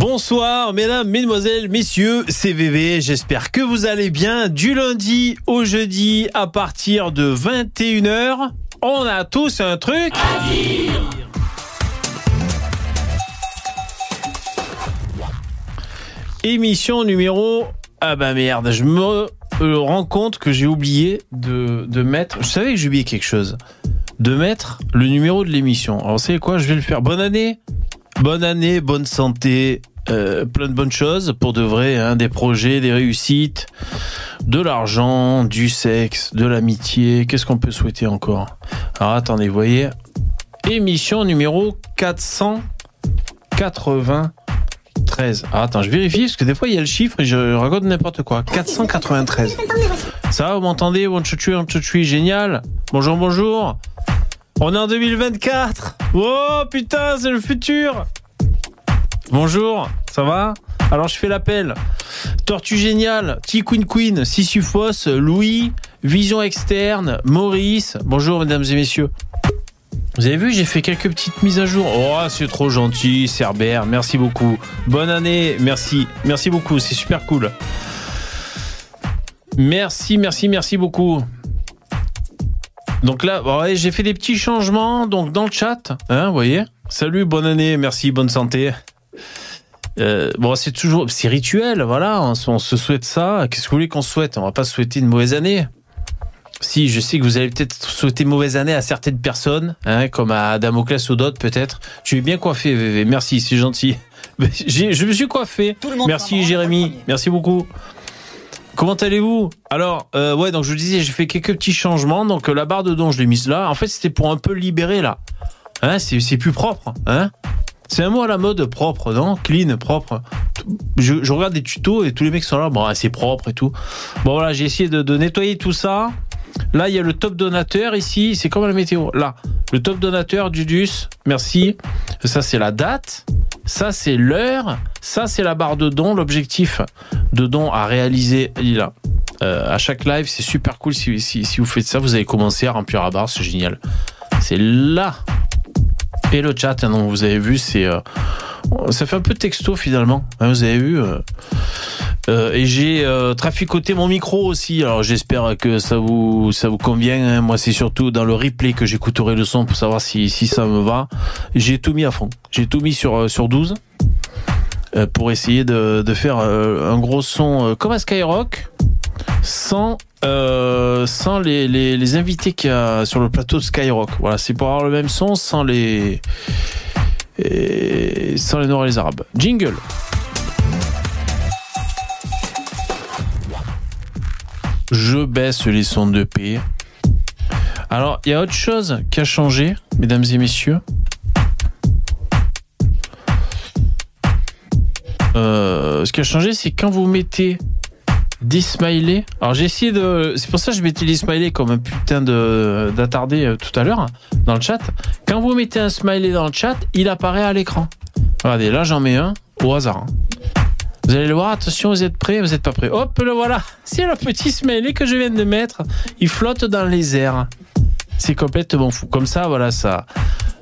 Bonsoir, mesdames, mesdemoiselles, messieurs, c'est VV. J'espère que vous allez bien. Du lundi au jeudi, à partir de 21h, on a tous un truc à dire. Émission numéro... Ah bah merde, je me rends compte que j'ai oublié de, mettre... Je savais que j'ai oublié quelque chose. De mettre le numéro de l'émission. Alors, savez quoi Je vais le faire. Bonne année Bonne année, bonne santé, euh, plein de bonnes choses pour de vrai, hein, des projets, des réussites, de l'argent, du sexe, de l'amitié. Qu'est-ce qu'on peut souhaiter encore? Alors attendez, voyez, émission numéro 493. Ah, attends, je vérifie parce que des fois il y a le chiffre et je raconte n'importe quoi. 493. Ça va, vous m'entendez? Bon chouchou, bon chouchou, génial. Bonjour, bonjour. On est en 2024. Oh putain, c'est le futur. Bonjour, ça va Alors je fais l'appel. Tortue géniale, T Queen Queen, Sissufos, Louis, Vision externe, Maurice. Bonjour mesdames et messieurs. Vous avez vu, j'ai fait quelques petites mises à jour. Oh, c'est trop gentil, Cerbère. Merci beaucoup. Bonne année, merci. Merci beaucoup, c'est super cool. Merci, merci, merci beaucoup. Donc là, j'ai fait des petits changements donc dans le chat, hein, voyez. Salut, bonne année, merci, bonne santé. Euh, bon, c'est toujours, c'est rituel, voilà. On, on se souhaite ça. Qu'est-ce que vous voulez qu'on souhaite? On va pas souhaiter une mauvaise année. Si, je sais que vous allez peut-être souhaiter mauvaise année à certaines personnes, hein, comme à Damoclès ou d'autres peut-être. Tu es bien coiffé, VV. Merci, c'est gentil. Je me suis coiffé. Merci, Jérémy. Merci beaucoup. Comment allez-vous? Alors, euh, ouais, donc je vous disais, j'ai fait quelques petits changements. Donc la barre de don, je l'ai mise là. En fait, c'était pour un peu libérer là. Hein, c'est plus propre. Hein c'est un mot à la mode propre, non? Clean, propre. Je, regarde des tutos et tous les mecs sont là, bon, c'est propre et tout. Bon voilà, j'ai essayé de, nettoyer tout ça. Là, il y a le top donateur ici. C'est comme la météo. Là, le top donateur, Dudus. Merci. Ça, c'est la date. Ça, c'est l'heure. Ça, c'est la barre de don. L'objectif de don à réaliser, il là. Euh, à chaque live, c'est super cool. Si, si, si vous faites ça, vous allez commencer à remplir la barre. C'est génial. C'est là et le chat, hein, vous avez vu, c'est euh, ça fait un peu texto finalement. Hein, vous avez vu. Euh, euh, et j'ai traficoté mon micro aussi. Alors j'espère que ça vous ça vous convient. Hein. Moi, c'est surtout dans le replay que j'écouterai le son pour savoir si si ça me va. J'ai tout mis à fond. J'ai tout mis sur sur 12 pour essayer de, de faire un gros son comme à Skyrock sans euh, sans les, les, invités qu'il y a sur le plateau de Skyrock. Voilà, c'est pour avoir le même son sans les sans les Noirs et les Arabes. Jingle. Je baisse les sons de paix. Alors, il y a autre chose qui a changé, mesdames et messieurs? Euh, ce qui a changé, c'est quand vous mettez smileys. Alors j'ai essayé de. C'est pour ça que je mettais smileys comme un putain de d'attardé euh, tout à l'heure dans le chat. Quand vous mettez un smiley dans le chat, il apparaît à l'écran. Regardez, là j'en mets un au hasard. Hein. Vous allez le voir, attention, vous êtes prêts, vous n'êtes pas prêts. Hop, le voilà. C'est le petit smiley que je viens de mettre. Il flotte dans les airs. C'est complètement fou. Comme ça, voilà, ça.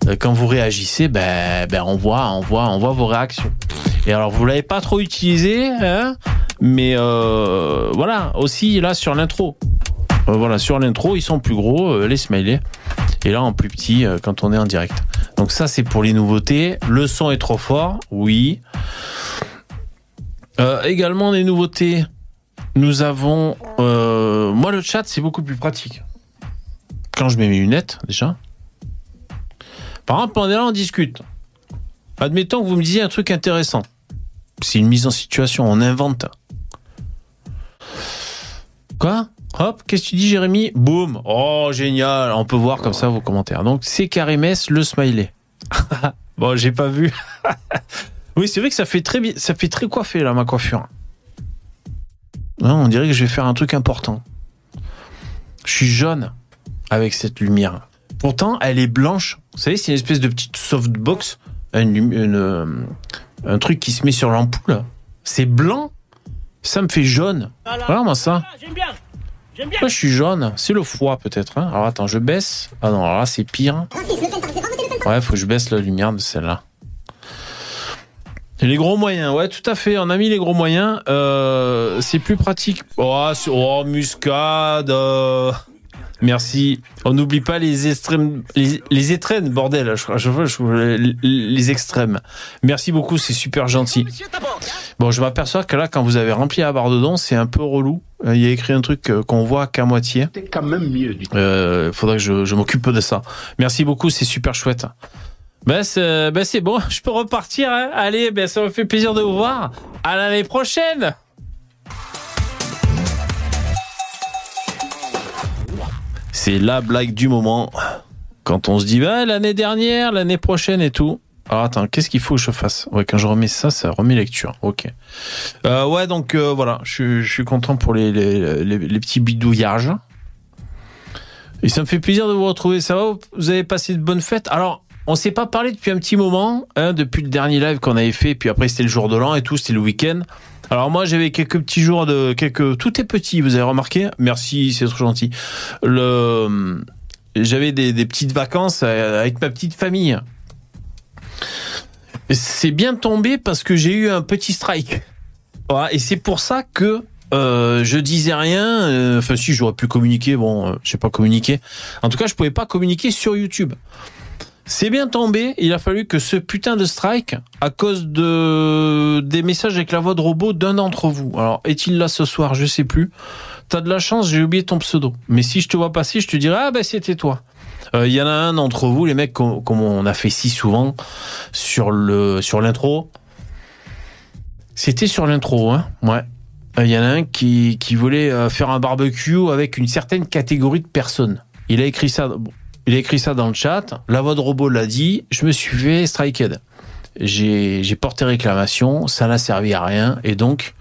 Euh, quand vous réagissez, ben, ben on voit, on voit, on voit vos réactions. Et alors, vous l'avez pas trop utilisé, hein mais euh, voilà, aussi là sur l'intro. Euh, voilà, sur l'intro, ils sont plus gros, les smileys. Et là, en plus petit, quand on est en direct. Donc ça, c'est pour les nouveautés. Le son est trop fort, oui. également des nouveautés. Nous avons... moi, le chat, c'est beaucoup plus pratique. Quand je mets mes lunettes, déjà. Par exemple, on est là, on discute. Admettons que vous me disiez un truc intéressant. C'est une mise en situation, on invente. Quoi? Hop, qu'est-ce que tu dis, Jérémy? Boum Oh, génial On peut voir comme ça vos commentaires. Donc, c'est Karimès le smiley. bon, j'ai pas vu. oui, c'est vrai que ça fait très ça fait très coiffé là ma coiffure. Non, on dirait que je vais faire un truc important. Je suis jaune avec cette lumière. Pourtant, elle est blanche. Vous savez, c'est une espèce de petite softbox, une, euh, un truc qui se met sur l'ampoule. C'est blanc ça me fait jaune. Voilà, moi ça. J'aime bien. J'aime bien. Moi, je suis jaune. C'est le froid, peut-être. Hein. alors, attends, je baisse. Ah non, alors là, c'est pire. Ouais, faut que je baisse la lumière de celle-là. Les gros moyens, ouais, tout à fait. On a mis les gros moyens. Euh, c'est plus pratique. Oh, oh muscade. Euh, merci. On n'oublie pas les extrêmes, les, les étrennes, bordel. Je, je, je, les extrêmes. Merci beaucoup, c'est super gentil. Bon, je m'aperçois que là, quand vous avez rempli la barre dedans, c'est un peu relou. Euh, il y a écrit un truc qu'on voit qu'à moitié. C'est quand même mieux. Euh, faudrait que je, je m'occupe de ça. Merci beaucoup, c'est super chouette. Ben c'est ben bon, je peux repartir. Hein. Allez, ben ça me fait plaisir de vous voir. À l'année prochaine. C'est la blague du moment. Quand on se dit ben, l'année dernière, l'année prochaine et tout. Alors attends, qu'est-ce qu'il faut que je fasse Ouais, quand je remets ça, ça remet lecture. Ok. Euh, ouais, donc euh, voilà, je, suis content pour les, petits bidouillages. Et ça me fait plaisir de vous retrouver. Ça va Vous avez passé de bonnes fêtes Alors, on s'est pas parlé depuis un petit moment, hein, depuis le dernier live qu'on avait fait, puis après c'était le jour de l'an et tout, c'était le week-end. Alors moi j'avais quelques petits jours de quelques tout est petit, vous avez remarqué Merci, c'est trop gentil. Le j'avais des, petites vacances avec ma petite famille. C'est bien tombé parce que j'ai eu un petit strike. Et c'est pour ça que euh, je disais rien. Euh, enfin, si j'aurais pu communiquer, bon, euh, j'ai pas communiqué. En tout cas, je pouvais pas communiquer sur YouTube. C'est bien tombé. Il a fallu que ce putain de strike, à cause de des messages avec la voix de robot d'un d'entre vous. Alors, est-il là ce soir? Je sais plus. T'as de la chance, j'ai oublié ton pseudo. Mais si je te vois passer, je te dirais ah ben c'était toi. Il euh, y en a un d'entre vous, les mecs, comme, on a fait si souvent sur le sur l'intro. C'était sur l'intro, hein. Ouais. Il y en a un qui, qui voulait euh, faire un barbecue avec une certaine catégorie de personnes. Il a écrit ça. Il a écrit ça dans le chat. La voix de robot l'a dit. Je me suis fait striked. J'ai, porté réclamation. Ça n'a servi à rien. Et donc,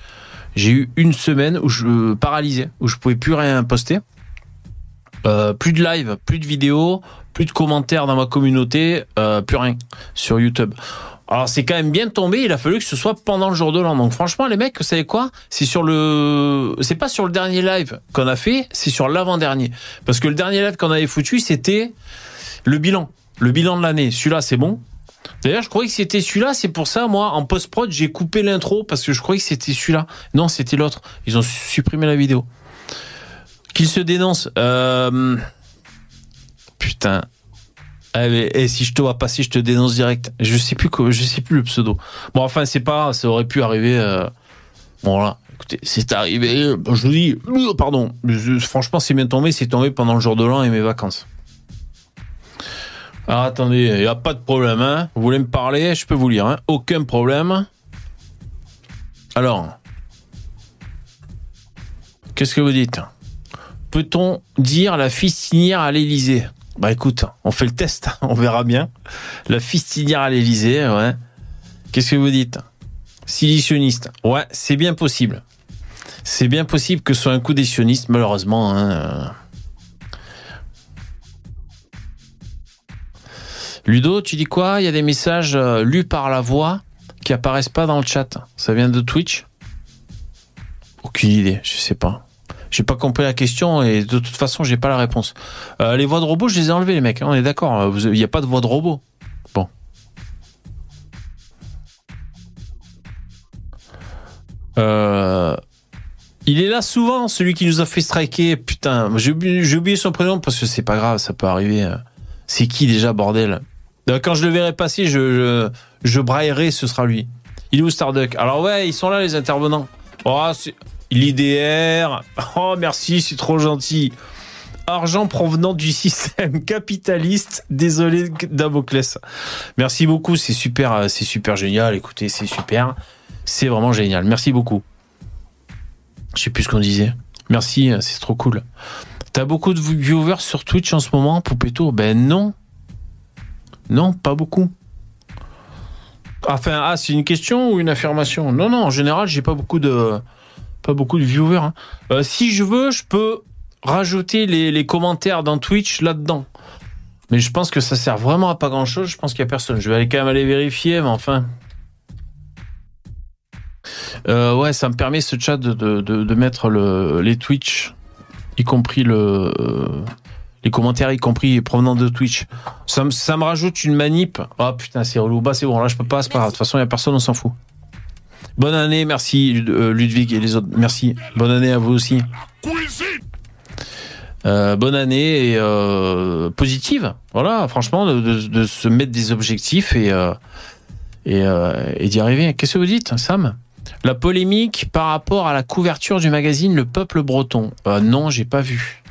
j'ai eu une semaine où je paralysais, où je pouvais plus rien poster. Euh, plus de live, plus de vidéos, plus de commentaires dans ma communauté, euh, plus rien sur YouTube. Alors c'est quand même bien tombé, il a fallu que ce soit pendant le jour de l'an. Donc franchement les mecs, vous savez quoi? C'est sur le c'est pas sur le dernier live qu'on a fait, c'est sur l'avant-dernier. Parce que le dernier live qu'on avait foutu, c'était le bilan, le bilan de l'année. Celui-là, c'est bon. D'ailleurs, je croyais que c'était celui-là, c'est pour ça moi en post-prod, j'ai coupé l'intro parce que je croyais que c'était celui-là. Non, c'était l'autre. Ils ont supprimé la vidéo. Qu'il se dénonce euh... Putain, et eh, eh, si je te vois passer, je te dénonce direct. Je sais plus je sais plus le pseudo. Bon, enfin, c'est pas, ça aurait pu arriver. Euh... Bon là, écoutez, c'est arrivé. Je vous dis, euh, pardon. franchement, c'est bien tombé. C'est tombé pendant le jour de l'an et mes vacances. Alors attendez, il y a pas de problème. Hein vous voulez me parler? Je peux vous lire. Hein Aucun problème. Alors, qu'est-ce que vous dites? Peut-on dire la fistinière à l'Élysée? Bah écoute, on fait le test, on verra bien. La fistinière à l'Elysée, ouais. Qu'est-ce que vous dites? Silicionniste. Ouais, c'est bien possible. C'est bien possible que ce soit un coup des sionistes, malheureusement. Hein. Ludo, tu dis quoi? Il y a des messages euh, lus par la voix qui apparaissent pas dans le chat. Ça vient de Twitch? Aucune idée, je sais pas. J'ai pas compris la question et de toute façon, j'ai pas la réponse. Euh, les voix de robot, je les ai enlevées, les mecs. Hein, on est d'accord. Hein, il n'y a pas de voix de robot. Bon. Euh, il est là souvent, celui qui nous a fait striker. Putain, j'ai oublié, son prénom parce que c'est pas grave, ça peut arriver. Euh. C'est qui déjà, bordel? Quand je le verrai passer, je, je, braillerai, ce sera lui. Il est où Starduck? Alors ouais, ils sont là les intervenants. Oh, L'IDR. Oh, merci, c'est trop gentil. Argent provenant du système capitaliste. Désolé, Damoclès. Merci beaucoup, c'est super, euh, c'est super génial. Écoutez, c'est super. C'est vraiment génial. Merci beaucoup. Je sais plus ce qu'on disait. Merci, euh, c'est trop cool. T'as beaucoup de viewers sur Twitch en ce moment, Poupetto Ben non. Non, pas beaucoup. Enfin, ah, c'est une question ou une affirmation? Non, non, en général, j'ai pas beaucoup de pas beaucoup de viewers. Hein. Euh, si je veux, je peux rajouter les, commentaires dans Twitch là-dedans. Mais je pense que ça sert vraiment à pas grand-chose. Je pense qu'il y a personne. Je vais aller quand même aller vérifier, mais enfin. Euh, ouais, ça me permet ce chat de, de, mettre le, les Twitch, y compris le, Les commentaires, y compris provenant de Twitch. Ça, me- ça me rajoute une manip. Oh putain, c'est relou. Bah, c'est bon, là, je peux pas, pas. De toute façon, il y a personne, on s'en fout. Bonne année, merci euh, Ludwig et les autres. Merci. Bonne année à vous aussi. Euh, bonne année et euh, positive. Voilà, franchement, de, se mettre des objectifs et, d'y arriver. Qu'est-ce que vous dites, Sam? La polémique par rapport à la couverture du magazine Le Peuple Breton. Non, j'ai pas vu.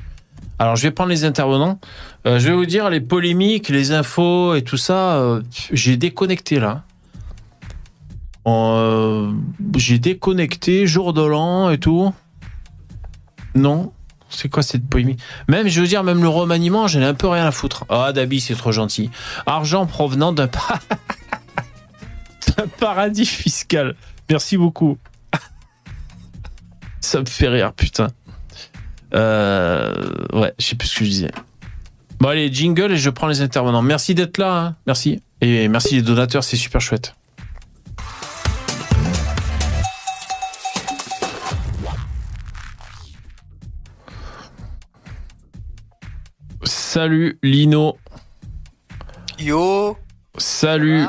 Alors, je vais prendre les intervenants. Je vais vous dire les polémiques, les infos et tout ça. j'ai déconnecté là. Euh, j'ai déconnecté jour de l'an et tout. Non. C'est quoi cette polémique Même, je veux dire, même le remaniement, j'en ai un peu rien à foutre. Ah, Dabi, c'est trop gentil. Argent provenant d'un paradis fiscal. Merci beaucoup. Ça me fait rire, putain. Euh, ouais, je sais plus ce que je disais. Bon, allez, jingle et je prends les intervenants. Merci d'être là. hein. Merci. Et merci les donateurs, c'est super chouette. Salut Lino. Yo. Salut.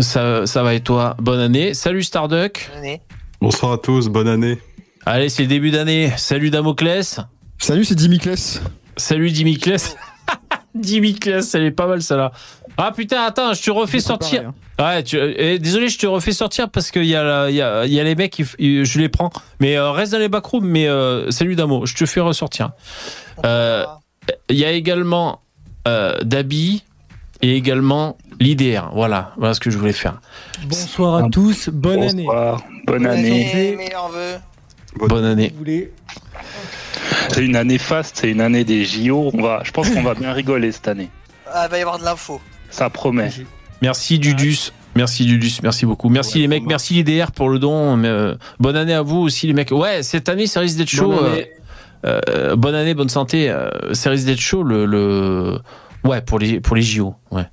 Ça, ça va et toi? Bonne année. Salut Starduck. bonne année. Bonsoir à tous, bonne année. Allez, c'est le début d'année. Salut Damoclès. Salut, c'est Dimiclès. Salut Dimiclès. Dimiclès, elle est pas mal celle-là. Ah putain, attends, je te refais sortir. hein. Ouais, tu, eh, désolé, je te refais sortir parce qu'il y, a la- y, a, il y a les mecs, ils- je les prends. Mais euh, reste dans les backrooms, mais euh, salut Damo, je te fais ressortir. Euh, Il y a également euh, Dabi et également l'IDR. Voilà, voilà ce que je voulais faire. Bonsoir à tous, bonne année. Bonsoir, bonne Bonne année. Bonne année. C'est une année faste, c'est une année des JO. On va, je pense qu'on va bien rigoler cette année. Ah, il va y avoir de l'info. Ça promet. Merci Dudus. Merci Dudus, merci beaucoup. Merci Ouais, les mecs, merci l'IDR pour le don. mais, euh, bonne année à vous aussi les mecs. Ouais, cette année ça risque d'être chaud. Bonne année. euh, euh, bonne année, bonne santé. euh, ça risque d'être chaud le, le... ouais pour les pour les JO. Ouais,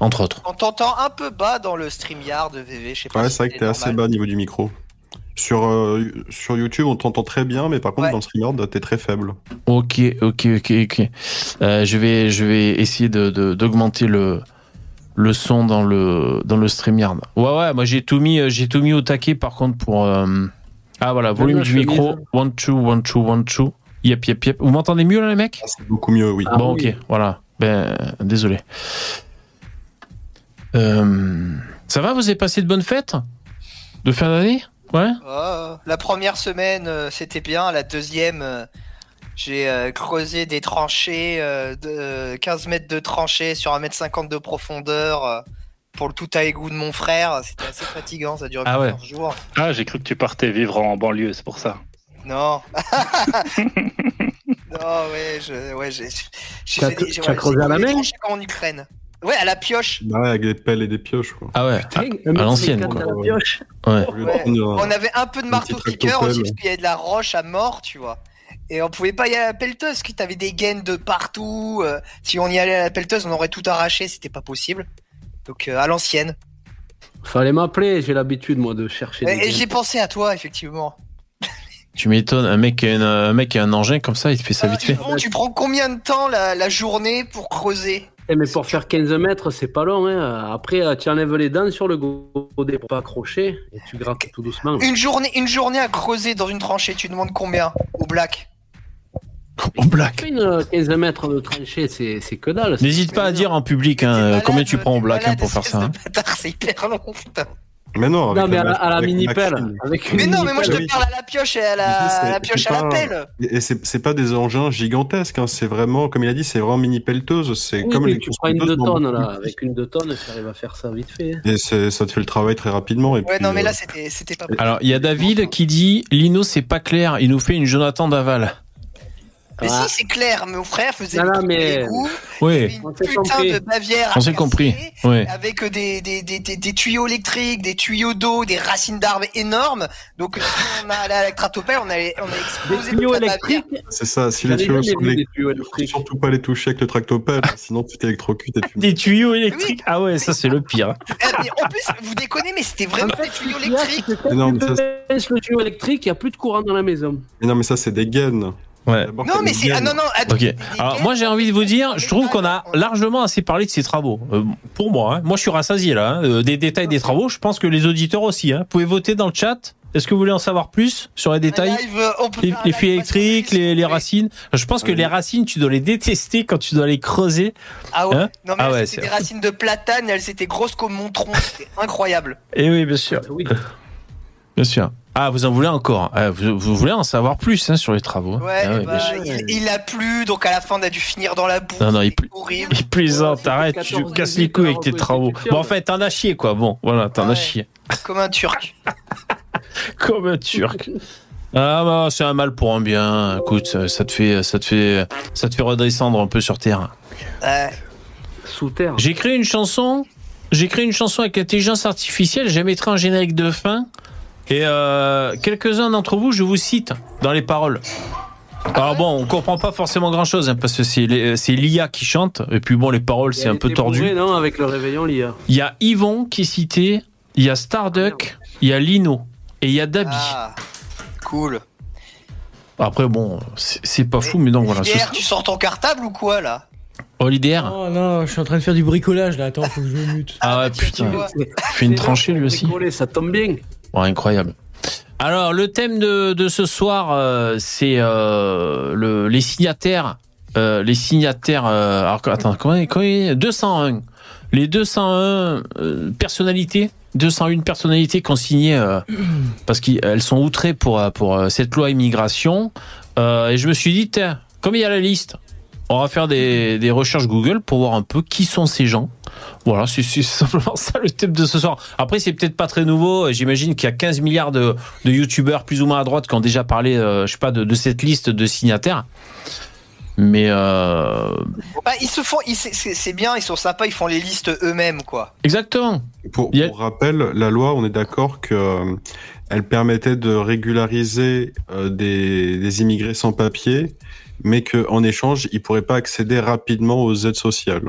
entre autres. On t'entend un peu bas dans le StreamYard de VV, je sais pas Ouais, si c'est vrai que t'es assez bas au niveau du micro. Sur, euh, sur YouTube, on t'entend très bien, mais par contre, Ouais. dans le StreamYard, t'es très faible. Ok, ok, ok, ok. Euh, je vais, je vais essayer de de- d'augmenter le le son dans le dans le StreamYard. Ouais, ouais. Moi j'ai tout mis, j'ai tout mis au taquet. Par contre pour euh, ah voilà, volume du micro. One two, one two, one two. Yep, yep, yep. Vous m'entendez mieux là les mecs? Ah, c'est beaucoup mieux, oui. Ah Bon, oui. ok, voilà. Ben, désolé. Euh, ça va, vous avez passé de bonnes fêtes? De fin d'année? Ouais? Oh, la première semaine, euh, c'était bien. La deuxième, euh, j'ai creusé des tranchées, de euh, 15 mètres de tranchées sur 1 mètre 50 de profondeur pour le tout à égout de mon frère. C'était assez fatigant, ça a duré Ah ouais. plusieurs jours. Ah, j'ai cru que tu partais vivre en banlieue, c'est pour ça. Non. non, ouais, je, ouais, j'ai, j'ai Tu as- fait des- j'ai- tu as ouais, creusé j'ai à la main comme en Ukraine. Ouais, à la pioche. Ouais, avec des pelles et des pioches, quoi. Ah ouais, Putain, à, à l'ancienne, quoi. la pioche. Ouais. Au lieu de Ouais. prendre, euh, On avait un peu de marteau petit piqueur aussi tractopelle. parce qu'il y avait de la roche à mort, tu vois. Et on pouvait pas y aller à la pelleteuse parce que t'avais des gaines de partout. euh, si on y allait à la pelleteuse, on aurait tout arraché, c'était pas possible. Donc euh, à l'ancienne. Fallait m'appeler, j'ai l'habitude moi de chercher. Et j'ai pensé à toi, effectivement. Tu m'étonnes, un mec, qui a une- un mec qui a un engin comme ça, il te fait ça vite fait. Tu prends combien de temps la, la journée pour creuser? Eh, mais pour faire 15 mètres, c'est pas long. Hein. Après, euh, tu enlèves les dents sur le godet pour pas accrocher et tu grattes tout doucement. Une journée, une journée à creuser dans une tranchée, tu demandes combien? Au black Au black. Une euh, 15 mètres de tranchée, c'est c'est que dalle. N'hésite pas à dire en public hein, euh, malade, combien tu prends au black hein, pour faire ça. hein. C'est hyper long, putain. Mais non, avec Non, mais à la, à la avec mini-pelle. Maxime. Avec une Mais non, mais moi je te oui. parle à la pioche et à la, la pioche à la pelle. Et c'est c'est pas des engins gigantesques, hein, c'est vraiment, comme il a dit, c'est vraiment mini pelleteuse. C'est Oui, comme les tu prends une 2 pelleteuses, tonnes là. Avec une 2 tonnes, tu arrives à faire ça vite fait. Et ça te fait le travail très rapidement. Et Ouais, puis, non, mais euh, là c'était c'était pas Alors, il y a David qui dit Lino, c'est pas clair, il nous fait une Jonathan d'aval. Mais Ah. si, c'est clair, mon frère faisait Non, le non, truc mais- de l'égout, Oui, une On s'est putain compris. de Bavière à on s'est compris. Avec euh, des, des, des, des, des tuyaux électriques, des tuyaux d'eau, des racines d'arbres énormes. Donc, si on a allé à la Tratopelle, on a, on a Des explosé tuyaux la Bavière. électriques. C'est ça, si les tuyaux sont les- des tuyaux faut électriques. surtout pas les toucher avec le tractopelle, sinon tu t'électrocutes et tu Des tuyaux électriques. Ah ouais, ça c'est le pire. Eh, mais en plus, vous déconnez, mais c'était vraiment des tuyaux électriques. non, mais baisses le tuyau électrique, il n'y a plus de courant dans la maison. Mais non, mais ça, c'est des gaines. Ouais. Non, mais c'est. Ah non, non, attends. Ok. des Alors moi j'ai envie de vous dire, je trouve qu'on a largement assez parlé de ces travaux. Euh, pour moi, hein. moi je suis rassasié là. hein, euh, des détails des travaux. Je pense que les auditeurs aussi. Hein. Vous pouvez voter dans le chat. Est-ce que vous voulez en savoir plus sur les détails? Live, euh, les, fils électriques, les, les racines. Je pense que Oui. les racines, tu dois les détester quand tu dois les creuser. Ah ouais. Hein? Non, mais Ah ouais, c'était des racines de platane, elles étaient grosses comme mon tronc. C'était incroyable. Et oui, bien sûr. Oui. Bien sûr. Ah, vous en voulez encore Ah, vous, vous voulez en savoir plus hein, sur les travaux Ouais, Ah bah, il, il a plu, donc à la fin on a dû finir dans la boue. Non, non, il horrible. Il plaisante, arrête, tu 14 casses les couilles avec tes travaux. Bon, en fait, t'en as chié, quoi. Bon, voilà, t'en Ouais. as chié. Comme un turc. Comme un turc. Ah bah c'est un mal pour un bien. Écoute, ça ça te fait, ça te fait, ça te fait redescendre un peu sur terre. Ouais. Sous terre. J'ai créé une chanson. J'ai créé une chanson avec l'intelligence artificielle. Je la mettrai en générique de fin. Et euh, quelques-uns d'entre vous, je vous cite dans les paroles. Alors bon, on comprend pas forcément grand-chose hein, parce que c'est les- c'est l'IA qui chante. Et puis bon, les paroles c'est un peu tordu. non, avec le réveillon, l'IA. Il y a Yvon qui est cité. Il y a Starduck. Il y a Lino. Et il y a Dabi. Ah, cool. Après bon, c'est pas fou, mais donc voilà. Hier, tu sors ton cartable ou quoi là? Oh l'IDR. Oh non, je suis en train de faire du bricolage là. Attends, faut que je me mute. Ah ouais, putain. fait une tranchée lui aussi. Ça tombe bien. Incroyable. Alors, le thème de, de ce soir, euh, c'est euh, le, les signataires. euh, les signataires. alors, attends, comment, comment il- 201. Les 201 euh, personnalités. 201 personnalités qui ont signé parce qu'elles sont outrées pour, pour cette loi immigration. Et je me suis dit, comme il y a la liste, on va faire des, des recherches Google pour voir un peu qui sont ces gens. Voilà, c'est simplement ça le thème de ce soir. Après, c'est peut-être pas très nouveau. J'imagine qu'il y a 15 milliards de, de youtubeurs plus ou moins à droite qui ont déjà parlé, euh, je sais pas, de, de cette liste de signataires. Mais euh, Bah, ils se font, c'est- bien, ils sont sympas, ils font les listes eux-mêmes quoi. exactement. Pour, rappel, la loi, on est d'accord que euh, elle permettait de régulariser euh, des, des immigrés sans papier, mais qu'en échange, ils pourraient pas accéder rapidement aux aides sociales.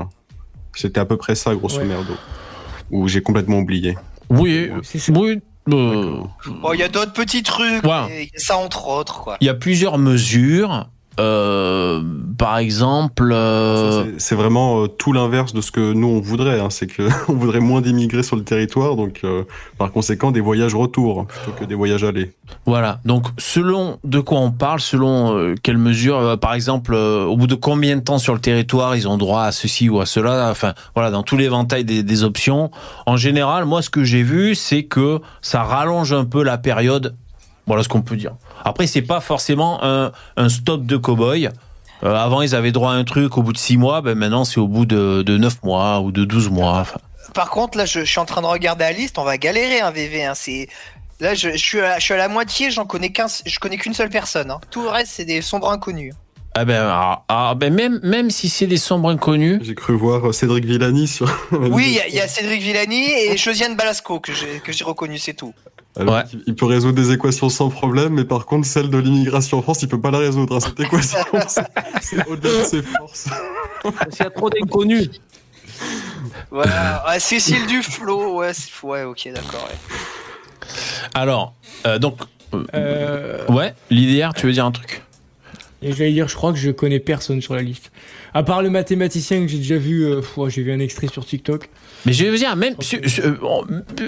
C'était à peu près ça, grosso Ouais. merdo. Ou j'ai complètement oublié. Oui, C'est ça. oui. euh. Bon, il y a d'autres petits trucs, Ouais. ça entre autres quoi. il y a plusieurs mesures. Euh, par exemple, euh, c'est- vraiment euh, tout l'inverse de ce que nous on voudrait. hein. C'est que on voudrait moins d'immigrés sur le territoire, donc par conséquent des voyages retour plutôt que des voyages allés. Voilà. Donc, selon de quoi on parle, selon quelles mesures, par exemple, au bout de combien de temps sur le territoire ils ont droit à ceci ou à cela? Enfin, voilà, dans tout l'éventail des, des options. En général, moi, ce que j'ai vu, c'est que ça rallonge un peu la période. Voilà ce qu'on peut dire. Après, c'est pas forcément un, un stop de cow-boy. Euh, avant, ils avaient droit à un truc au bout de six mois. Ben maintenant, c'est au bout de, de 9 mois ou de 12 mois. Enfin, Par contre, là, je, je suis en train de regarder la liste, on va galérer un VV. Hein. C'est là, je, je suis à, je suis à la moitié, j'en connais qu'un, je connais qu'une seule personne. hein. Tout le reste, c'est des sombres inconnus. ah ben, ah, ah, ben même, même si c'est des sombres inconnus. J'ai cru voir euh, Cédric Villani sur. Oui, il y y, a Cédric Villani et Josiane Balasco que j'ai que j'ai reconnu, c'est tout. Alors, Ouais. il- Il peut résoudre des équations sans problème, mais par contre, celle de l'immigration en France, il peut pas la résoudre. hein, cette équation, c'est- c'est au-delà de ses forces. S'il y a trop d'inconnus. Voilà, ouais, Cécile Duflo, ouais, c'est- ouais, ok, d'accord. ouais. Alors, euh, donc, euh, ouais, l'IDR, tu veux dire un truc? Et j'allais dire, je crois que je connais personne sur la liste. À part le mathématicien que j'ai déjà vu, euh, j'ai vu un extrait sur TikTok. Mais je veux dire, même, si, euh, on-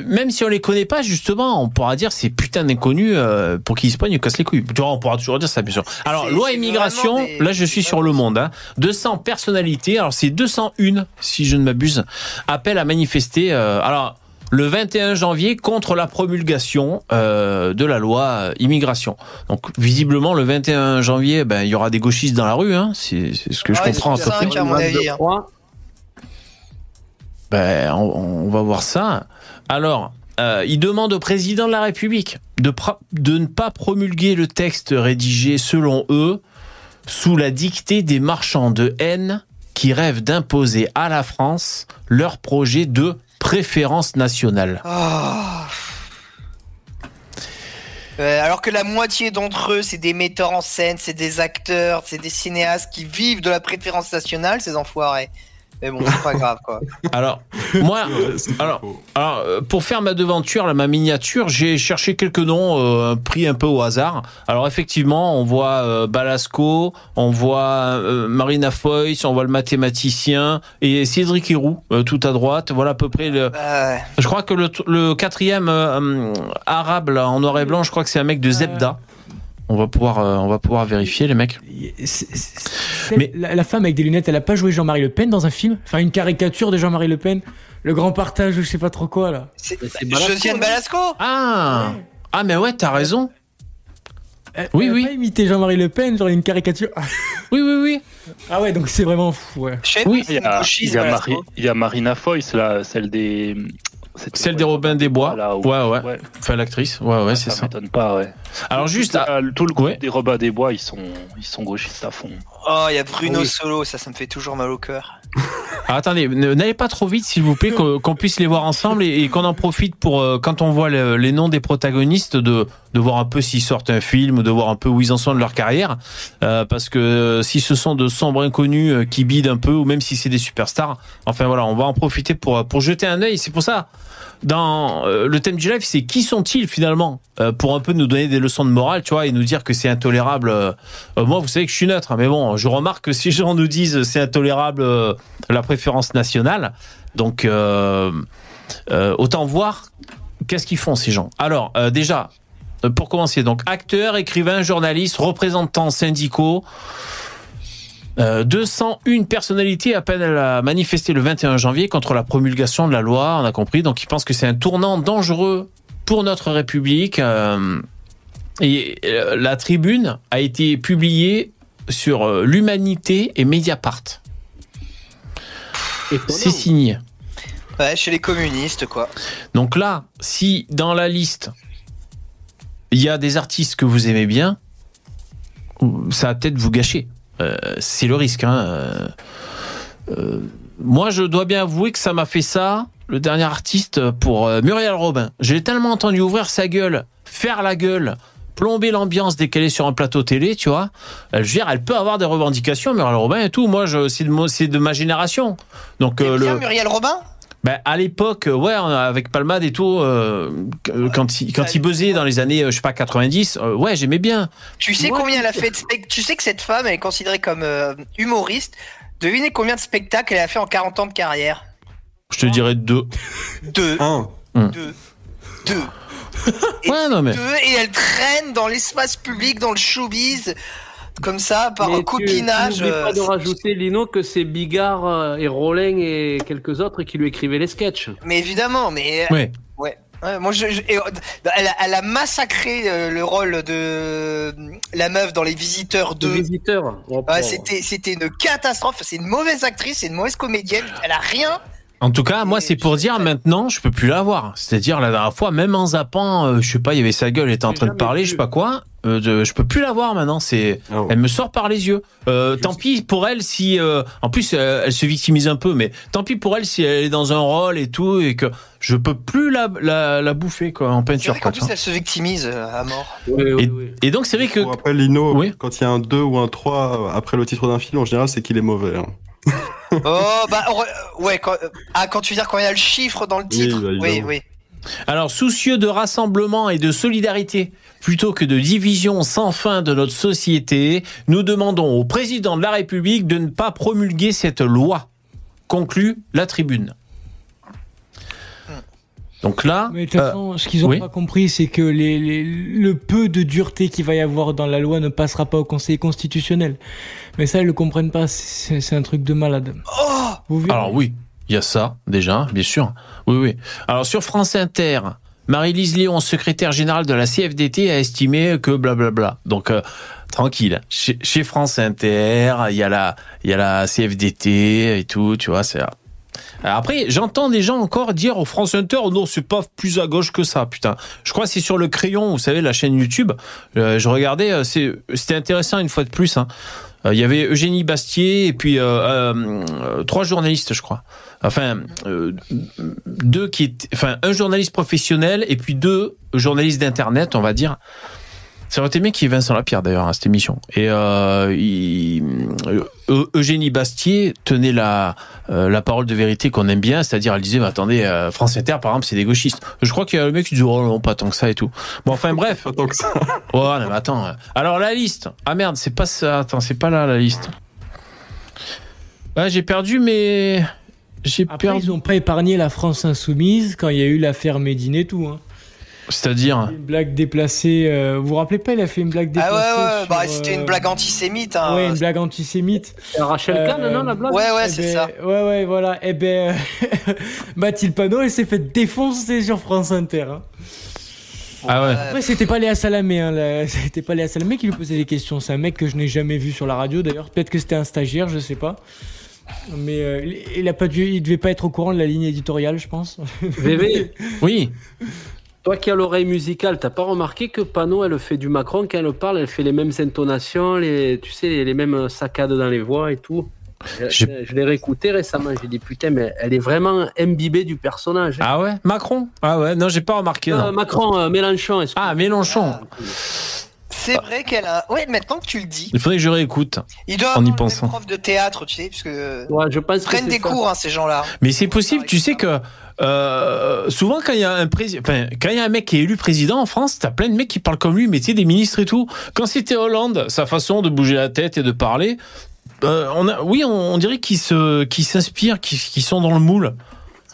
même si on les connaît pas, justement, on pourra dire c'est putain d'inconnus euh, pour qu'ils se poignent, ils cassent les couilles. Tu vois, on pourra toujours dire ça, bien sûr. Alors, loi immigration, des- là je suis sur le monde, hein, 200 personnalités, alors c'est 201, si je ne m'abuse, appellent à manifester, euh, alors, le 21 janvier contre la promulgation euh, de la loi euh, immigration. Donc, visiblement, le 21 janvier, ben, il y aura des gauchistes dans la rue, hein, c'est ce que je Ouais, comprends à c'est à mon avis, hein. Ben, on, va voir ça. Alors, euh, il demande au président de la République de ne pas promulguer le texte rédigé selon eux sous la dictée des marchands de haine qui rêvent d'imposer à la France leur projet de préférence nationale. Ah. Euh, alors que la moitié d'entre eux, c'est des metteurs en scène, c'est des acteurs, c'est des cinéastes qui vivent de la préférence nationale, ces enfoirés. Mais bon, c'est pas grave, quoi. Alors, moi, alors. Alors, euh, pour faire ma devanture, là, ma miniature, j'ai cherché quelques noms euh, pris un peu au hasard. Alors, effectivement, on voit euh, Balasco, on voit euh, Marina Foïs, on voit le mathématicien et Cédric Héroux, euh, tout à droite. Voilà à peu près le. Bah, ouais. Je crois que le, le quatrième arabe là, en noir et blanc, je crois que c'est un mec de Zebda. On va pouvoir, euh, on va pouvoir vérifier les mecs. C'est- c'est- Mais- la, la femme avec des lunettes, elle a pas joué Jean-Marie Le Pen dans un film? Enfin, une caricature de Jean-Marie Le Pen? Le grand partage, je sais pas trop quoi, là. C'est c'est Balasco, Josiane Balasco Ah, ah mais ouais, t'as raison. Elle, Oui, elle a oui. pas imité Jean-Marie Le Pen, genre une caricature. Oui, oui, oui. Ah ouais, donc c'est vraiment fou, ouais. Je sais pas Oui, Il y a, il y a Balasco. Mari- il y a Marina Foïs, là, celle des. c'était Celle des Robins des Bois. Voilà, où- Ouais, ouais. Enfin, l'actrice. Ouais, ouais, c'est ça. m'étonne pas, ouais. Alors, juste, à- Ah, tout le groupe Ouais. des Robins des Bois, ils sont, ils sont gauchistes à fond. Oh, il y a Bruno Oui. Solo, ça, ça me fait toujours mal au cœur. Ah, attendez, n'allez pas trop vite, s'il vous plaît, qu'on qu'on puisse les voir ensemble et, et qu'on en profite pour, euh, quand on voit le- les noms des protagonistes, de, de voir un peu s'ils sortent un film, de voir un peu où ils en sont de leur carrière. Euh, parce que euh, si ce sont de sombres inconnus qui bident un peu, ou même si c'est des superstars, enfin voilà, on va en profiter pour, pour jeter un œil. C'est pour ça, dans euh, le thème du live, c'est qui sont-ils finalement Euh, Pour un peu nous donner des leçons de morale, tu vois, et nous dire que c'est intolérable. euh, moi, vous savez que je suis neutre, hein, mais bon, je remarque que les gens nous disent c'est intolérable la préférence nationale, donc autant voir qu'est-ce qu'ils font ces gens. Alors déjà, pour commencer, donc acteurs, écrivains, journalistes, représentants syndicaux. Euh, 201 personnalités appellent à manifester le 21 janvier contre la promulgation de la loi, on a compris. Donc ils pensent que c'est un tournant dangereux pour notre République. euh, et euh, la tribune a été publiée sur euh, l'Humanité et Mediapart. C'est signé. Ouais, chez les communistes, quoi. Donc là, si dans la liste, il y a des artistes que vous aimez bien, ça va peut-être vous gâcher. Euh, c'est le risque. Hein. Euh, euh, moi, je dois bien avouer que ça m'a fait ça, le dernier artiste, pour Muriel Robin. J'ai tellement entendu ouvrir sa gueule, faire la gueule, plomber l'ambiance dès qu'elle est sur un plateau télé, tu vois. Je veux dire, elle peut avoir des revendications, Muriel Robin et tout. Moi, c'est de, ma génération. Donc, euh, bien le... Muriel Robin Ben, à l'époque, euh, ouais, avec Palmade et tout, euh, quand il, quand il buzzait dans les années, euh, je sais pas, 90, euh, ouais, j'aimais bien. Tu sais combien elle a fait de spectacles Tu sais que cette femme elle est considérée comme euh, humoriste. Devinez combien de spectacles elle a fait en 40 ans de carrière? Je te dirais deux. Deux. Un. Deux. Deux. Et Ouais, non, mais. deux, et elle traîne dans l'espace public, dans le showbiz, comme ça, par Mais un tu- copinage. tu n'oublies pas de euh, rajouter, Lino, que c'est Bigard euh, et Rollin et quelques autres qui lui écrivaient les sketchs. Mais évidemment, mais Ouais. ouais. Ouais, moi, je, euh, elle, a, elle a massacré euh, le rôle de euh, la meuf dans Les Visiteurs De 2. visiteurs. Oh, Ouais, oh. c'était, c'était une catastrophe. C'est une mauvaise actrice, c'est une mauvaise comédienne. Elle a rien. En tout cas, moi, c'est pour dire maintenant, je peux plus la voir. C'est-à-dire, la dernière fois, même en zappant, euh, je sais pas, il y avait sa gueule, elle était en train de parler, vu. je sais pas quoi, euh, de- je peux plus la voir maintenant. C'est, Ah elle me sort par les yeux. Euh, tant pis pour elle si, euh, en plus, euh, elle se victimise un peu, mais tant pis pour elle si elle est dans un rôle et tout et que je peux plus la, la, la bouffer quoi en peinture. vrai tu plus, elle se victimise à mort. Oui, oui, oui. Et donc, c'est vrai que rappel, Lino, Oui. quand il y a un 2 ou un 3 après le titre d'un film, en général, c'est qu'il est mauvais. hein. Oh, bah, re- ouais, quand, euh, ah, quand tu veux dire quand il y a le chiffre dans le titre. bah, oui, évidemment. oui. Alors, soucieux de rassemblement et de solidarité, plutôt que de division sans fin de notre société, nous demandons au président de la République de ne pas promulguer cette loi. Conclut la tribune. Donc là, Mais de toute euh, façon, ce qu'ils ont oui. pas compris, c'est que les, les- le peu de dureté qu'il va y avoir dans la loi ne passera pas au Conseil constitutionnel. Mais ça, ils le comprennent pas. C'est un truc de malade. Oh, Vous alors oui, il y a ça déjà, bien sûr. Oui, oui. Alors sur France Inter, Marie-Lise Léon, secrétaire générale de la CFDT, a estimé que blablabla. Donc euh, tranquille. Chez, chez France Inter, il y a la, il y a la CFDT et tout, tu vois. C'est après, j'entends des gens encore dire au France Inter, non, c'est pas plus à gauche que ça, putain. Je crois que c'est sur le crayon, vous savez, la chaîne YouTube. Euh, je regardais, euh, c'était intéressant une fois de plus. Hein. Euh, Il y avait Eugénie Bastier et puis euh, euh, euh, trois journalistes, je crois. Enfin, euh, deux qui enfin, un journaliste professionnel et puis deux journalistes d'internet, on va dire. Ça aurait été bien qu'il y ait Vincent Lapierre d'ailleurs à cette émission. Et euh, il- euh, Eugénie Bastier tenait la euh, la parole de vérité qu'on aime bien, c'est-à-dire elle disait, mais attendez, euh, France Inter par exemple, c'est des gauchistes. Je crois qu'il y a le mec qui dit, oh non, pas tant que ça et tout. Bon, enfin bref. Pas tant que ça. Oh, non, mais attends. Alors la liste. Ah merde, c'est pas ça. Attends, c'est pas là la liste. Ah, j'ai perdu, mais j'ai Après, perdu. ils ont pas épargné la France insoumise quand il y a eu l'affaire Médine et tout. Hein. C'est-à-dire. Une blague déplacée. euh, vous vous rappelez pas, il a fait une blague Ah déplacée. ouais, ouais, sur, bah c'était une euh, blague antisémite. Hein. Ouais, une blague antisémite. C'est Rachel Kahn, Euh, non, la blague Ouais, ouais, Eh c'est ben, ça. Ouais, ouais, voilà. Eh ben, Mathilde Panot, elle s'est fait défoncer sur France Inter. Hein. Ah ouais. Après, c'était pas Léa Salamé, hein, là. c'était pas Léa Salamé qui lui posait des questions. C'est un mec que je n'ai jamais vu sur la radio d'ailleurs. Peut-être que c'était un stagiaire, je sais pas. Mais euh, il- il a pas dû, il devait pas être au courant de la ligne éditoriale, je pense. VV, Oui. Toi qui as l'oreille musicale, t'as pas remarqué que Pano, elle fait du Macron quand elle parle, elle fait les mêmes intonations, les, tu sais, les mêmes saccades dans les voix et tout? Je, l'ai réécouté récemment, j'ai dit putain, mais elle est vraiment imbibée du personnage. hein. Ah ouais? Macron? Ah ouais. Non, j'ai pas remarqué. Euh, Non. Macron, euh, Mélenchon, est-ce que- Ah, Mélenchon. C'est vrai qu'elle a. Ouais, maintenant que tu le dis, Il faudrait que je réécoute. il doit En y pensant. prof de théâtre, tu sais, parce que Ouais, je pense prennent des ça. cours, hein, ces gens-là. Mais c'est possible. Tu sais que euh, souvent quand il y a un président, enfin, quand il y a un mec qui est élu président en France, t'as plein de mecs qui parlent comme lui, mais tu sais des ministres et tout. Quand c'était Hollande, sa façon de bouger la tête et de parler, euh, on a, oui, on, on dirait qu'ils se, s'inspirent, qu'ils, sont dans le moule.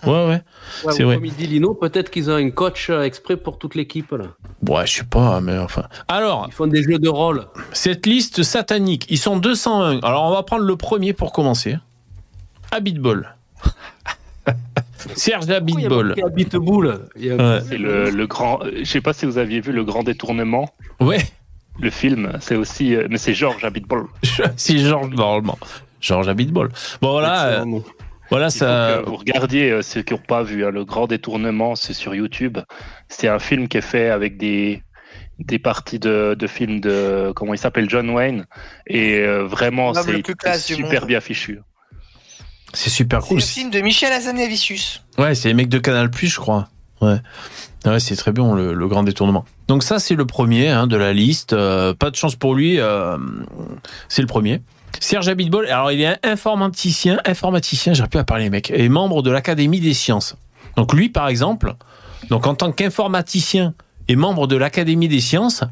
Ouais, ouais. Ouais, C'est vrai. Comme il dit Lino, peut-être qu'ils ont un coach euh, exprès pour toute l'équipe. là. Ouais, je sais pas, mais enfin. Alors, Ils font des jeux de rôle. cette liste satanique, ils sont 201. Alors, on va prendre le premier pour commencer. Habitbol. Serge y a- Ouais. C'est le, le grand. Je sais pas si vous aviez vu le grand détournement. Ouais. Le film, c'est aussi, euh, mais c'est Georges Abitbol. C'est Georges, normalement. Georges Habitbol. Bon, voilà. euh, voilà, ça. vous regardiez euh, ceux qui n'ont pas vu hein, le grand détournement, c'est sur YouTube. C'est un film qui est fait avec des des parties de, de films de comment il s'appelle John Wayne et euh, vraiment c'est super monde. bien fichu. C'est super C'est cool. le film de Michel Hazanavicius. Ouais, c'est les mecs de Canal Plus, je crois. Ouais. Ouais, c'est très bien le, le grand détournement. Donc ça, c'est le premier hein, de la liste. Euh, pas de chance pour lui. euh, c'est le premier. Serge Abitbol. Alors, il est informaticien, informaticien. J'arrive plus à parler, mec. Et membre de l'Académie des sciences. Donc lui, par exemple, donc en tant qu'informaticien et membre de l'Académie des sciences,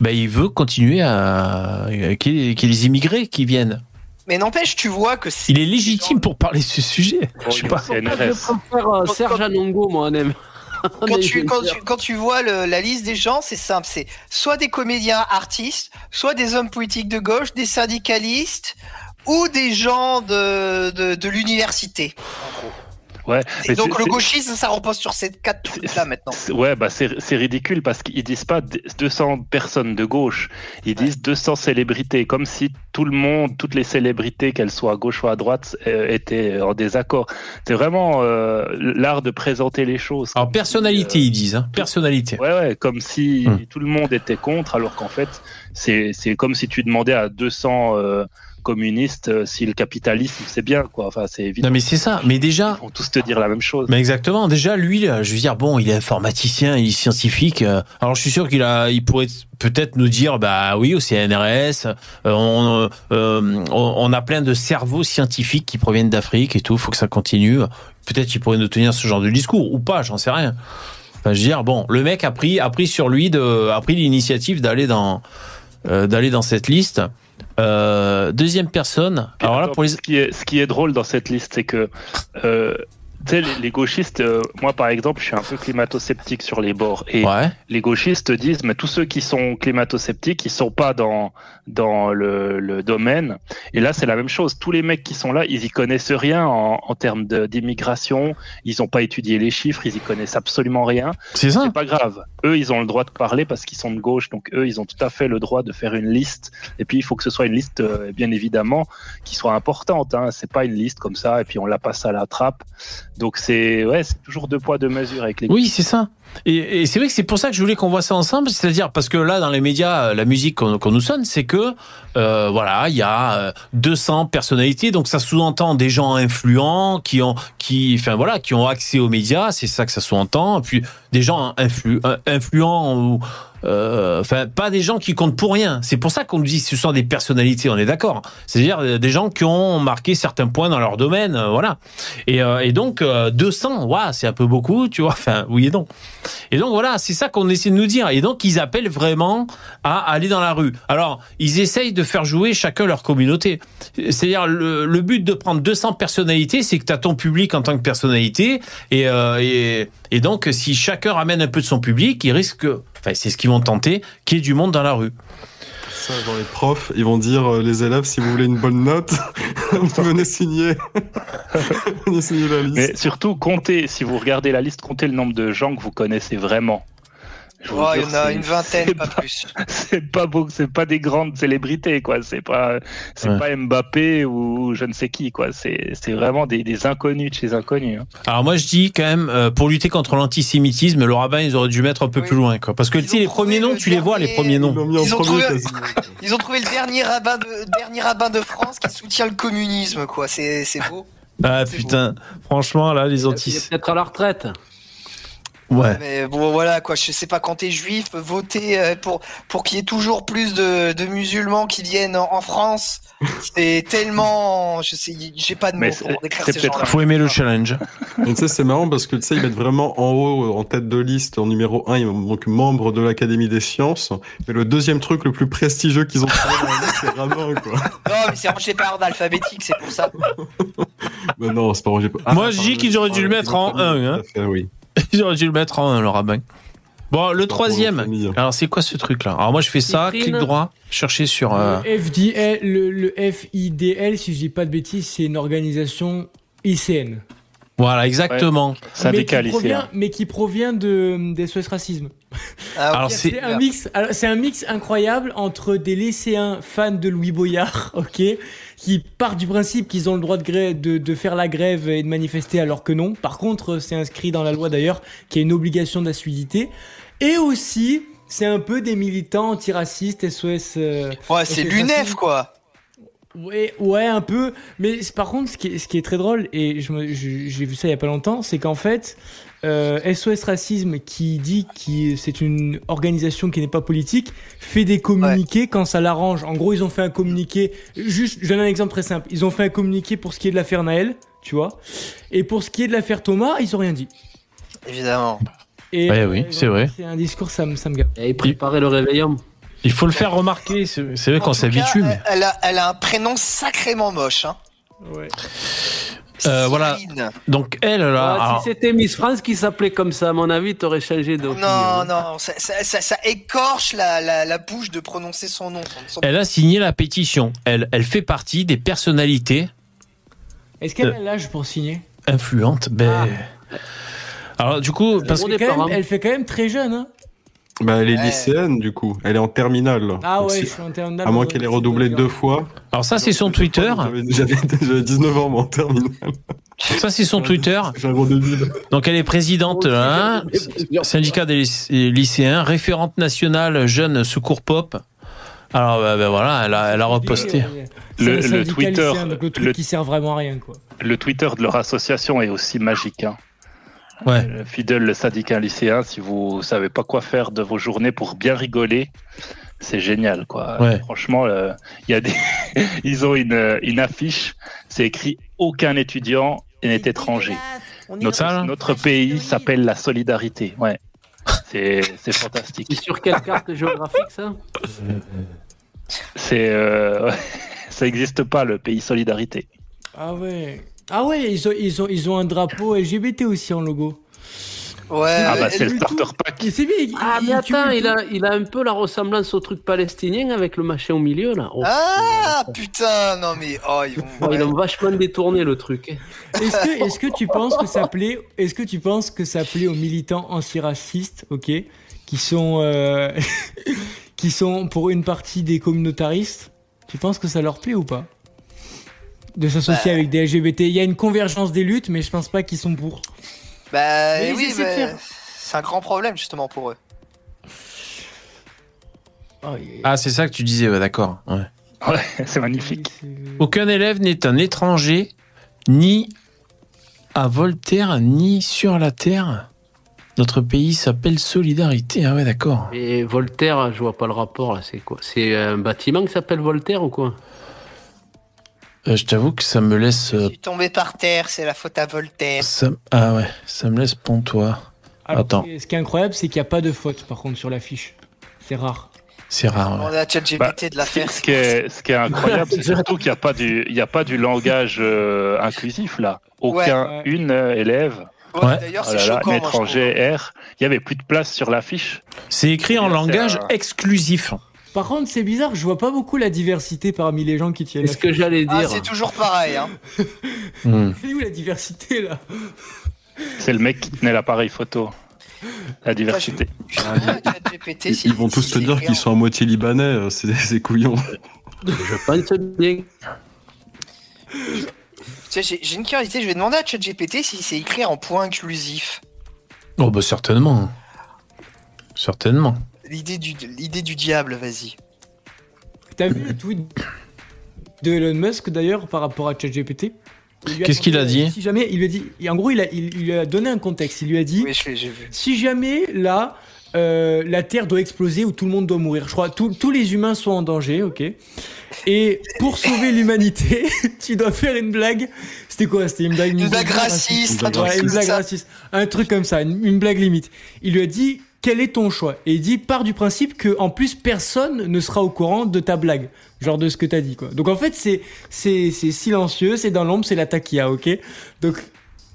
ben, il veut continuer à qu'il y ait qu'il y ait les immigrés qui viennent. Mais n'empêche, tu vois que c'est. Il est légitime pour parler de ce sujet. Bon, Je sais pas. Je préfère euh, Serge Anongo, moi, aime. Quand tu, quand, tu, quand tu vois le- la liste des gens, c'est simple. C'est soit des comédiens artistes, soit des hommes politiques de gauche, des syndicalistes ou des gens de, de, de l'université. Ouais. Et donc le gauchisme, ça repose sur ces quatre trucs-là maintenant. c'est- Ouais, bah c'est c'est ridicule parce qu'ils disent pas d- 200 personnes de gauche, ils disent 200 célébrités, comme si tout le monde, toutes les célébrités, qu'elles soient à gauche ou à droite, euh, étaient en désaccord. C'est vraiment euh, l'art de présenter les choses. Alors personnalité, ils disent. Hein. Personnalité. Ouais, ouais, comme si Hmm. tout le monde était contre, alors qu'en fait, c'est c'est comme si tu demandais à 200 euh, communistes euh, si le capitalisme c'est bien, quoi. Enfin, c'est évident. Non mais c'est ça. Mais déjà, Ils vont tous te dire la même chose. Mais exactement. Déjà, lui, là, je veux dire, bon, il est informaticien, il est scientifique. euh, alors, je suis sûr qu'il a, il pourrait peut-être nous dire, bah oui, au CNRS, euh, on, euh, on, on a plein de cerveaux scientifiques qui proviennent d'Afrique et tout. Faut que ça continue. Peut-être qu'il pourrait nous tenir ce genre de discours ou pas, j'en sais rien. Enfin, je veux dire, bon, le mec a pris, a pris sur lui de, a pris l'initiative d'aller dans, euh, d'aller dans cette liste. Euh, deuxième personne. Puis Alors là, pour les, ce, qui est, ce qui est drôle dans cette liste, c'est que euh, tu sais, les, les gauchistes, euh, moi par exemple, je suis un peu climato-sceptique sur les bords. Et ouais. les gauchistes disent, mais tous ceux qui sont climato-sceptiques, ils sont pas dans dans le, le domaine. Et là, c'est la même chose. Tous les mecs qui sont là, ils y connaissent rien en, en termes d'immigration. Ils ont pas étudié les chiffres, ils y connaissent absolument rien. C'est ça. C'est pas grave. Eux, ils ont le droit de parler parce qu'ils sont de gauche. Donc eux, ils ont tout à fait le droit de faire une liste. Et puis il faut que ce soit une liste, euh, bien évidemment, qui soit importante. Hein. C'est pas une liste comme ça et puis on la passe à la trappe. Donc c'est ouais, c'est toujours deux poids deux mesures avec les. Oui, c'est ça. Et, c'est vrai que c'est pour ça que je voulais qu'on voit ça ensemble, c'est-à-dire parce que là, dans les médias, euh, la musique qu'on nous sonne, c'est que euh, voilà, il y a euh, 200 personnalités, donc ça sous-entend des gens influents qui ont, qui, enfin voilà, qui ont accès aux médias, c'est ça que ça sous-entend. Puis des gens euh, influents ou euh, enfin pas des gens qui comptent pour rien. C'est pour ça qu'on nous dit que ce sont des personnalités. On est d'accord. C'est-à-dire euh, des gens qui ont marqué certains points dans leur domaine, euh, voilà. Et, euh, et donc euh, 200, waouh, c'est un peu beaucoup, tu vois. Enfin oui et non. Et donc voilà, c'est ça qu'on essaie de nous dire. Et donc ils appellent vraiment à aller dans la rue. Alors ils essayent de faire jouer chacun leur communauté. C'est-à-dire le, but de prendre 200 personnalités, c'est que tu as ton public en tant que personnalité. Et, euh, et, et donc si chacun ramène un peu de son public, il risque, enfin c'est ce qu'ils vont tenter, qu'il y ait du monde dans la rue. Ça, genre les profs, ils vont dire euh, les élèves, si vous voulez une bonne note, venez signer. venez signer la liste. Mais surtout, comptez, si vous regardez la liste, comptez le nombre de gens que vous connaissez vraiment. Oh, il y en a une vingtaine, c'est pas plus. C'est pas beau, c'est pas des grandes célébrités, quoi. C'est pas, c'est Ouais. pas Mbappé ou je ne sais qui, quoi. C'est, c'est vraiment des, des inconnus de chez inconnus. hein. Alors moi je dis quand même euh, pour lutter contre l'antisémitisme, le rabbin ils auraient dû mettre un peu Oui. plus loin quoi. Parce que tu sais les premiers noms le tu les vois les premiers noms. Ils ont premier trouvé- quasiment. Ils ont trouvé le dernier rabbin de, dernier rabbin de France qui soutient le communisme, quoi. C'est c'est beau. Ah putain, franchement là les Il est antis. peut-être à la retraite. Ouais. Mais bon, voilà, quoi. Je sais pas, quand t'es juif, voter euh, pour, pour qu'il y ait toujours plus de, de musulmans qui viennent en, en France, c'est tellement. Je sais, j'ai pas de mots pour décrire ces gens-là. Faut aimer le challenge. Et tu sais, c'est marrant parce que tu sais, ils mettent vraiment en haut, en tête de liste, en numéro 1, ils donc membre de l'Académie des sciences. Mais le deuxième truc le plus prestigieux qu'ils ont trouvé dans la liste, c'est rabbin, quoi. Non, mais c'est rangé par ordre alphabétique, c'est pour ça. Mais non, c'est pas Roger. Moi, je dis qu'ils auraient dû le mettre en un, hein. Oui. Ils auraient dû le mettre en le rabbin. Bon le troisième. Alors c'est quoi ce truc là Alors moi je fais ça, Cyprine. clic droit, chercher sur. euh, Le, FDL, le, le FIDL, si je dis pas de bêtises, c'est une organisation ICN. Voilà exactement. Syndicat mais qui provient, lycéen. mais qui provient de, des SOS Racisme. Ah. Alors, c'est- un mix, alors, c'est un mix incroyable entre des lycéens fans de Louis Boyard, ok, qui partent du principe qu'ils ont le droit de, grève, de, de faire la grève et de manifester alors que non. Par contre, c'est inscrit dans la loi d'ailleurs qu'il y a une obligation d'assiduité. Et aussi, c'est un peu des militants antiracistes, SOS. euh, Ouais, c'est l'UNEF, quoi. Ouais, ouais, un peu. Mais c'est- par contre, ce qui est, ce qui est très drôle, et j'ai vu ça il y a pas longtemps, c'est qu'en fait, euh, SOS Racisme, qui dit que c'est une organisation qui n'est pas politique, fait des communiqués quand ça l'arrange. En gros, ils ont fait un communiqué. Juste, je donne un exemple très simple. Ils ont fait un communiqué pour ce qui est de l'affaire Naël, tu vois. Et pour ce qui est de l'affaire Thomas, ils ont rien dit. Évidemment. Et, Ouais, oui, ils c'est vrai. C'est un discours, ça me, ça me gave. Et il préparait le réveillon. Il faut le faire remarquer. C'est vrai qu'on s'habitue. mais- Elle a, elle a un prénom sacrément moche, hein. Ouais. Euh, voilà. Donc elle là. Ah, alors- si c'était Miss France qui s'appelait comme ça, à mon avis, t'aurais changé de. Non, non, ça, ça, ça, ça écorche la, la, la bouche de prononcer son nom. Son- Elle a signé la pétition. Elle, elle fait partie des personnalités Est-ce qu'elle a l'âge pour signer? influentes. Ben... Alors du coup, parce elle fait, quand départ, même, hein. elle fait quand même très jeune, hein Bah, elle est Ouais. lycéenne, du coup. Elle est en terminale. Ah Donc, ouais, si- je suis en termes À moins qu'elle ait redoublé deux fois. alors ça c'est son Twitter. J'avais j'avais- j'avais 19 ans, moi, en terminale. Ça c'est son Twitter. J'ai un gros débile. Donc elle est présidente hein, syndicat des lyc- lycéens, référente nationale jeune secours pop. Alors ben, ben voilà, elle a, elle a reposté. Le- Twitter, lycéen, donc le truc le- qui sert vraiment à rien, quoi. Le Twitter de leur association est aussi magique. Hein. Ouais. Euh, Fidèle, le syndicat lycéen, si vous savez pas quoi faire de vos journées pour bien rigoler, c'est génial, quoi. Ouais. Franchement, euh, il y a des, ils ont une, euh, une affiche, c'est écrit aucun étudiant n'est étranger. Notre, Ça, là notre pays s'appelle la solidarité. Ouais. C'est, fantastique. C'est sur quelle carte géographique ça? C'est, euh, ça n'existe pas le pays solidarité. Ah ouais. Ah ouais, ils ont, ils ont, ils ont un drapeau LGBT aussi en logo. Ouais, Ah bah c'est le starter pack. C'est bien. il- Ah, mais tu attends, vois, il a, il a un peu la ressemblance au truc palestinien avec le machin au milieu là. Oh, Ah putain, non mais oh ils vont. oh, ils ont vachement détourné le truc. Est-ce que, est-ce que tu penses que ça plaît Est-ce que tu penses que ça plaît aux militants antiracistes, ok, qui sont, euh, qui sont pour une partie des communautaristes? Tu penses que ça leur plaît ou pas? De s'associer Bah. avec des LGBT Il y a une convergence des luttes, mais je pense pas qu'ils sont pour. Bah Mais oui, mais faire. c'est un grand problème justement pour eux. Oh, Ah c'est ça que tu disais, ouais, d'accord. ouais. Ouais, c'est magnifique. Aucun élève n'est un étranger, ni à Voltaire, ni sur la terre. Notre pays s'appelle Solidarité. Ah ouais, d'accord. Et Voltaire, je vois pas le rapport là, c'est quoi? C'est un bâtiment qui s'appelle Voltaire ou quoi? Euh, je t'avoue que ça me laisse. Je euh, suis tombé par terre, c'est la faute à Voltaire. ça... Ah ouais, ça me laisse pontois. Alors, Attends. ce qui est- incroyable, c'est qu'il n'y a pas de faute, par contre, sur l'affiche. C'est rare. C'est rare. ouais. On a ChatGPT Bah, de la faire. Ce qui est, ce qui est incroyable, c'est surtout qu'il n'y a pas du, il y a pas du langage euh, inclusif là. Aucun, Ouais. une euh, élève, Ouais, Ouais. D'ailleurs, oh c'est je étranger R, il y avait plus de place sur l'affiche. C'est écrit en langage un- exclusif. Par contre, c'est bizarre, je vois pas beaucoup la diversité parmi les gens qui tiennent. C'est ce que j'allais. Ah, dire. c'est toujours pareil. Hein. Hmm. Où la diversité là? C'est le mec qui tenait l'appareil photo. La diversité. Je Ils, vont tous te dire qu'ils sont à moitié libanais, euh, c'est des couillons. Je pense bien. Tu sais, J'ai j'ai une curiosité, je vais demander à ChatGPT si c'est écrit en point inclusif. Oh bah certainement. Certainement. L'idée du, l'idée du diable, vas-y. T'as vu le tweet de Elon Musk d'ailleurs par rapport à ChatGPT? Qu'est-ce qu'il a dit Si jamais, il lui a dit, et en gros, il, a, il, il lui a donné un contexte. Il lui a dit Oui, je si jamais là, euh, la Terre doit exploser ou tout le monde doit mourir, je crois, tous- tous les humains sont en danger, ok? Et pour sauver l'humanité, tu dois faire une blague. C'était quoi? C'était une blague Une blague misogyne, raciste, un Ouais, truc une blague raciste. Un truc comme ça, une, une blague limite. Il lui a dit quel est ton choix? Et il dit part du principe que en plus personne ne sera au courant de ta blague, genre de ce que t'as dit quoi. Donc en fait c'est c'est c'est silencieux, c'est dans l'ombre, c'est la taquilla, ok? Donc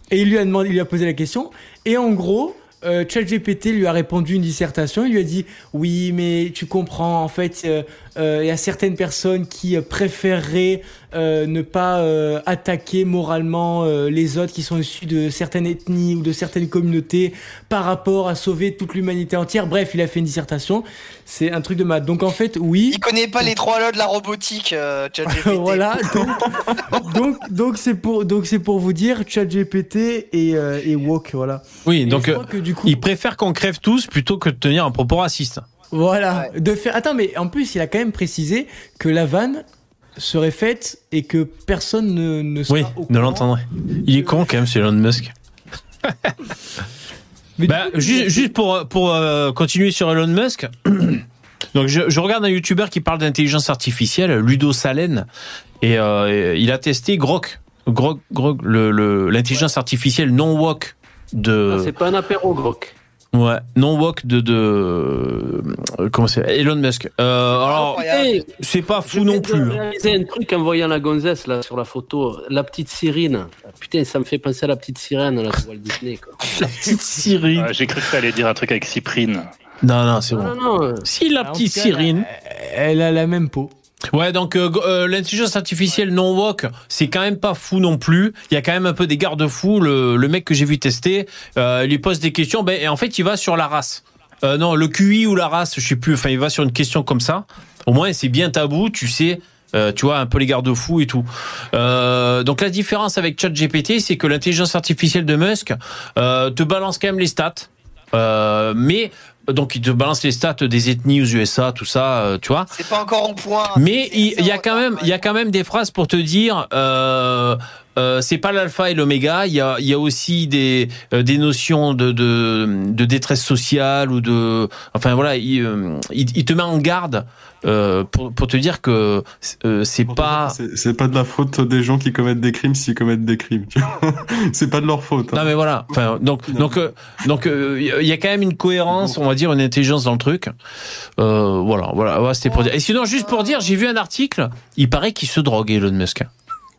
et il lui a demandé, il lui a posé la question et en gros. Euh, ChatGPT lui a répondu une dissertation. Il lui a dit oui, mais tu comprends. En fait, euh, il y a certaines personnes qui euh, préféreraient euh, ne pas euh, attaquer moralement euh, les autres qui sont issus de certaines ethnies ou de certaines communautés par rapport à sauver toute l'humanité entière. Bref, il a fait une dissertation. C'est un truc de maths. Donc en fait, oui. Il connaît pas les trois lois de la robotique, euh, ChatGPT. voilà. Donc donc donc c'est pour donc c'est pour vous dire ChatGPT et euh, et woke voilà. Oui, Et donc euh, crois que du coup il préfère qu'on crève tous plutôt que de tenir un propos raciste. Voilà, de faire. Attends, mais en plus, il a quand même précisé que la vanne serait faite et que personne ne, ne sera Oui, au ne l'entendrait. Il est con quand même, c'est Elon Musk. Mais Bah, juste, juste pour, pour euh, continuer sur Elon Musk. Donc, je, je regarde un YouTuber qui parle d'intelligence artificielle, Ludo Salen, et euh, il a testé Grok. Grok, Grok le- le- l'intelligence artificielle non woke de. Ah, c'est pas un apéro grok. Ouais, non woke de, de euh, comment c'est Elon Musk. Euh, alors c'est pas fou non plus. réaliser un truc en voyant la gonzesse là sur la photo, la petite sirène. Putain, ça me fait penser à la petite sirène là de Walt Disney quoi. La petite Cyrine. Euh, J'ai cru que tu allais dire un truc avec Cyprine. Non non c'est bon. non, non. Si la petite Cyrine. Elle a la même peau. Ouais, donc euh, euh, l'intelligence artificielle non woke, c'est quand même pas fou non plus. Il y a quand même un peu des garde-fous. Le, mec que j'ai vu tester, euh, il lui pose des questions. Ben, et en fait, il va sur la race. Non, le QI ou la race, je sais plus. Enfin, il va sur une question comme ça. Au moins, c'est bien tabou. Tu sais, tu vois un peu les garde-fous et tout. Donc la différence avec ChatGPT, c'est que l'intelligence artificielle de Musk te balance quand même les stats. Mais donc il te balance les stats des ethnies aux USA, tout ça, euh, tu vois. C'est pas encore en point. Mais C'est- il y a quand retard, même, il y a quand même des phrases pour te dire. Euh, euh, c'est pas l'alpha et l'oméga. Il y a, il y a aussi des, euh, des notions de, de, de détresse sociale ou de, enfin voilà, il, euh, il, il te met en garde euh, pour, pour te dire que euh, c'est pas. C'est pas de la faute des gens qui commettent des crimes s'ils commettent des crimes. tu vois. c'est pas de leur faute. hein. Non mais voilà. Enfin donc donc euh, donc il y a quand même une cohérence, on va dire une intelligence dans le truc. Voilà voilà. Ouais, C'était pour dire. Et sinon juste pour dire, j'ai vu un article. Il paraît qu'il se drogue Elon Musk.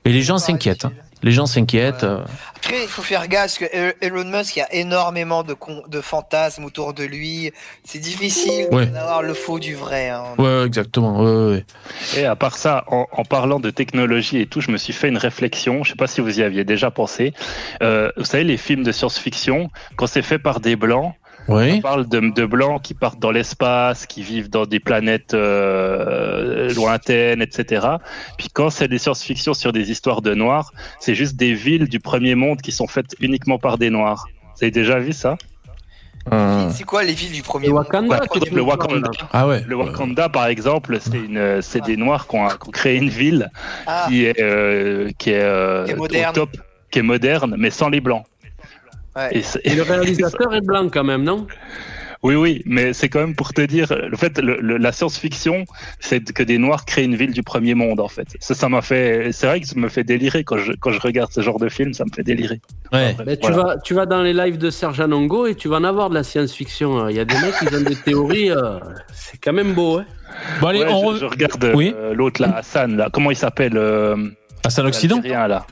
Et les gens s'inquiètent. hein. Les gens s'inquiètent. Ouais. euh. Après, il faut faire gaffe parce que E- Elon Musk, il y a énormément de, con- de fantasmes autour de lui. C'est difficile Ouais. d'avoir le faux du vrai. hein. Ouais, exactement. Ouais, ouais, ouais. Et à part ça, en, en parlant de technologie et tout, je me suis fait une réflexion. Je sais pas si vous y aviez déjà pensé. Euh, vous savez, les films de science-fiction, quand c'est fait par des blancs, on parle de, de blancs qui partent dans l'espace, qui vivent dans des planètes euh, lointaines, etc. Puis quand c'est des science-fiction sur des histoires de noirs, c'est juste des villes du premier monde qui sont faites uniquement par des noirs. Vous avez déjà vu ça? Euh, C'est quoi les villes du premier Le monde? Wakanda, Ouais, Le Wakanda. Ah ouais. Le Wakanda, par exemple, c'est une, c'est des noirs qui ont, qui ont créé une ville Ah, qui est, euh, qui est, euh, Qui est au top, qui est moderne, mais sans les blancs. Ouais. Et le réalisateur est blanc quand même, non? Oui, oui, mais c'est quand même pour te dire, le fait, le- le- la science-fiction, c'est que des Noirs créent une ville du premier monde, en fait. Ça, ça m'a fait, c'est vrai que ça me fait délirer quand je, quand je regarde ce genre de film, ça me fait délirer. Ouais. Ben, tu, Voilà. vas, tu vas dans les lives de Serge Anongo et tu vas en avoir de la science-fiction. Il y a des mecs qui ont des théories, euh, c'est quand même beau. Hein Bon, allez, Ouais, on je, je re... regarde euh, Oui. l'autre là, Hassan, là. Comment il s'appelle euh, Hassan Occident? là.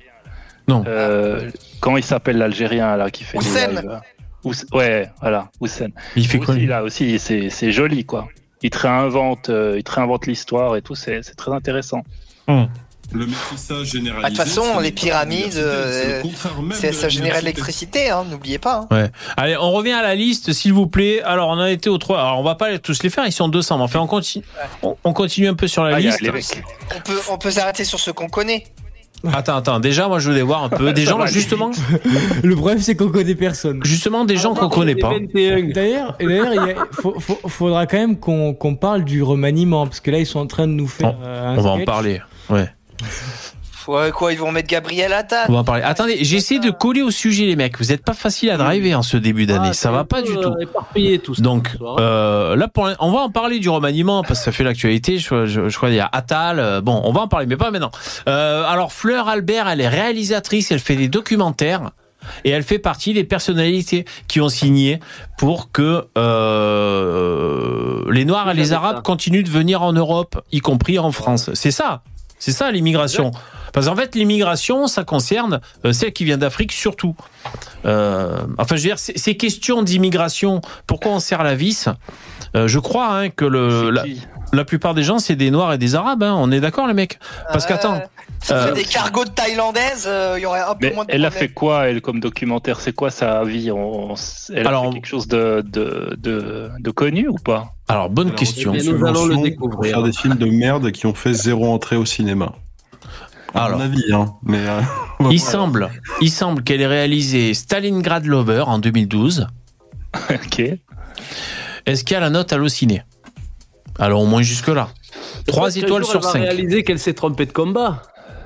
Non. Euh, comment il s'appelle l'Algérien là qui fait des Houssen. lives, là Houss- Ouais, voilà, Houssen. Il fait quoi aussi, lui là aussi, c'est c'est joli quoi. Il te réinvente, euh, il te réinvente l'histoire et tout, c'est c'est très intéressant. Le métissage généralisé. Bah, de toute façon, les pyramides, le euh, Ça diversité. l'électricité, hein, n'oubliez pas. hein. Allez, on revient à la liste, s'il vous plaît. Alors, on a été aux trois. Alors, on va pas tous les faire, ils sont 200. Mais enfin, on continue, on, on continue un peu sur la Ah, liste. On peut, on peut s'arrêter sur ce qu'on connaît. Attends, attends. Déjà, moi, je voulais voir un peu des gens, justement, Le problème, c'est qu'on connaît personne. justement, des gens qu'on connaît pas. 21. D'ailleurs, d'ailleurs, il y a- faut- faut- faudra quand même qu'on qu'on parle du remaniement, parce que là, ils sont en train de nous faire. euh, un On va en sketch. parler. Ouais. Ouais, quoi, ils vont mettre Gabriel Attal. On va en parler. Attendez, j'essaie de coller au sujet, les mecs. Vous êtes pas facile à driver en ce début d'année. Ah, ça va pas du euh, tout. éparpillé tout ça. Donc euh, là, pour, on va en parler du remaniement parce que ça fait l'actualité. Je, je, je crois qu'il y a Attal. euh, Bon, on va en parler, mais pas maintenant. Euh, alors Fleur Albert, elle est réalisatrice, elle fait des documentaires et elle fait partie des personnalités qui ont signé pour que euh, les Noirs et les Arabes continuent de venir en Europe, y compris en France. C'est ça, c'est ça l'immigration. Parce qu'en fait, l'immigration, ça concerne euh, celle qui vient d'Afrique surtout. Euh, enfin, je veux dire, ces questions d'immigration, pourquoi on serre la vis Euh, Je crois hein, que le, la, plupart des gens, c'est des Noirs et des Arabes. hein. On est d'accord, les mecs? Parce Ouais. qu'attends, Ça euh, fait des cargos de thaïlandaises, euh, il y aurait un peu Mais moins de elle a problèmes. fait quoi, elle, comme documentaire? C'est quoi sa vie On- Elle a Alors, fait quelque chose de, de, de, de connu ou pas? Alors, bonne Alors, question. Et nous allons le découvrir. pour Faire des films de merde qui ont fait zéro entrée au cinéma. À Alors. mon avis, hein. Mais euh, Il semble, il semble qu'elle ait réalisé Stalingrad Lover en 2012. Ok. Est-ce qu'il y a la note Allociné Alors, au moins jusque-là. Trois Peut-être qu'un étoiles jour, sur elle va cinq. réaliser qu'elle s'est trompée de combat.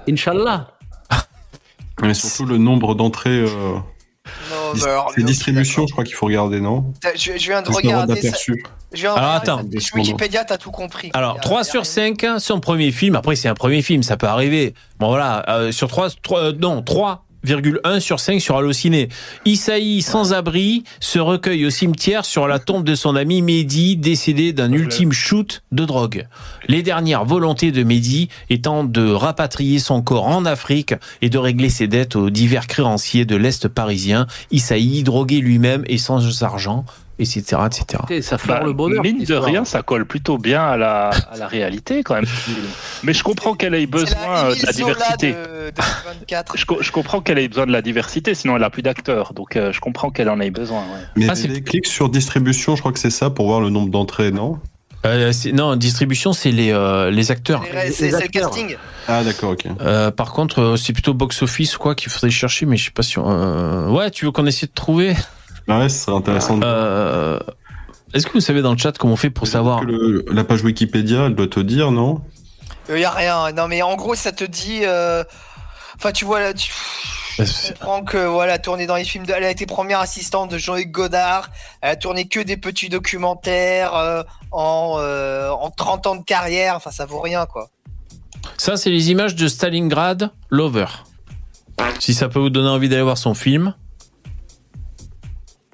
Inch'Allah. mais surtout le nombre d'entrées. euh, Non, dis- alors, c'est Léo, distribution, je crois qu'il faut regarder, non Je, je viens de regarder. ça- d'aperçu. Je viens de Alors, regarder attends. fiche Wikipédia, t'as tout compris. Alors, Il y a- 3 il y a sur rien. 5, son premier film. Après, c'est un premier film, ça peut arriver. Bon, voilà. euh, sur 3, non, 3,1 sur 5 sur Allociné. Isaïe, sans abri, se recueille au cimetière sur la tombe de son ami Mehdi, décédé d'un ultime shoot de drogue. Les dernières volontés de Mehdi étant de rapatrier son corps en Afrique et de régler ses dettes aux divers créanciers de l'Est parisien. Isaïe, drogué lui-même et sans argent, etc., etc. Ça fait Bah, le bonheur. mine de histoire. rien, ça colle plutôt bien à la, à la réalité quand même. Mais je comprends qu'elle ait besoin la euh, de la diversité. de, de 24. Je, co- je comprends qu'elle ait besoin de la diversité, sinon elle a plus d'acteurs. Donc euh, je comprends qu'elle en ait besoin. ouais. Mais Ah, c'est- les clics sur distribution, je crois que c'est ça pour voir le nombre d'entrées, non? Euh, non, distribution, c'est les, euh, les acteurs. C'est le casting. Ah, d'accord, ok. Euh, par contre, c'est plutôt box-office ou quoi qu'il faudrait chercher, mais je sais pas si... on- euh, Ouais, tu veux qu'on essaie de trouver? Ouais, ce serait intéressant de euh... Est-ce que vous savez dans le chat comment on fait pour savoir Que le- la page Wikipédia, elle doit te dire, non? Il y a rien. Non, mais en gros, ça te dit. euh, Enfin, tu vois là, tu Euh, tu comprends que voilà, tourner dans les films. De... Elle a été première assistante de Jean-Luc Godard. Elle a tourné que des petits documentaires euh, en euh, en 30 ans de carrière. Enfin, ça vaut rien quoi. Ça, c'est les images de Stalingrad Lover. Si ça peut vous donner envie d'aller voir son film.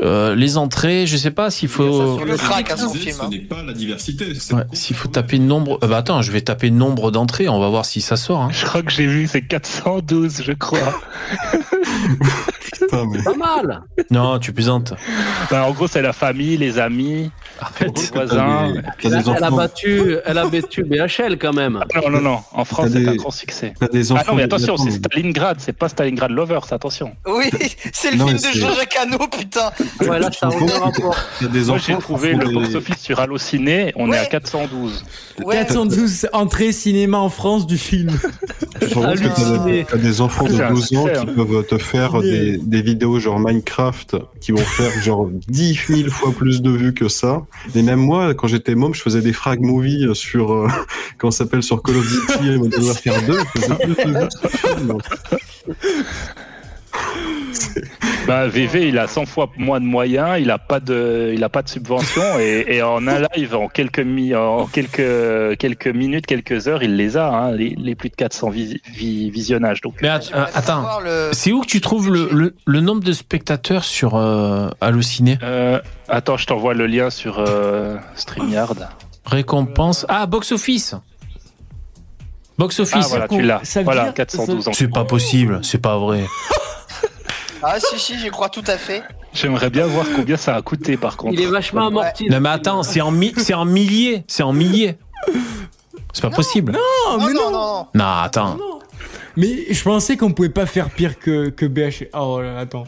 Euh, les entrées, je sais pas s'il Il y a ça faut... sur le crack à son Ce film. hein. n'est pas la diversité. c'est Ouais, le s'il faut taper nombre... Euh, bah attends, je vais taper nombre d'entrées, on va voir si ça sort. hein. Je crois que j'ai vu, c'est 412, je crois. Putain, mais- Pas mal. Non, tu plaisantes. Ben, en gros, c'est la famille, les amis, les voisins. des- t'as des Elle a battu, elle a battu BHL quand même. Non, non, non. En France, c'est des- un grand succès. des Ah non, mais attention, c'est Stalingrad, c'est pas Stalingrad Lovers, attention. Oui, c'est le Non, film de Jean-Jacques Hano, putain. Ouais, là, ça a aucun rapport. Moi, j'ai trouvé le box-office sur Allociné, on est à 412. Ouais. 412 entrées cinéma en France du film. Je pense que t'as Halluciné. des- enfants de un 12 ans qui hein. peuvent te faire des, des vidéos genre Minecraft qui vont faire genre 10 000 fois plus de vues que ça. Et même moi, quand j'étais môme, je faisais des frag movies sur, euh, comment s'appelle, sur Call of Duty et Modern Warfare 2. Je faisais plus de vues Bah, VV, il a 100 fois moins de moyens, il a pas de, il a pas de subvention et, et en un live, en quelques, mi- en quelques, quelques minutes, quelques heures, il les a, hein, les, les plus de 400 vis- vi- visionnages. Donc, Mais att- euh, attends, le- c'est où que tu trouves le, le, le nombre de spectateurs sur euh, Allociné? Euh, attends, je t'envoie le lien sur euh, StreamYard. Récompense. Ah, box office. Box Ah, office. voilà, qu'on- tu l'as. Voilà, dire- 412 ans. C'est pas possible, c'est pas vrai. Ah si si, j'y crois tout à fait. J'aimerais bien voir combien ça a coûté, par contre. Il est vachement amorti. Non mais attends, c'est en, mi- c'est en milliers, c'est en milliers. C'est pas possible. Non, Non mais non non, non non. attends. Mais je pensais qu'on pouvait pas faire pire que, que BH. Oh là, attends.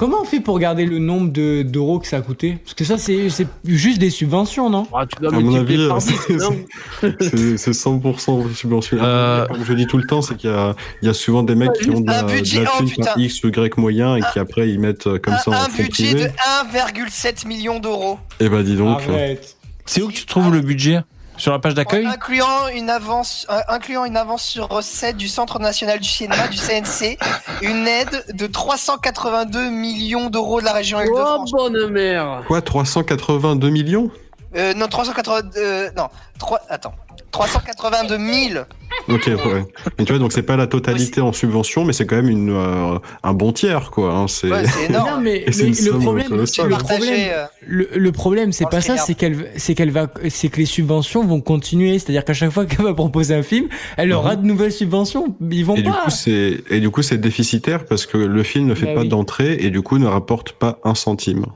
Comment on fait pour regarder le nombre de- d'euros que ça a coûté? Parce que ça, c'est c'est juste des subventions, non? Ah, tu dois À mon multiplier avis, par euh, 10, c'est- non C'est c'est 100% subventionné. Euh, Comme je dis tout le temps, c'est qu'il y a, il y a souvent des mecs qui ont de la, budget- de la oh, thune putain. par X ou Y moyen et qui après ils mettent euh, comme ça en un budget de privés. 1,7 million d'euros. Et bah dis donc. Arrête. C'est où que tu trouves le budget? Sur la page d'accueil Incluant une avance, euh, incluant une avance sur recette du Centre national du cinéma, du CNC, une aide de 382 millions d'euros de la région Oh, Île-de-France. bonne mère Quoi, 382 millions? Euh, non, 382, euh, non, 3, attends, 382 000. Ok, ouais. Mais tu vois, donc c'est pas la totalité en subvention, mais c'est quand même une, euh, un bon tiers, quoi. Hein, c'est... Ouais, c'est Non, énorme. mais, le problème, le problème, euh, le, le problème, c'est pas ça, énorme. c'est qu'elle, c'est qu'elle va, c'est que les subventions vont continuer. C'est-à-dire qu'à chaque fois qu'elle va proposer un film, elle aura de nouvelles subventions. Ils vont Et du pas. coup, c'est et du coup c'est déficitaire parce que le film ne fait Bah pas oui. d'entrée et du coup ne rapporte pas un centime.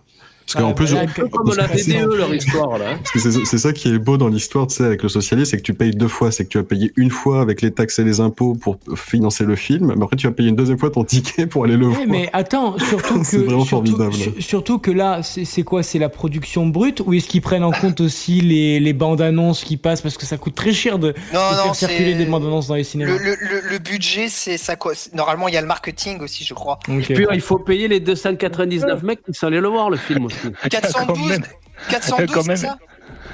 Parce qu'en Ah, plus, bah là, Comme la DDE, leur histoire, là. parce que c'est ça qui est beau dans l'histoire, tu sais, avec le socialisme, c'est que tu payes deux fois. C'est que tu vas payer une fois avec les taxes et les impôts pour financer le film, mais après tu vas payer une deuxième fois ton ticket pour aller le Oui, voir. mais attends, surtout que, C'est vraiment surtout, surtout que là, c'est quoi? C'est la production brute ou est-ce qu'ils prennent en compte aussi les, les bandes annonces qui passent? Parce que ça coûte très cher de, de Non, non, faire circuler des bandes annonces dans les cinémas. Le, le, le, le budget, c'est ça quoi? Normalement, il y a le marketing aussi, je crois. Puis il faut payer les 299 mecs qui sont allés le voir, le film aussi. 412, Quand même. 412, Quand même. c'est ça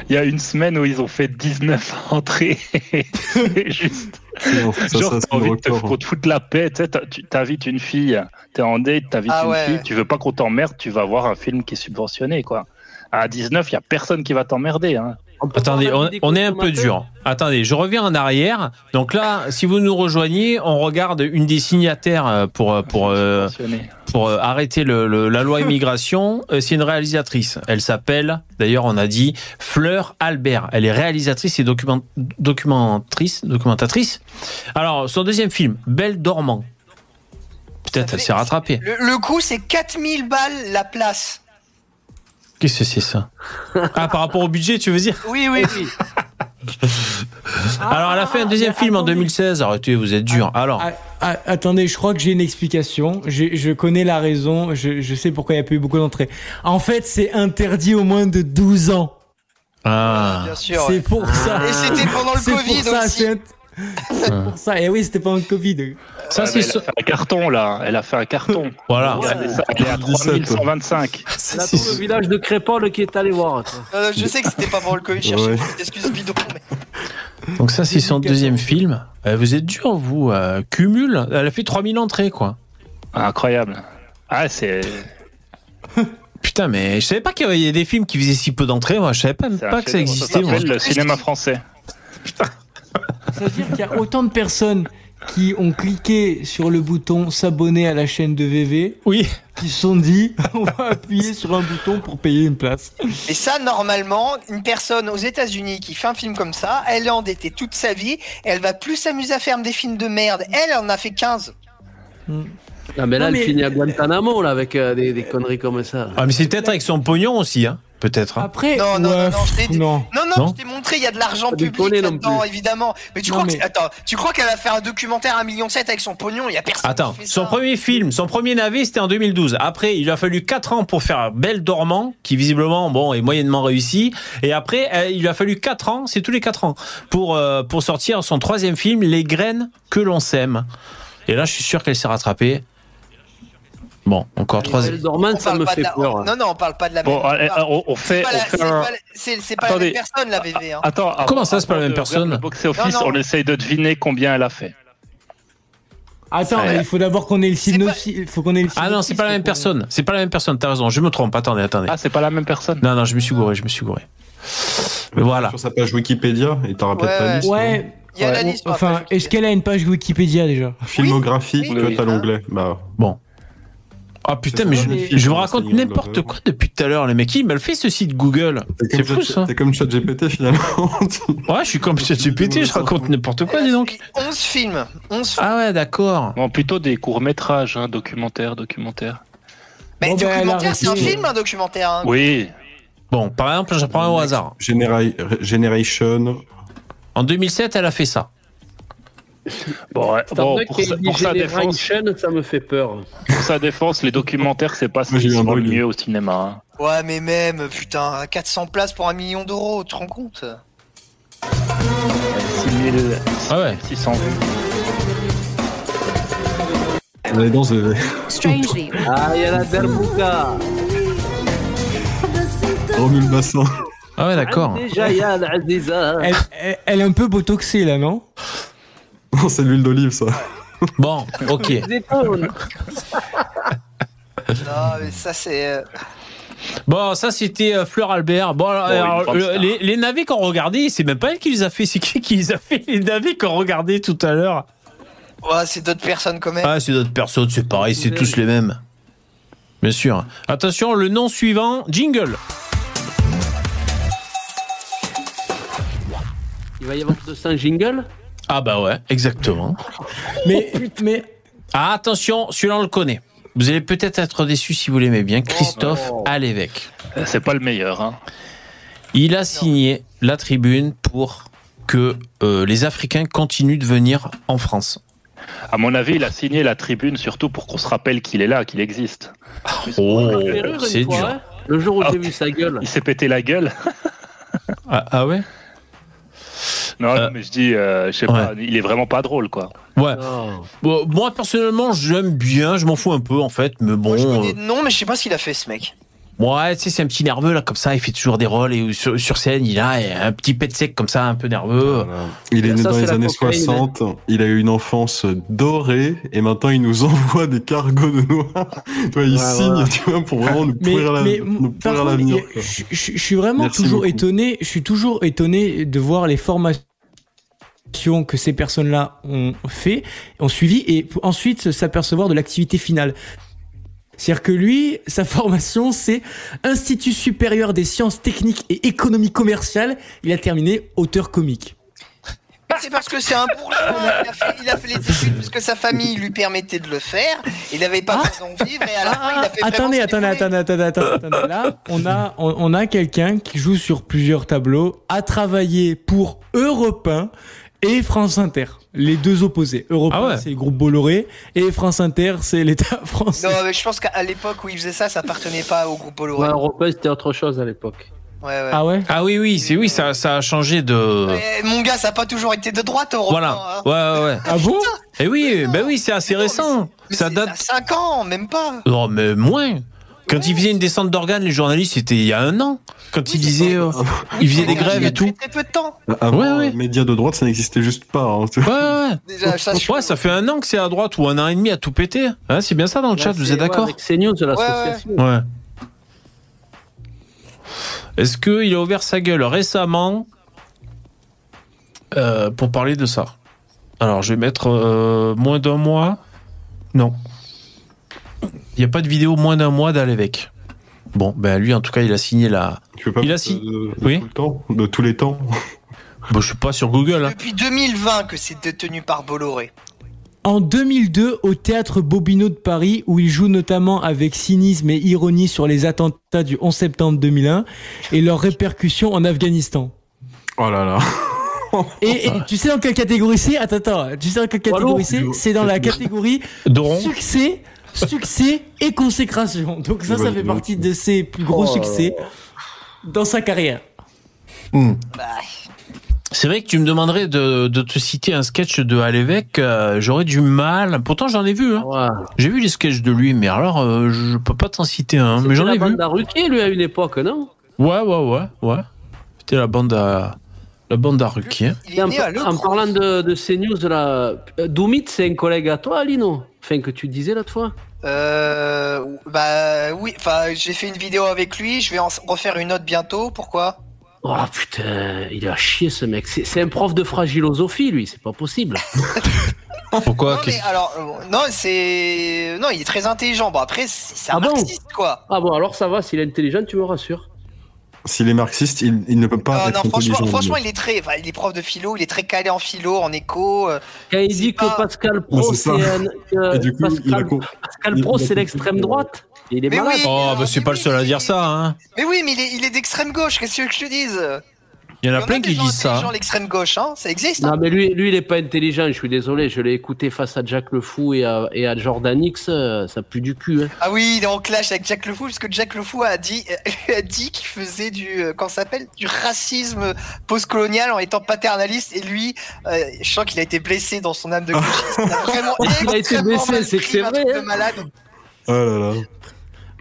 Il y a une semaine où ils ont fait 19 entrées. C'est juste. Ça, Genre, t'as envie de te, te foutre la paix, tu t'invites une fille, t'es en date, t'invites Ah une ouais. fille, tu veux pas qu'on t'emmerde, tu vas voir un film qui est subventionné, quoi. À 19, il y a personne qui va t'emmerder, hein. Attendez, on, est un peu dur. Attendez, je reviens en arrière. Donc là, si vous nous rejoignez, on regarde une des signataires euh, pour euh, pour euh, Subventionné. pour euh, arrêter le, le- la loi immigration. Euh, C'est une réalisatrice. Elle s'appelle, d'ailleurs, on a dit Fleur Albert. Elle est réalisatrice et document, documentatrice, documentatrice. Alors, son deuxième film, Belle dormant. Peut-être elle s'est rattrapée. le, le coût, c'est 4000 balles la place. Qu'est-ce que c'est ça Ah, par rapport au budget, tu veux dire Oui, oui, oui. Alors, elle a fait un deuxième Ah, film en attendez. 2016. Arrêtez, vous êtes dur. Alors, Ah, ah, attendez, je crois que j'ai une explication. Je, je connais la raison. Je, je sais pourquoi il n'y a pas eu beaucoup d'entrées. En fait, c'est interdit au moins de 12 ans. ah. Bien sûr. C'est ouais. pour ça. Et c'était pendant le C'est pour Covid ça, aussi. C'est c'est pour ça. Et oui, c'était pendant le Covid. ça, Ouais, c'est elle a fait un carton, là. Elle a fait un carton. voilà. Elle est- elle est à 17. 3125. Là, tout le village de Crépole qui est allé voir. Euh, je sais que c'était pas pendant le Covid, je cherchais Ouais. une excuse bidon. Mais... Donc ça, c'est son deuxième film. Euh, Vous êtes dur, vous. euh, cumul. Elle a fait 3000 entrées, quoi. Incroyable. Ah, c'est. Putain, mais je savais pas qu'il y avait des films qui faisaient si peu d'entrées. Moi, je savais même c'est un pas que ça chef-d'œuvre. existait. moi. s'appelle le cinéma français. Ça veut dire qu'il y a autant de personnes qui ont cliqué sur le bouton s'abonner à la chaîne de VV, Oui. qui se sont dit on va appuyer sur un bouton pour payer une place. Et ça, normalement, une personne aux États-Unis qui fait un film comme ça, elle est endettée toute sa vie, elle va plus s'amuser à faire des films de merde. Elle en a fait 15. Ah, mais là, Non, elle finit à Guantanamo, là, avec euh, des, des conneries comme ça. Ah, mais c'est peut-être avec son pognon aussi, hein. Peut-être. hein. Après, Non, non, ouais, non, non, je t'ai dit- non. Non, non, Non je t'ai montré, il y a de l'argent public là-dedans, évidemment. Mais tu Non, crois mais- que attends, tu crois qu'elle va faire un documentaire à 1,7 million avec son pognon? Il y a personne. Attends, qui fait son ça. premier film, son premier navet, c'était en 2012. Après, il lui a fallu 4 ans pour faire Belle Dormant, qui visiblement, bon, est moyennement réussi. Et après, euh, il lui a fallu 4 ans, c'est tous les 4 ans, pour, euh, pour sortir son troisième film, Les graines que l'on sème. Et là, je suis sûr qu'elle s'est rattrapée. Bon, encore trois. On ça parle me pas de fait la- peur. Non, non, on parle pas de la Bon, même. allez, on C'est fait, pas la- c'est un. pas la- c'est- pas la même personne, la VV. Hein. Attends, Comment ça, c'est pas la même de personne regarder Le box office, Non, non. on essaye de deviner combien elle a fait. Attends, Ouais. mais il faut d'abord qu'on ait le synopsis. Il faut qu'on ait le Ah non, c'est pas la même personne. C'est pas la même personne. T'as raison. Je me trompe. Attendez, attendez. Ah, c'est pas la même personne. Non, non, je me suis gouré. Je me suis gouré. Voilà. Sur sa page Wikipédia, et peut-être Ouais, la liste. Ouais. Il y a la ouais, liste Enfin, est-ce qu'elle a une page Wikipédia déjà? Filmographie, oui. t'as l'onglet. Bah, Ah putain, mais je, je vous raconte n'importe quoi depuis tout à l'heure, les mecs. Ils me le fait ce site Google. t'es C'est fou ça. t'es comme ChatGPT finalement. Ouais, je suis comme ChatGPT. Je raconte n'importe quoi, dis donc. 11 films. 11 films. Ah ouais, d'accord. Bon, plutôt des courts-métrages, hein, documentaires, documentaires. Mais Bon, a documentaire, c'est un film, un documentaire. hein. Oui. Bon, par exemple, j'apprends un au hasard. Genera- Generation. En 2007, elle a fait ça. Bon, Bon, pour, sa, dit pour sa défense, ça me fait peur. pour sa défense, les documentaires, c'est pas ce qui se le mieux au cinéma. hein. Ouais, mais même, putain, 400 places pour un million d'euros, tu te rends compte? 6000, Ah ouais. 600 vues. Allez, dans Strangely, Ah, il y a la Derbouka. Romul Bassin. Ah ouais, d'accord. Déjà, il y a la Aziza. elle, elle- elle est un peu botoxée là, non? Non, c'est l'huile d'olive, ça. Bon, ok. Non, mais ça, c'est. euh, Bon, ça c'était euh, Fleur Albert. Bon, alors, le- les, les navets qu'on regardait, c'est même pas elle qui les a fait, c'est qui qui les a fait les navets qu'on regardait tout à l'heure Ouais, c'est d'autres personnes quand même. Ah, c'est d'autres personnes, c'est pareil, c'est tous les mêmes. Bien sûr. Attention, le nom suivant, jingle. Il va y avoir 200 jingles? Ah bah ouais, exactement. Mais, mais Ah, attention, celui-là on le connaît. Vous allez peut-être être déçu si vous l'aimez bien. Christophe Oh. Alévèque. Euh, C'est pas le meilleur. Hein. Il a signé la tribune pour que euh, les Africains continuent de venir en France. À mon avis, il a signé la tribune surtout pour qu'on se rappelle qu'il est là, qu'il existe. Oh, rire une c'est dur. hein. Le jour où Ah, j'ai vu sa gueule. Il s'est pété la gueule. Ah, ah ouais? Non, Euh, non, mais je dis, euh, je sais pas, il est vraiment pas drôle, quoi. Ouais. Non. Bon, moi personnellement, j'aime bien, je m'en fous un peu en fait, mais bon. Moi, je connais de nom, mais je sais pas ce qu'il a fait, ce mec. Ouais, tu sais, c'est un petit nerveux là, comme ça, il fait toujours des rôles et sur, sur scène, il a un petit pet sec comme ça, un peu nerveux. Il est né dans les années cocaïne. 60, il a eu une enfance dorée, et maintenant il nous envoie des cargos de noix. Tu vois, il Ouais, signe, ouais. tu vois, pour vraiment nous pourrir l'avenir. je, je- je suis vraiment Merci toujours beaucoup. étonné. Je suis toujours étonné de voir les formations que ces personnes-là ont fait, ont suivi, et ensuite s'apercevoir de l'activité finale. C'est-à-dire que lui, sa formation, c'est Institut supérieur des sciences techniques et économie commerciale. Il a terminé auteur comique. C'est parce que c'est un bourgeois. Il a, fait, il a fait les études parce que sa famille lui permettait de le faire. Il n'avait pas besoin d'en vivre et à la fin, il a fait Ah, attendez, attendez, attendez, attendez, attendez. Là, on a, on, on a quelqu'un qui joue sur plusieurs tableaux, a travaillé pour Europe 1 et France Inter. Les deux opposés. Europe Ah 1, ouais. c'est le groupe Bolloré, et France Inter, c'est l'État français. Non, mais je pense qu'à l'époque où il faisait ça, ça appartenait pas au groupe Bolloré. Ouais, Européen, c'était autre chose à l'époque. Ouais, ouais. Ah ouais? Ah oui, oui, c'est oui, ça, ça a changé de. Eh, mon gars, ça a pas toujours été de droite, Europe Voilà. 1, hein. Ouais, ouais, ouais. Ah bon? Et oui, Mais ben oui, c'est assez Mais non, récent. Mais Ça date. à 5 ans, même pas. Non, mais moins. Quand ils faisaient une descente d'organes, les journalistes, c'était il y a un an. Quand Oui, ils c'est disaient. vrai. euh, Ils faisaient des Il y a- grèves il et tout. Très peu de temps. Avant, Ouais, ouais. les médias de droite, ça n'existait juste pas. hein. Ouais, ouais. Déjà, ça, Ouais, ça fait un an que c'est à droite ou un an et demi à tout péter. Hein, c'est bien ça dans le chat, vous c'est- êtes d'accord ouais, Avec CNews, l'association. Ouais. Est-ce qu'il a ouvert sa gueule récemment euh, pour parler de ça? Alors, je vais mettre euh, moins d'un mois. Non. Il n'y a pas de vidéo moins d'un mois d'Alévèque. Bon, ben lui, en tout cas, il a signé la. Tu peux pas Il a mettre si- de, de Oui. tout le temps, de tous les temps. Bon, je suis pas sur Google. Hein. Depuis 2020 que c'est détenu par Bolloré. En 2002, au théâtre Bobino de Paris, où il joue notamment avec cynisme et ironie sur les attentats du 11 septembre 2001 et leurs répercussions en Afghanistan. Oh là là. Et, et tu sais dans quelle catégorie c'est? Attends, attends, tu sais dans quelle catégorie c'est? C'est dans la catégorie Doron. succès, succès et consécration. Donc ça, ça fait partie de ses plus gros Oh succès dans sa carrière. Hmm. C'est vrai que tu me demanderais de, de te citer un sketch de Alévèque, euh, j'aurais du mal. Pourtant, j'en ai vu. Hein. Ouais. J'ai vu les sketchs de lui, mais alors, euh, je peux pas t'en citer un. Mais j'en C'était ai la vu. bande à Ruquier, lui, à une époque, non? Ouais, ouais, ouais, ouais. C'était la bande à, La bande à Ruquier. Il est en, né à Le en Creux. parlant de, de CNews, de la... euh, Doumit, c'est un collègue à toi, Lino Enfin, que tu disais l'autre fois Euh, bah oui, enfin j'ai fait une vidéo avec lui, je vais en refaire une autre bientôt. Pourquoi? Oh putain, il est à chier ce mec. C'est un prof de fragilosophie, lui, c'est pas possible. Pourquoi? Non mais alors euh, non c'est non il est très intelligent. Bon après c'est un Ah bon? marxiste quoi. Ah bon, alors ça va, s'il est intelligent, tu me rassures. S'il est marxiste, il, il ne peut pas Non, être non, franchement, il est très, enfin, il est prof de philo, il est très calé en philo, en éco. euh, Quand il dit pas- que Pascal Pro, c'est a Pascal, Pascal Pro, c'est l'extrême droite. Et il est Mais malade. oui. Oh, bah c'est pas le seul à dire ça, hein. Mais oui, mais il est, il est d'extrême gauche. Qu'est-ce que tu veux que je te dise? Il y en a Il y plein des qui gens disent ça. l'extrême gauche, hein, ça existe. Non, hein. mais lui, lui, il est pas intelligent, je suis désolé. Je l'ai écouté face à Jack Le Fou et à, et à Jordan X, euh, ça pue du cul. Hein. Ah oui, il est en clash avec Jack Le Fou, parce que Jack Le Fou a dit, a dit qu'il faisait du, euh, s'appelle, du racisme postcolonial en étant paternaliste. Et lui, euh, je sens qu'il a été blessé dans son âme de gauchiste. Il a vraiment Il a été blessé, c'est que c'est un vrai, de malade. Oh là là.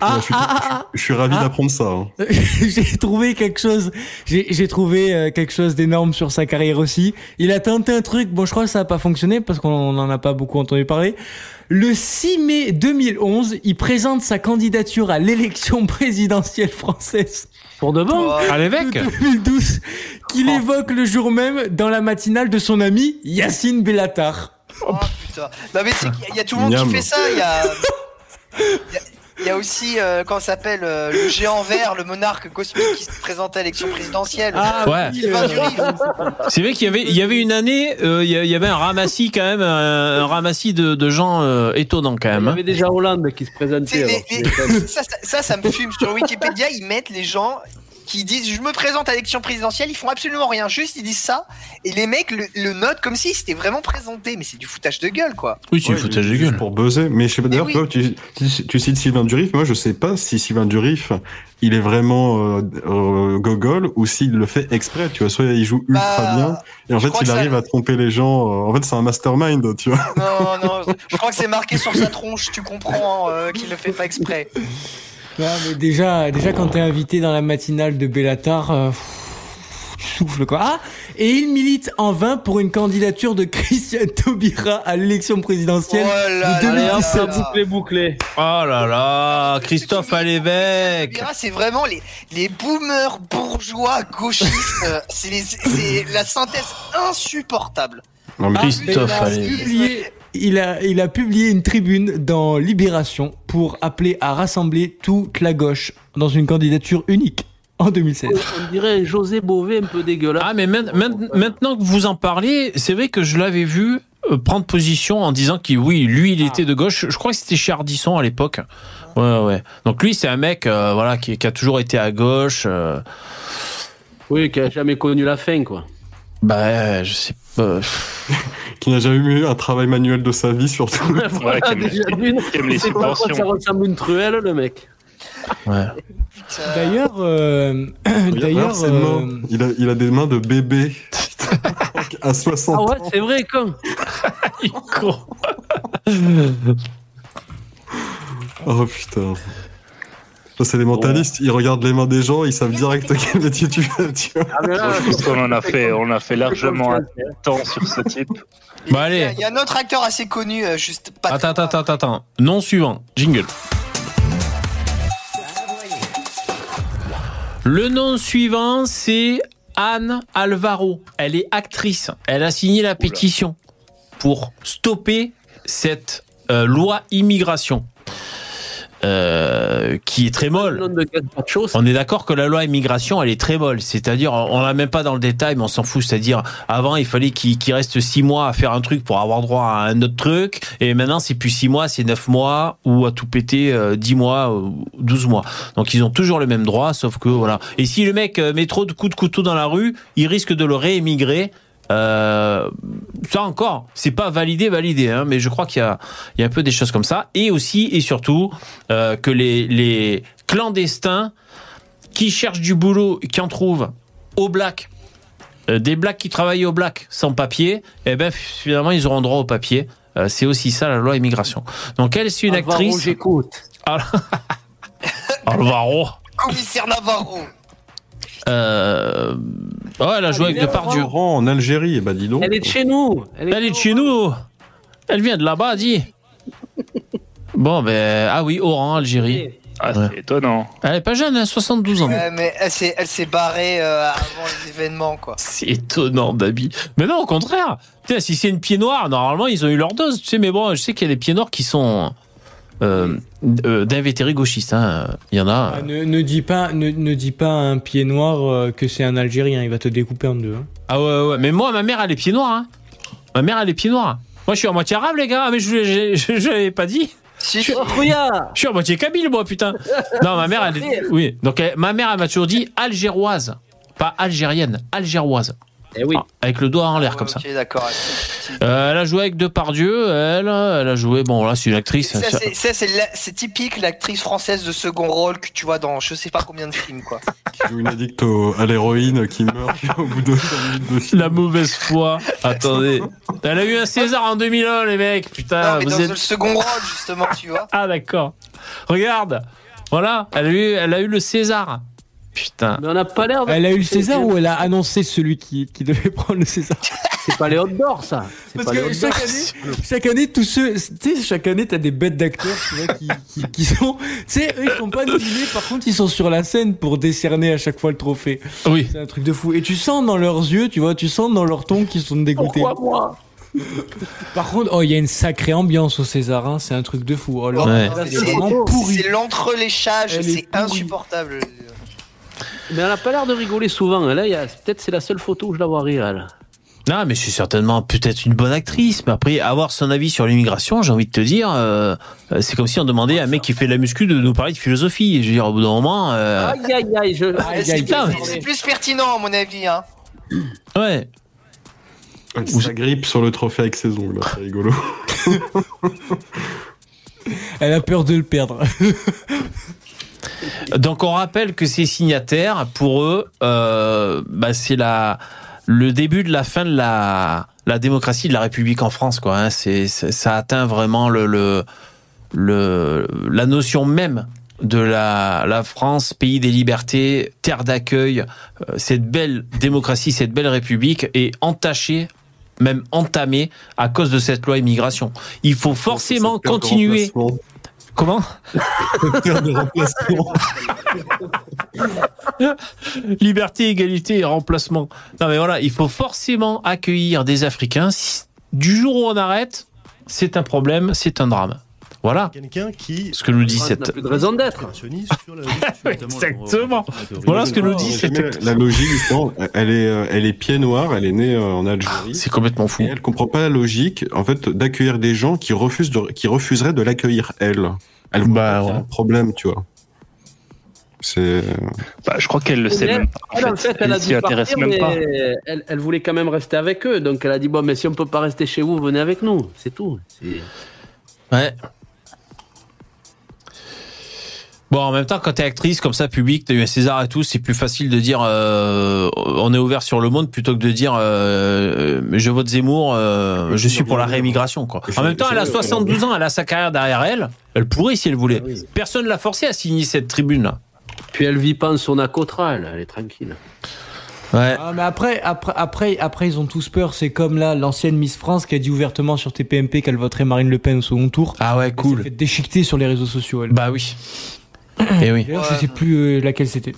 Ah, je, suis, ah, ah, je suis ravi Ah. d'apprendre ça. hein. ah. j'ai trouvé quelque chose. J'ai j'ai trouvé euh, quelque chose d'énorme sur sa carrière aussi. Il a tenté un truc. Bon, je crois que ça n'a pas fonctionné parce qu'on n'en a pas beaucoup entendu parler. Le 6 mai 2011, il présente sa candidature à l'élection présidentielle française Pour de bon. À l'évêque 2012, qu'il Oh. évoque le jour même dans la matinale de son ami Yacine Bellatar. Oh putain. Non mais c'est qu'il y a tout le monde Miam. qui fait ça. Il y a, il y a- il y a aussi, euh, ça s'appelle, euh, le géant vert, le monarque cosmique qui se présente à l'élection présidentielle. Ouais. euh, Durif. C'est vrai qu'il y avait, il y avait une année, euh, il y il avait un ramassis quand même, un, un ramassis de, de gens euh, étonnants quand Il même. y hein. avait déjà Hollande qui se présentait. les- alors, les- c'est quand même- ça, ça, ça, ça me fume. Sur Wikipédia, ils mettent les gens qui disent je me présente à l'élection présidentielle, ils font absolument rien, juste ils disent ça, et les mecs le, le notent comme si c'était vraiment présenté, mais c'est du foutage de gueule quoi. Oui, c'est Ouais, le foutage de gueule. Pour buzzer. Mais je sais pas, d'ailleurs, oui. toi, tu, tu, tu cites Sylvain Durif. Moi, je sais pas si Sylvain Durif, il est vraiment euh, euh, gogol ou s'il le fait exprès. Tu vois, soit il joue ultra Bah, bien et en fait, il ça- arrive à tromper les gens. euh, en fait, c'est un mastermind, tu vois. Non, non, je crois que c'est marqué sur sa tronche, tu comprends euh, qu'il le fait pas exprès. Ouais, mais déjà, déjà quand t'es invité dans la matinale de Bellatar, euh, pff, tu souffles quoi. Ah, et il milite en vain pour une candidature de Christian Taubira à l'élection présidentielle. Oh là de là Allez, hop, là ça là. bouclé, bouclé. Oh là là, Christophe à l'évêque. Taubira, C'est vraiment les, les boomers bourgeois gauchistes. c'est la synthèse insupportable. Non, mais Ah, Christophe, il a allez. publié, il a, il a publié une tribune dans Libération pour appeler à rassembler toute la gauche dans une candidature unique en 2016. On dirait José Bové un peu dégueulasse. Ah, mais main- main- maintenant que vous en parlez, c'est vrai que je l'avais vu euh, prendre position en disant que oui, lui, il était de gauche. Je crois que c'était chez Ardisson à l'époque. Ouais, ouais. Donc lui, c'est un mec, euh, voilà, qui, qui a toujours été à gauche. euh, Oui, qui a jamais connu la fin, quoi. Bah, je sais pas. qui n'a jamais eu un travail manuel de sa vie, surtout. Ouais, qui aime, déjà d'une, qui aime les c'est pas quoi, ça ressemble à une truelle, le mec. Ouais. Putain. D'ailleurs, euh, d'ailleurs, ses euh, mains. Il, a, il a des mains de bébé. à 60 Ah ouais, ans. c'est vrai, con. Il court. Oh putain. Ça, c'est les mentalistes. Ils regardent les mains des gens, ils savent direct quel métier tu fais. Tu vois. Ah, mais là, Bon, je pense qu'on en a fait, on a fait largement un temps sur ce type. Bah, il y a- allez. Il y a un autre acteur assez connu, euh, juste pas. Attends, attends, attends, attends. Non suivant. Jingle. Le nom suivant, c'est Anne Alvaro. Elle est actrice. Elle a signé la pétition pour stopper cette euh, loi immigration. Euh, qui est très molle. On est d'accord que la loi immigration, elle est très molle. C'est-à-dire, on l'a même pas dans le détail, mais on s'en fout. C'est-à-dire, avant, il fallait qu'il qu'il reste six mois à faire un truc pour avoir droit à un autre truc. Et maintenant, c'est plus six mois, c'est neuf mois, ou à tout péter, euh, dix mois, ou douze mois. Donc, ils ont toujours le même droit, sauf que, voilà. Et si le mec euh, met trop de coups de couteau dans la rue, il risque de le réémigrer. Euh, ça encore, c'est pas validé, validé, hein, mais je crois qu'il y a, il y a un peu des choses comme ça. Et aussi et surtout euh, que les, les clandestins qui cherchent du boulot, qui en trouvent au black, euh, des blacks qui travaillent au black sans papier, eh ben finalement ils auront droit au papier. Euh, c'est aussi ça la loi immigration. Donc elle c'est une Alvaro, actrice. j'écoute. Alvaro. Commissaire Navarro. Euh, Oh, elle a joué avec elle est Depardieu. En Algérie, eh bah dis donc. Elle est de chez nous. Elle est de chez nous. Elle vient de là-bas, dis. Bon, ben, ah oui, Oran, Algérie. Ah, Ouais. c'est étonnant. Elle est pas jeune, hein, 72 ans. Ouais, mais elle s'est, elle s'est barrée euh, avant les événements, quoi. C'est étonnant, Dabi. Mais non, au contraire. Putain, si c'est une pied noire, normalement, ils ont eu leur dose. Tu sais, mais bon, je sais qu'il y a des pieds noirs qui sont euh, euh, d'invétérés gauchistes. hein. Il y en a. Ah, ne, ne dis pas, ne, ne dis pas à un pied noir euh, que c'est un Algérien, il va te découper en deux. hein. Ah ouais, ouais. Mais moi, ma mère, elle est pieds noirs. Hein. Ma mère, elle est pieds noirs. Moi, je suis à moitié arabe, les gars. Mais je l'avais pas dit. Si, Je- suis à moitié kabyle, moi, putain. Non, ma mère, elle est... Oui. Donc, elle- ma mère, elle m'a toujours dit algéroise. Pas algérienne, algéroise. Eh oui. Ah, avec le doigt en l'air, comme ça. Ok, d'accord. Euh, elle a joué avec Depardieu, elle, elle a joué, bon là c'est une actrice. Ça, ça- c'est, ça, typique l'actrice française de second rôle que tu vois dans je sais pas combien de films, quoi. Qui joue une addict au- à l'héroïne qui meurt au bout de deux minutes de film. La mauvaise foi. Attendez. Elle a eu un César en 2001, les mecs. Putain, non, mais Ah, vous dans êtes. le second rôle, justement, tu vois. Ah, d'accord. Regarde. Voilà, elle a eu, elle a eu le César. Putain. Mais on n'a pas l'air. de- Elle a eu le César ou elle a annoncé celui qui, qui devait prendre le César? C'est pas les hot d'or, ça. C'est Parce pas les que hot chaque d'or. année, chaque année, tous ceux, tu sais, chaque année, t'as des bêtes d'acteurs, qui, qui, qui sont, tu sais, eux, ils sont pas nominés, par contre, ils sont sur la scène pour décerner à chaque fois le trophée. Oui. C'est un truc de fou. Et tu sens dans leurs yeux, tu vois, tu sens dans leur ton qu'ils sont dégoûtés. Pourquoi moi? Par contre, oh, il y a une sacrée ambiance au César, hein, c'est un truc de fou. Oh, là, Ouais. là, c'est C'est- vraiment pourri. C'est l'entreléchage, c'est insupportable. Mais elle a pas l'air de rigoler souvent. Là, il y a... peut-être c'est la seule photo où je la vois rire. Elle. Non, mais c'est certainement peut-être une bonne actrice. Mais après, avoir son avis sur l'immigration, j'ai envie de te dire, euh, euh, c'est comme si on demandait à un mec qui fait de la muscu de nous parler de philosophie. Je veux dire, au bout d'un moment, euh, Aïe aïe aïe. Je... Aïe, c'est, aïe, plus, aïe. c'est plus pertinent, à mon avis. Hein. ouais. Ça grippe sur le trophée avec ses ongles, c'est rigolo. Elle a peur de le perdre. Donc on rappelle que ces signataires, pour eux, euh, bah, c'est la le début de la fin de la la démocratie de la République en France, quoi. hein. C'est ça atteint vraiment le le, le la notion même de la, la France, pays des libertés, terre d'accueil, euh, cette belle démocratie, cette belle République est entachée, même entamée à cause de cette loi immigration. Il faut forcément continuer. Comment? De remplacement. Liberté, égalité et remplacement. Non mais voilà, il faut forcément accueillir des Africains. Du jour où on arrête, c'est un problème, c'est un drame. Voilà Quelqu'un qui ce que nous dit France cette... plus de raison d'être. Exactement. Voilà ce que nous dit cette... La logique, justement, elle est, euh, elle est pied noir, elle est née euh, en Algérie. C'est complètement fou. Et elle comprend pas la logique, en fait, d'accueillir des gens qui refusent de, qui refuseraient de l'accueillir elle. Elle Bah, ouais. un problème, tu vois. C'est Bah, je crois qu'elle le sait même pas. Elle, en fait, elle s'y intéresse même pas. elle, elle voulait quand même rester avec eux. Donc elle a dit bon, mais si on peut pas rester chez vous, venez avec nous. C'est tout. Ouais. Bon, en même temps, quand t'es actrice comme ça, public, t'as eu un César et tout, c'est plus facile de dire euh, on est ouvert sur le monde plutôt que de dire euh, je vote Zemmour, euh, je suis pour la réimmigration. Quoi. En même temps, elle a 72 ans, elle a sa carrière derrière elle, elle pourrait si elle voulait. Personne l'a forcé à signer cette tribune-là. Puis elle vit pas en son acotra, elle, elle est tranquille. Ouais. Ah, mais après, après, après, après, ils ont tous peur. C'est comme là, l'ancienne Miss France qui a dit ouvertement sur TPMP qu'elle voterait Marine Le Pen au second tour. Ah ouais, Elle s'est cool. fait déchiqueter sur les réseaux sociaux. Elle. Bah oui. Et oui. D'ailleurs, Ouais. je sais plus euh, laquelle c'était.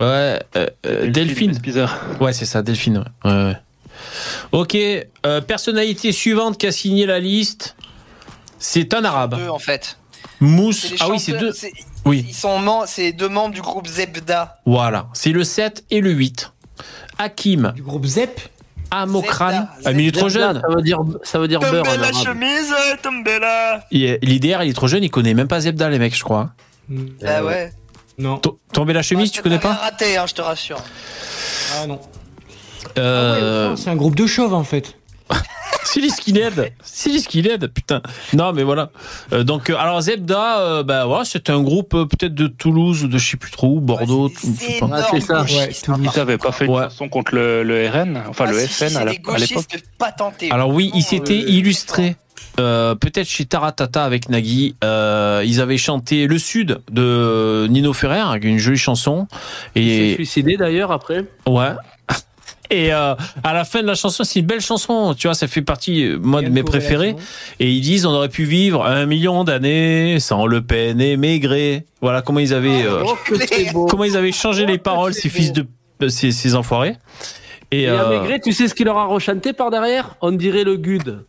Ouais, euh, euh, Delphine. C'est bizarre. Ouais, c'est ça, Delphine. Ouais. Ouais, ouais. Ok, euh, personnalité suivante qui a signé la liste, c'est un arabe. Deux, en fait. Mousse. Ah oui, c'est deux. c'est- Oui, Ils sont c'est deux membres du groupe Zebda. voilà. C'est le 7 et le 8. Hakim Du groupe ZEP Amokran. Zebda, Ah, mais il est trop jeune. Ça veut dire, ça veut dire beurre. la arabe. chemise, L'IDR, il est trop jeune, il connaît même pas Zebda, les mecs, je crois. Hmm, Bah ouais. Non. To- Tomber la chemise, Bah, tu connais pas raté, hein, je te rassure. Ah non. euh... C'est un groupe de chauves en fait. C'est les skinheads. C'est les skinheads, putain. Non, mais voilà. Euh, donc, euh, alors Zebda, euh, bah voilà, c'est un groupe euh, peut-être de Toulouse ou de je sais plus trop, où, Bordeaux, Ouais, tout- je sais c'est pas. énorme, Ah, c'est ça. Ouais, Ils n'avaient pas fait une Ouais. chanson contre le, le RN, enfin Ah, le si, FN à l'époque. pas. Alors oui, ils s'étaient illustrés. Euh, peut-être chez Taratata avec Nagui, euh, ils avaient chanté Le Sud de Nino Ferrer, avec une jolie chanson. Il s'est Et suicidé d'ailleurs après. ouais. Et euh, à la fin de la chanson, c'est une belle chanson, tu vois, ça fait partie, moi, de mes préférés. Et ils disent, on aurait pu vivre un million d'années sans Le Pen et Maigret. Voilà comment ils avaient, euh, Oh, comment ils avaient changé les paroles, ces fils de, ces, ces enfoirés. Et, Et à Maigret, tu sais ce qu'il leur a rechanté par derrière? On dirait le Gud.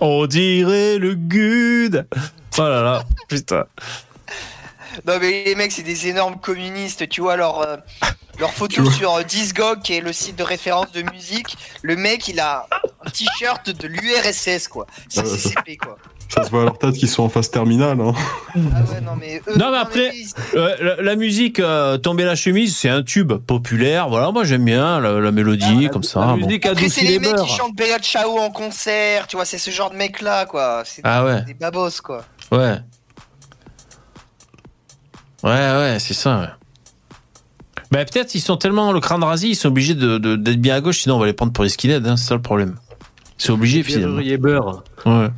On dirait le good. Oh là là, putain. Non mais les mecs c'est des énormes communistes, tu vois leur euh, leur photo sur euh, Discog qui est le site de référence de musique, le mec il a un t-shirt de l'URSS quoi. C'est Euh, CCP quoi. Ça se voit à leur tête qu'ils sont en phase terminale. Hein. Ah ouais non mais eux, Non, mais après- Euh, la, la musique euh, Tomber la chemise, c'est un tube populaire. Voilà, moi j'aime bien la, la mélodie, comme ça. La bon. musique Après, c'est les les mecs qui chantent Bella Ciao en concert, tu vois, c'est ce genre de mec là quoi. C'est Ah ouais. des babos quoi. Ouais. Ouais, ouais, c'est ça. Ouais. Bah, peut-être ils sont tellement le crâne rasé, ils sont obligés de, de- d'être bien à gauche, sinon on va les prendre pour les skinheads, hein, c'est ça le problème. C'est obligé finalement. Pierre beurre. Ouais.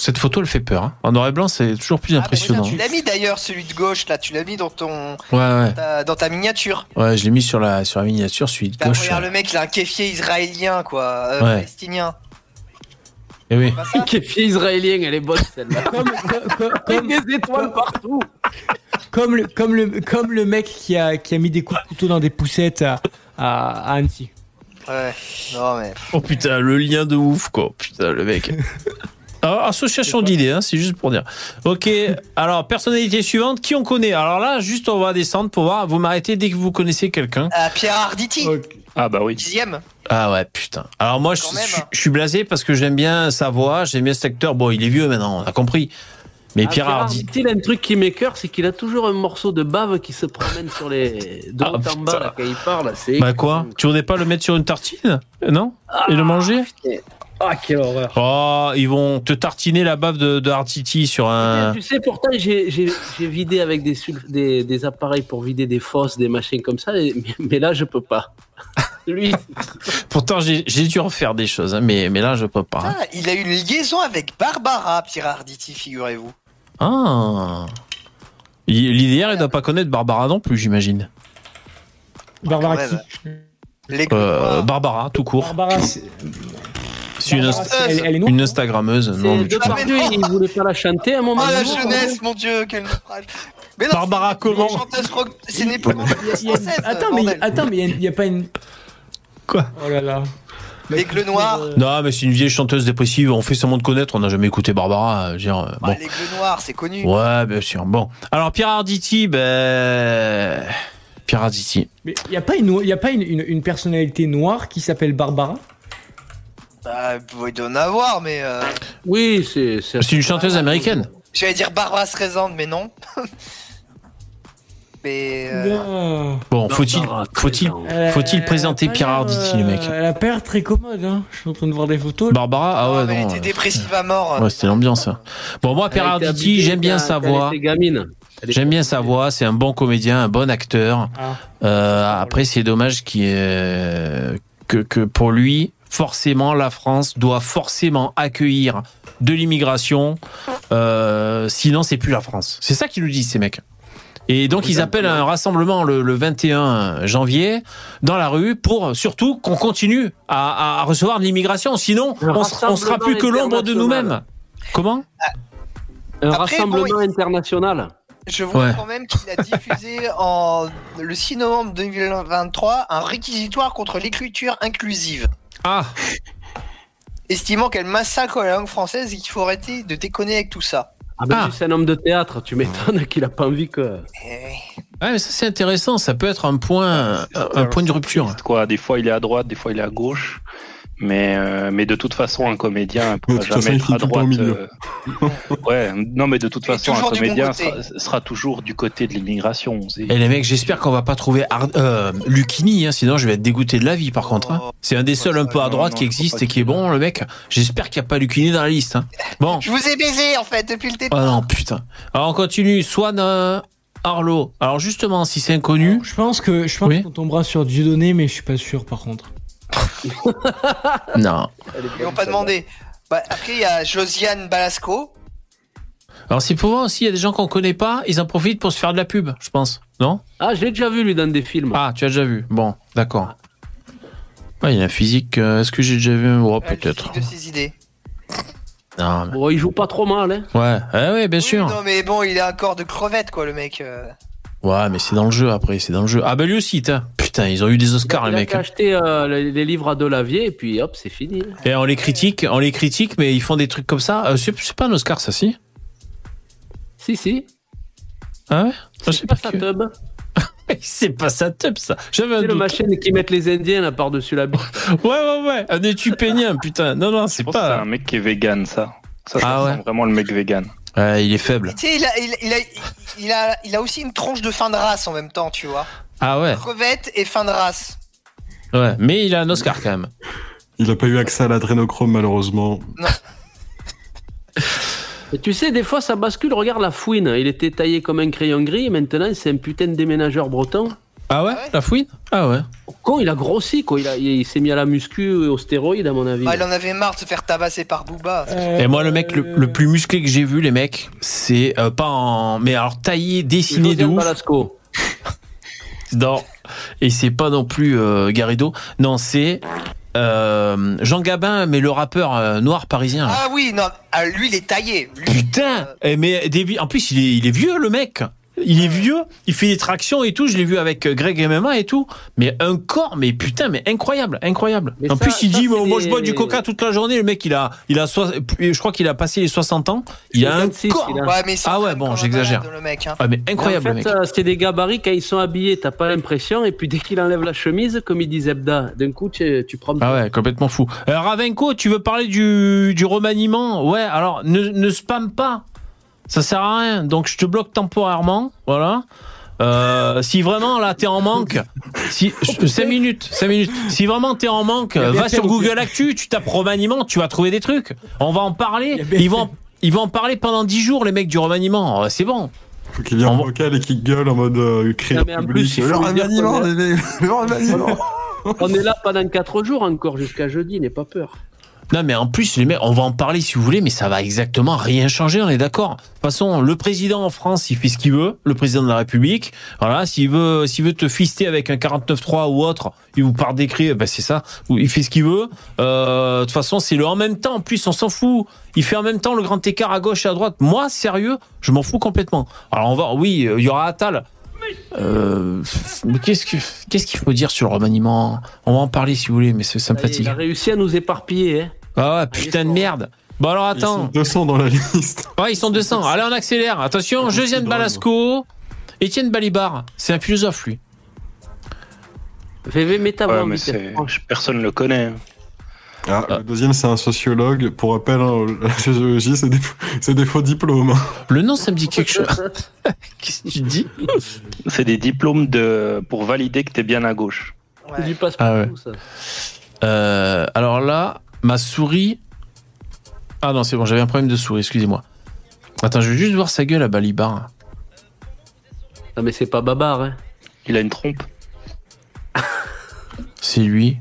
Cette photo, elle fait peur. hein. En noir et blanc, c'est toujours plus Ah, impressionnant. tu l'as mis d'ailleurs celui de gauche là, tu l'as mis dans ton ouais, ouais. ta- dans ta miniature. Ouais, je l'ai mis sur la, sur la miniature, celui de Bah, gauche. regarde le mec, il a un kéfier israélien quoi, euh, Ouais. palestinien. Eh oui. Ça Kéfier israélien, elle est bonne celle-là. Comme, comme, des étoiles partout. comme le, comme, le, comme le mec qui a, qui a mis des coups de couteau dans des poussettes à, à, à Annecy. Ouais. Non mais Oh putain, le lien de ouf, quoi. Putain, le mec. Alors, association d'idées, hein, c'est juste pour dire. Ok, alors, personnalité suivante, qui on connaît? Alors là, juste, on va descendre pour voir. Vous m'arrêtez dès que vous connaissez quelqu'un. Ah, Pierre Arditi, Ah bah oui. dixième. Ah ouais, putain. Alors moi, je, hein. je suis blasé parce que j'aime bien sa voix, j'aime bien cet acteur. Bon, il est vieux maintenant, on a compris. Mais Ah, Pierre. Arditi, il a un truc qui m'écœure, c'est qu'il a toujours un morceau de bave qui se promène sur les. de Ah, haut en bas, là, quand il parle. C'est Bah quoi? Tu voudrais pas le mettre sur une tartine? Non? Et le manger? Ah, quelle horreur. Oh, ils vont te tartiner la bave de, de Arditi sur un. Tu sais, pourtant, j'ai j'ai- j'ai vidé avec des, des, des appareils pour vider des fosses, des machines comme ça, mais, mais là, je peux pas. Lui, Pourtant, j'ai j'ai dû refaire des choses, hein, mais, mais là, je peux pas. hein. Ah, il a eu une liaison avec Barbara, Pierre Arditi, figurez-vous. Ah. Il- L'idéal, il doit pas connaître Barbara non plus, j'imagine. Barbara qui Euh, Barbara, tout court. Barbara, c'est- Une, Barbara, c'est- elle, elle est noire. une Instagrammeuse. Non, mais tu partout, il voulait pas la chanter à un moment Oh la jeunesse, mon dieu, quel naufrage. Mais non, Barbara comment chanteuse rock- C'est. Attends, mais attends, mais il n'y a, pas une. Quoi Oh là là. L'aigle noir. Euh, Non, mais c'est une vieille chanteuse dépressive. On fait seulement de connaître. On n'a jamais écouté Barbara. dire, euh, Bah, bon. L'aigle noir, c'est connu. Ouais, bien sûr. Bon. Alors, Pierre Arditi, ben. Pierre Arditi. Mais il n'y a pas, une, il y a pas une, une, une personnalité noire qui s'appelle Barbara? Bah, il doit en avoir, mais. euh, Oui, c'est. C'est une chanteuse américaine. J'allais dire Barbara Streisand, mais non. mais. euh, Non. Bon, faut-il, faut-il. Elle- faut-il elle a présenter pas Pierre l'air, Arditi, les mecs Elle a pas l'air très commode, hein. Je suis en train de voir des photos. Barbara, ah non, ouais, mais elle non. était euh, dépressive à mort. Ouais, c'était l'ambiance. ça. Bon, moi, Pierre Arditi, j'aime bien sa voix. J'aime bien sa voix. C'est un bon comédien, un bon acteur. Ah. Euh, après, c'est dommage qu'il y ait- que, que pour lui, forcément, la France doit forcément accueillir de l'immigration. Euh, sinon, c'est plus la France. C'est ça qu'ils nous disent, ces mecs. Et donc, ils appellent un rassemblement le, le 21 janvier dans la rue pour surtout qu'on continue à, à recevoir de l'immigration. Sinon, on, sera- on sera plus que l'ombre de nous-mêmes. Comment? Un Après, rassemblement bon, il- international. Je vois Ouais. quand même qu'il a diffusé en le 6 novembre 2023 un réquisitoire contre l'écriture inclusive, Ah, estimant qu'elle massacre la langue française et qu'il faut arrêter de déconner avec tout ça. Ah ben, Ah. c'est un homme de théâtre, tu m'étonnes qu'il a pas envie que. Eh, ouais, mais ça c'est intéressant. Ça peut être un point, un, un point de rupture. Quoi, des fois il est à droite, des fois il est à gauche. Mais, euh, mais de toute façon, un comédien ne pourra façon, jamais être à droite. milieu. euh, ouais, non, mais de toute Et façon, un bon comédien sera, sera toujours du côté de l'immigration. Et les mecs, j'espère qu'on va pas trouver Ar- euh, Lucchini, hein, sinon je vais être dégoûté de la vie par contre. hein. C'est un des seuls un peu à droite non, qui existe et qui est bon, le mec. J'espère qu'il n'y a pas Lucchini dans la liste. hein. Bon. Je vous ai baisé en fait depuis le Oh départ. non, putain. Alors on continue. Swan euh, Arlo. Alors justement, si c'est inconnu, Je pense que je pense Oui. qu'on tombera sur Dieudonné, mais je suis pas sûr par contre. non. Ils n'ont pas demandé. Bah, après, il y a Josiane Balasco. Alors c'est pour voir aussi, il y a des gens qu'on connaît pas, ils en profitent pour se faire de la pub, je pense. Non? Ah, je l'ai déjà vu lui dans des films. Ah, tu as déjà vu. Bon, d'accord. Ouais, il y a un physique. euh, Est-ce que j'ai déjà vu Oh, Ouais, le peut-être. physique de ses idées. Non, mais- Bon, il joue pas trop mal, hein. Ouais, ouais, ouais, bien Oui, sûr. non, mais bon, il a un corps de crevette, quoi, le mec. euh. Ouais, mais c'est dans le jeu après, c'est dans le jeu. Ah, bah lui aussi, t'as. Putain, ils ont eu des Oscars, il les mecs. qu'à acheter euh, les, livres à Delavier et puis hop, c'est fini. Et on les critique, on les critique, mais ils font des trucs comme ça. Euh, c'est pas un Oscar, ça, si? Si, si. Ah ouais? Sais C'est pas pas sa tub. C'est pas sa tub, ça. J'avais un C'est le doute. machine qui mettent les Indiens là par-dessus la bite. Ouais, ouais, ouais. Un étu pénien, putain. Non, non, c'est que c'est pas. un mec qui est vegan, ça. Ça, ça Ah ouais. vraiment le mec vegan. Ouais, il est faible. Tu sais, il a, il, il a, il, a, il a aussi une tronche de fin de race en même temps, tu vois. Ah ouais, Crevette et fin de race. ouais. Mais il a un Oscar quand même. Il a pas eu accès à l'adrénochrome, malheureusement. Et tu sais, des fois ça bascule. Regarde la fouine. Il était taillé comme un crayon gris et maintenant c'est un putain de déménageur breton. Ah ouais, ouais La fouine Ah ouais. Con, il a grossi quoi. Il, a- il s'est mis à la muscu et aux stéroïdes à mon avis. Ah, il en avait marre de se faire tabasser par Booba. Euh, Et moi, le mec le, le plus musclé que j'ai vu, les mecs, c'est euh, pas en. Mais alors taillé, dessiné de ouf. Balasco. Non. Et c'est pas non plus euh, Garrido. Non, c'est euh, Jean Gabin, mais le rappeur euh, noir parisien. là. Ah oui, non, ah, lui, il est taillé. Lui, Putain euh, Eh, Mais des en plus, il est, il est vieux, le mec. Il est vieux, il fait des tractions et tout. Je l'ai vu avec euh, Greg MMA et tout. Mais un corps, mais putain, mais incroyable, incroyable. Mais en ça- plus, il ça, dit, moi, je bois du coca toute la journée. Le mec, il a, il a, je crois qu'il a passé les 60 ans. Il a un 26, corps. il a- ouais, mais Ah ouais, bon, un j'exagère. Le mec, hein. Ah, mais incroyable, en le fait, mec. euh, c'est des gabarits quand ils sont habillés, t'as pas l'impression. Et puis dès qu'il enlève la chemise, comme il dit Zebda, d'un coup tu, tu prends. Ah ouais, complètement fou. Euh, Ravenko, tu veux parler du, du remaniement? Ouais, alors ne, ne spam pas. Ça sert à rien. Donc je te bloque temporairement. Voilà. Euh, si vraiment là t'es en manque, si 5 minutes, 5 minutes. Si vraiment t'es en manque, va sur Google Actu, tu tapes remaniement, tu vas trouver des trucs. On va en parler. Ils vont, ils vont en parler pendant 10 jours les mecs du remaniement. Euh, C'est bon. Faut qu'il vienne en vocal et qu'il gueule en mode euh, public. Le remaniement, le remaniement. On est là pendant 4 jours encore jusqu'à jeudi, n'aie pas peur. Non, mais en plus, les mecs, on va en parler si vous voulez, mais ça va exactement rien changer, on est d'accord. De toute façon, le président en France, il fait ce qu'il veut, le président de la République. Voilà, s'il veut, s'il veut te fister avec un 49.3 ou autre, il vous part décret, ben c'est ça. Il fait ce qu'il veut. Euh, de toute façon, c'est le en même temps. En plus, on s'en fout. Il fait en même temps le grand écart à gauche et à droite. Moi, sérieux, je m'en fous complètement. Alors, on va, oui, euh, il y aura Attal. Euh, qu'est-ce que, qu'est-ce qu'il faut dire sur le remaniement? On va en parler si vous voulez, mais ça, ça me Il a réussi à nous éparpiller. Hein. Ah ouais, putain de merde. Bon alors Ils sont attends. 200 dans la liste. Ouais, ils sont 200. Allez, on accélère. Attention, Josiane Balasco, Étienne Balibar. C'est un philosophe, lui. VV, mets ta voix Ouais, mais personne le connaît. Ah, Le deuxième, c'est un sociologue. Pour rappel, hein, la sociologie, c'est des, faux diplômes. Le nom, ça me dit quelque chose. Qu'est-ce que tu dis? C'est des diplômes de... pour valider que t'es bien à gauche. C'est du passe-partout, Ah ouais. ça. euh, Alors là, ma souris. Ah non, c'est bon, j'avais un problème de souris, excusez-moi. Attends, je vais juste voir sa gueule à Balibar. Non, mais c'est pas babar. Hein. Il a une trompe. C'est lui.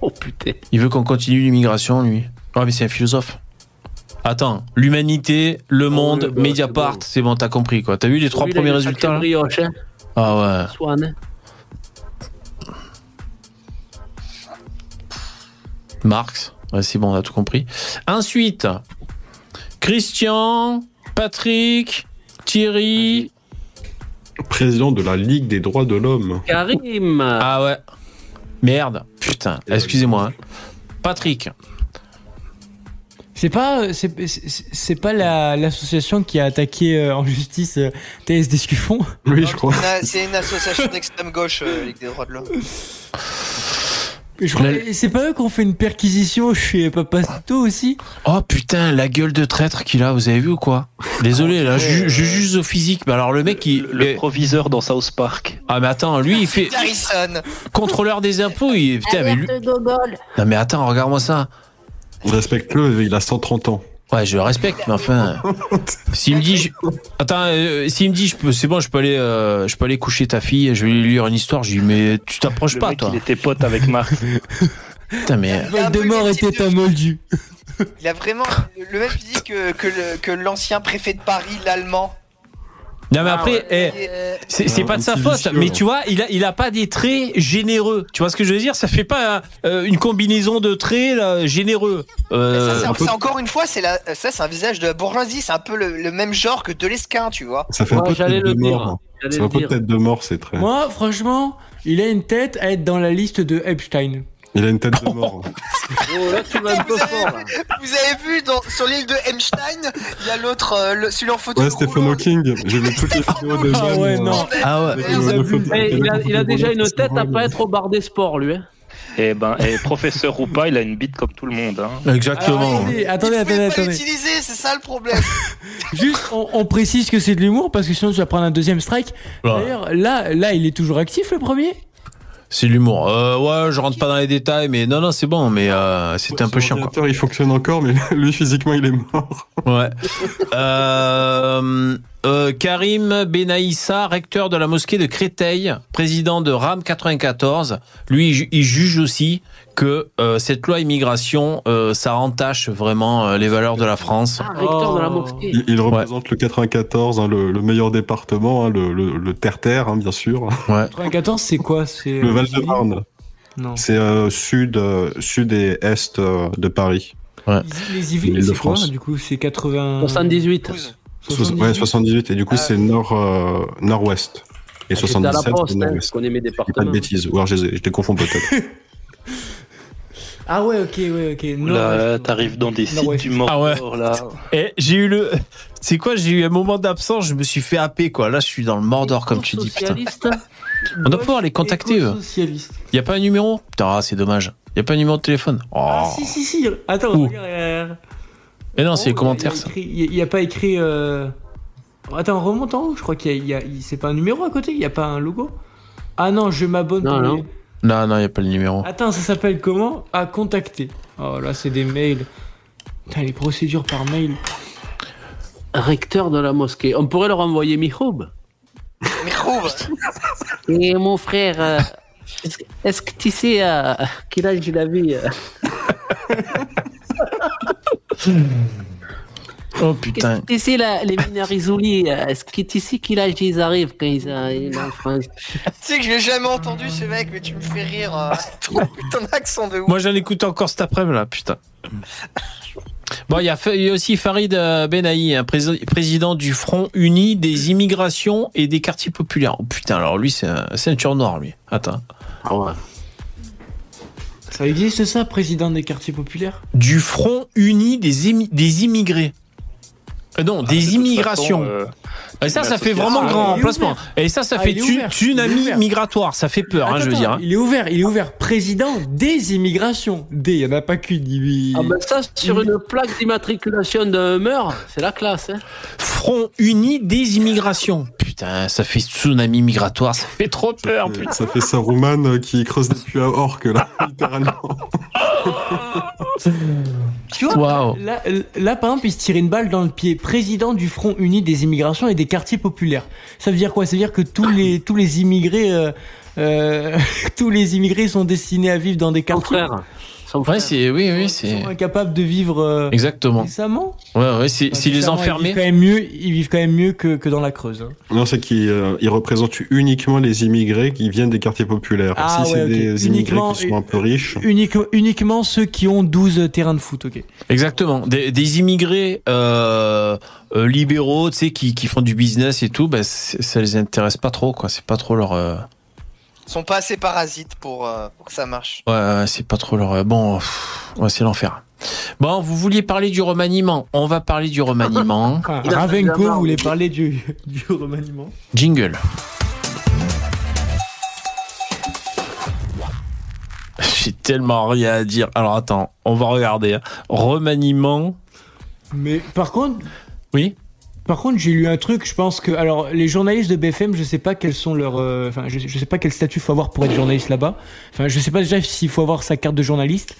Oh putain. Il veut qu'on continue l'immigration, lui. Ouais, mais c'est un philosophe. Attends, l'humanité, le monde, oui, bah, Mediapart, c'est bon. t'as compris quoi. T'as vu les trois Lui, premiers résultats là brioche, hein. Ah ouais. Swan, hein. Marx. Ouais, c'est bon, on a tout compris. Ensuite, Christian, Patrick, Thierry. Président de la Ligue des droits de l'homme. Karim. Ah ouais. Merde. Putain, excusez-moi. hein. Patrick. C'est pas, c'est, c'est- c'est pas la- l'association qui a attaqué euh, en justice euh, TSD Scuffon Oui, je crois. C'est une- C'est une association d'extrême gauche, euh, Ligue des droits de l'homme. La- C'est pas eux qui ont fait une perquisition chez Papacito aussi Oh putain, la gueule de traître qu'il a, vous avez vu ou quoi? Désolé, là, je je juge juste au physique. Mais alors le mec, il. Le, le proviseur dans South Park. Ah mais attends, lui, il fait Harrison. contrôleur des impôts. Il... Putain, mais lui... Non mais attends, regarde-moi ça. Respecte-le, il a 130 ans. Ouais, je le respecte, mais enfin, s'il me dit, je- attends, euh, s'il me dit, je peux, c'est bon, je peux aller, euh, je peux aller coucher ta fille, je vais lui lire une histoire. Je lui dis, mais tu t'approches Le pas, mec, toi. il était pote avec Marx. Putain, mais. Voldemort était un moldu. Il a vraiment le même physique que, que le- que l'ancien préfet de Paris, l'allemand. Non, mais après, eh, euh, c'est c'est Un pas de sa faute, vicieux, mais là. tu vois, il a, il a pas des traits généreux. Tu vois ce que je veux dire? Ça fait pas euh, une combinaison de traits là, généreux. mais Euh, ça, c'est- un peu- c'est encore une fois, c'est la, ça, c'est un visage de la bourgeoisie. C'est un peu le, le même genre que Delesquin, tu vois. Ça fait un peu tête de dire. mort. J'allais C'est le un peu dire. tête de mort, ces traits. Moi, franchement, il a une tête à être dans la liste de Epstein. Il a une tête de mort. Oh, là, tu vas un peu Vous avez fort. là. Vous avez vu dans, sur l'île de Einstein, il y a l'autre, euh, le- celui en photo. Ouais, Stephen. Hawking. J'ai vu toutes les vidéos de Ah ouais, non. Ah ouais. Eh, il, a, il a déjà une tête à pas être au bar des sports, lui. hein. Et ben, et professeur Roupa, il a une bite comme tout le monde. Hein. Alors, Exactement. attendez, Ils attendez, ne attendez, pas attendez. l'utiliser, c'est ça le problème. Juste, on, on précise que c'est de l'humour parce que sinon tu vas prendre un deuxième strike. Ouais. D'ailleurs, là, là, il est toujours actif le premier? C'est l'humour. Euh, ouais, je rentre pas dans les détails, mais non, non, c'est bon, mais euh, c'était un peu chiant, quoi. Il fonctionne encore, mais lui, physiquement, il est mort. Ouais. Euh, euh, Karim Benaïssa, recteur de la mosquée de Créteil, président de RAM 94, lui, il juge aussi que euh, cette loi immigration, euh, ça entache vraiment euh, les valeurs de la France. Ah, la Oh. mosquée. Il, il représente le 94, hein, le, le meilleur département, hein, le, le, le terre-terre, hein, bien sûr. Ouais. 94, c'est quoi? C'est Le Val-de-Marne. Non. C'est euh, sud, euh, sud et est euh, de Paris. Les Yvelines, c'est quoi. Du coup, c'est 80. 78. 12. So- ouais, 78. Et du coup, Ah. c'est nord, euh, nord-ouest. Et Ah, J'étais à la 77, poste, c'est hein, connais mes Je dis pas de départements. bêtises. Ou alors, je, les ai- je les confonds peut-être. Ah ouais, ok, ouais, ok. Là, Nord-ouest. t'arrives dans des sites du mort Ah ouais. là. Et j'ai eu le. C'est quoi J'ai eu un moment d'absence, je me suis fait happer, quoi. Là, je suis dans le Mordor, comme tu dis, putain. Socialiste. On doit pouvoir les contacter, eux. Y a pas un numéro? Putain, ah, c'est dommage. Y a pas un numéro de téléphone? Oh. Ah si, si, si. Attends, regarde. euh, Mais non, c'est les haut, commentaires, il y a ça. écrit- Il n'y a, pas écrit. euh, Attends, remonte en haut. Je crois qu'il y a. C'est pas un numéro à côté? Il n'y a pas un logo? Ah non, je m'abonne. Non, pour non. Non, non, y a pas le numéro. Attends, ça s'appelle comment? À contacter. Oh là, c'est des mails. Putain, les procédures par mail. Recteur de la mosquée. On pourrait leur envoyer Michoub. Mais Roub, Et mon frère, euh, est-ce est-ce que tu sais euh, quel âge il avait euh, Oh putain. que tu sais, là, les Minarizouli, euh, est-ce que tu sais quel âge ils arrivent quand ils arrivent en France? Tu sais que je l'ai jamais entendu ce mec, mais tu me fais rire. euh, ton, ton accent de ouf. Moi, j'en écoute encore cet après-midi, là, putain. Bon, il y, a fa- il y a aussi Farid euh, Benahi, un prési- président du Front Uni des immigrations et des quartiers populaires. Oh putain, alors lui, c'est un ceinture noire, lui. Attends. Ah ouais. Ça existe ça, président des quartiers populaires? Du Front Uni des, des immigrés. Euh, non, De des immigrations. façon, euh, et ça, ça fait association. vraiment Ah, grand il est emplacement. ouvert. Et ça, ça Ah, fait tsunami migratoire. Ça fait peur, hein, je veux dire. hein. Il est ouvert, il est ouvert président des immigrations. Des, il n'y en a pas qu'une. Ah ben ça, sur une plaque d'immatriculation d'un Hummer, c'est la classe. Hein. Front Uni des immigrations. Putain, ça fait tsunami migratoire. Ça fait trop peur, putain. Ça fait Saruman euh, qui creuse des puits à orques, là, littéralement. Tu vois, là, là, par exemple, il se tire une balle dans le pied. Président du Front Uni des immigrations et des quartiers populaires. Ça veut dire quoi? Ça veut dire que tous les, tous les immigrés... euh, euh, tous les immigrés sont destinés à vivre dans des quartiers? Son Ouais, c'est, oui, oui, Ils c'est. sont incapables de vivre euh, Exactement. décemment. Ouais, ouais, c'est, si les Décemment, Ils vivent quand même mieux, ils vivent quand même mieux que, que dans la Creuse. hein. Non, c'est qu'il euh, il représente uniquement les immigrés qui viennent des quartiers populaires. Ah, si ouais, c'est des Uniquement- immigrés qui sont un peu riches, Unique- uniquement ceux qui ont 12 terrains de foot, ok. Exactement. Des, des immigrés euh, libéraux, tu sais, qui, qui font du business et tout, bah, ça les intéresse pas trop, quoi. C'est pas trop leur. euh, Ils sont pas assez parasites pour, euh, pour que ça marche. Ouais, ouais, c'est pas trop leur. euh, Bon, pff, ouais, c'est l'enfer. Bon, vous vouliez parler du remaniement. On va parler du remaniement. Enfin, Il a fait Ravenko voulait parler du, du remaniement. Jingle. J'ai tellement rien à dire. Alors attends, on va regarder. hein. Remaniement. Mais par contre, Oui. Par contre, j'ai lu un truc. Je pense que, alors, les journalistes de BFM, je sais pas quels sont leurs, euh, enfin, je, je sais pas quel statut faut avoir pour être journaliste là-bas. Enfin, je sais pas déjà s'il faut avoir sa carte de journaliste.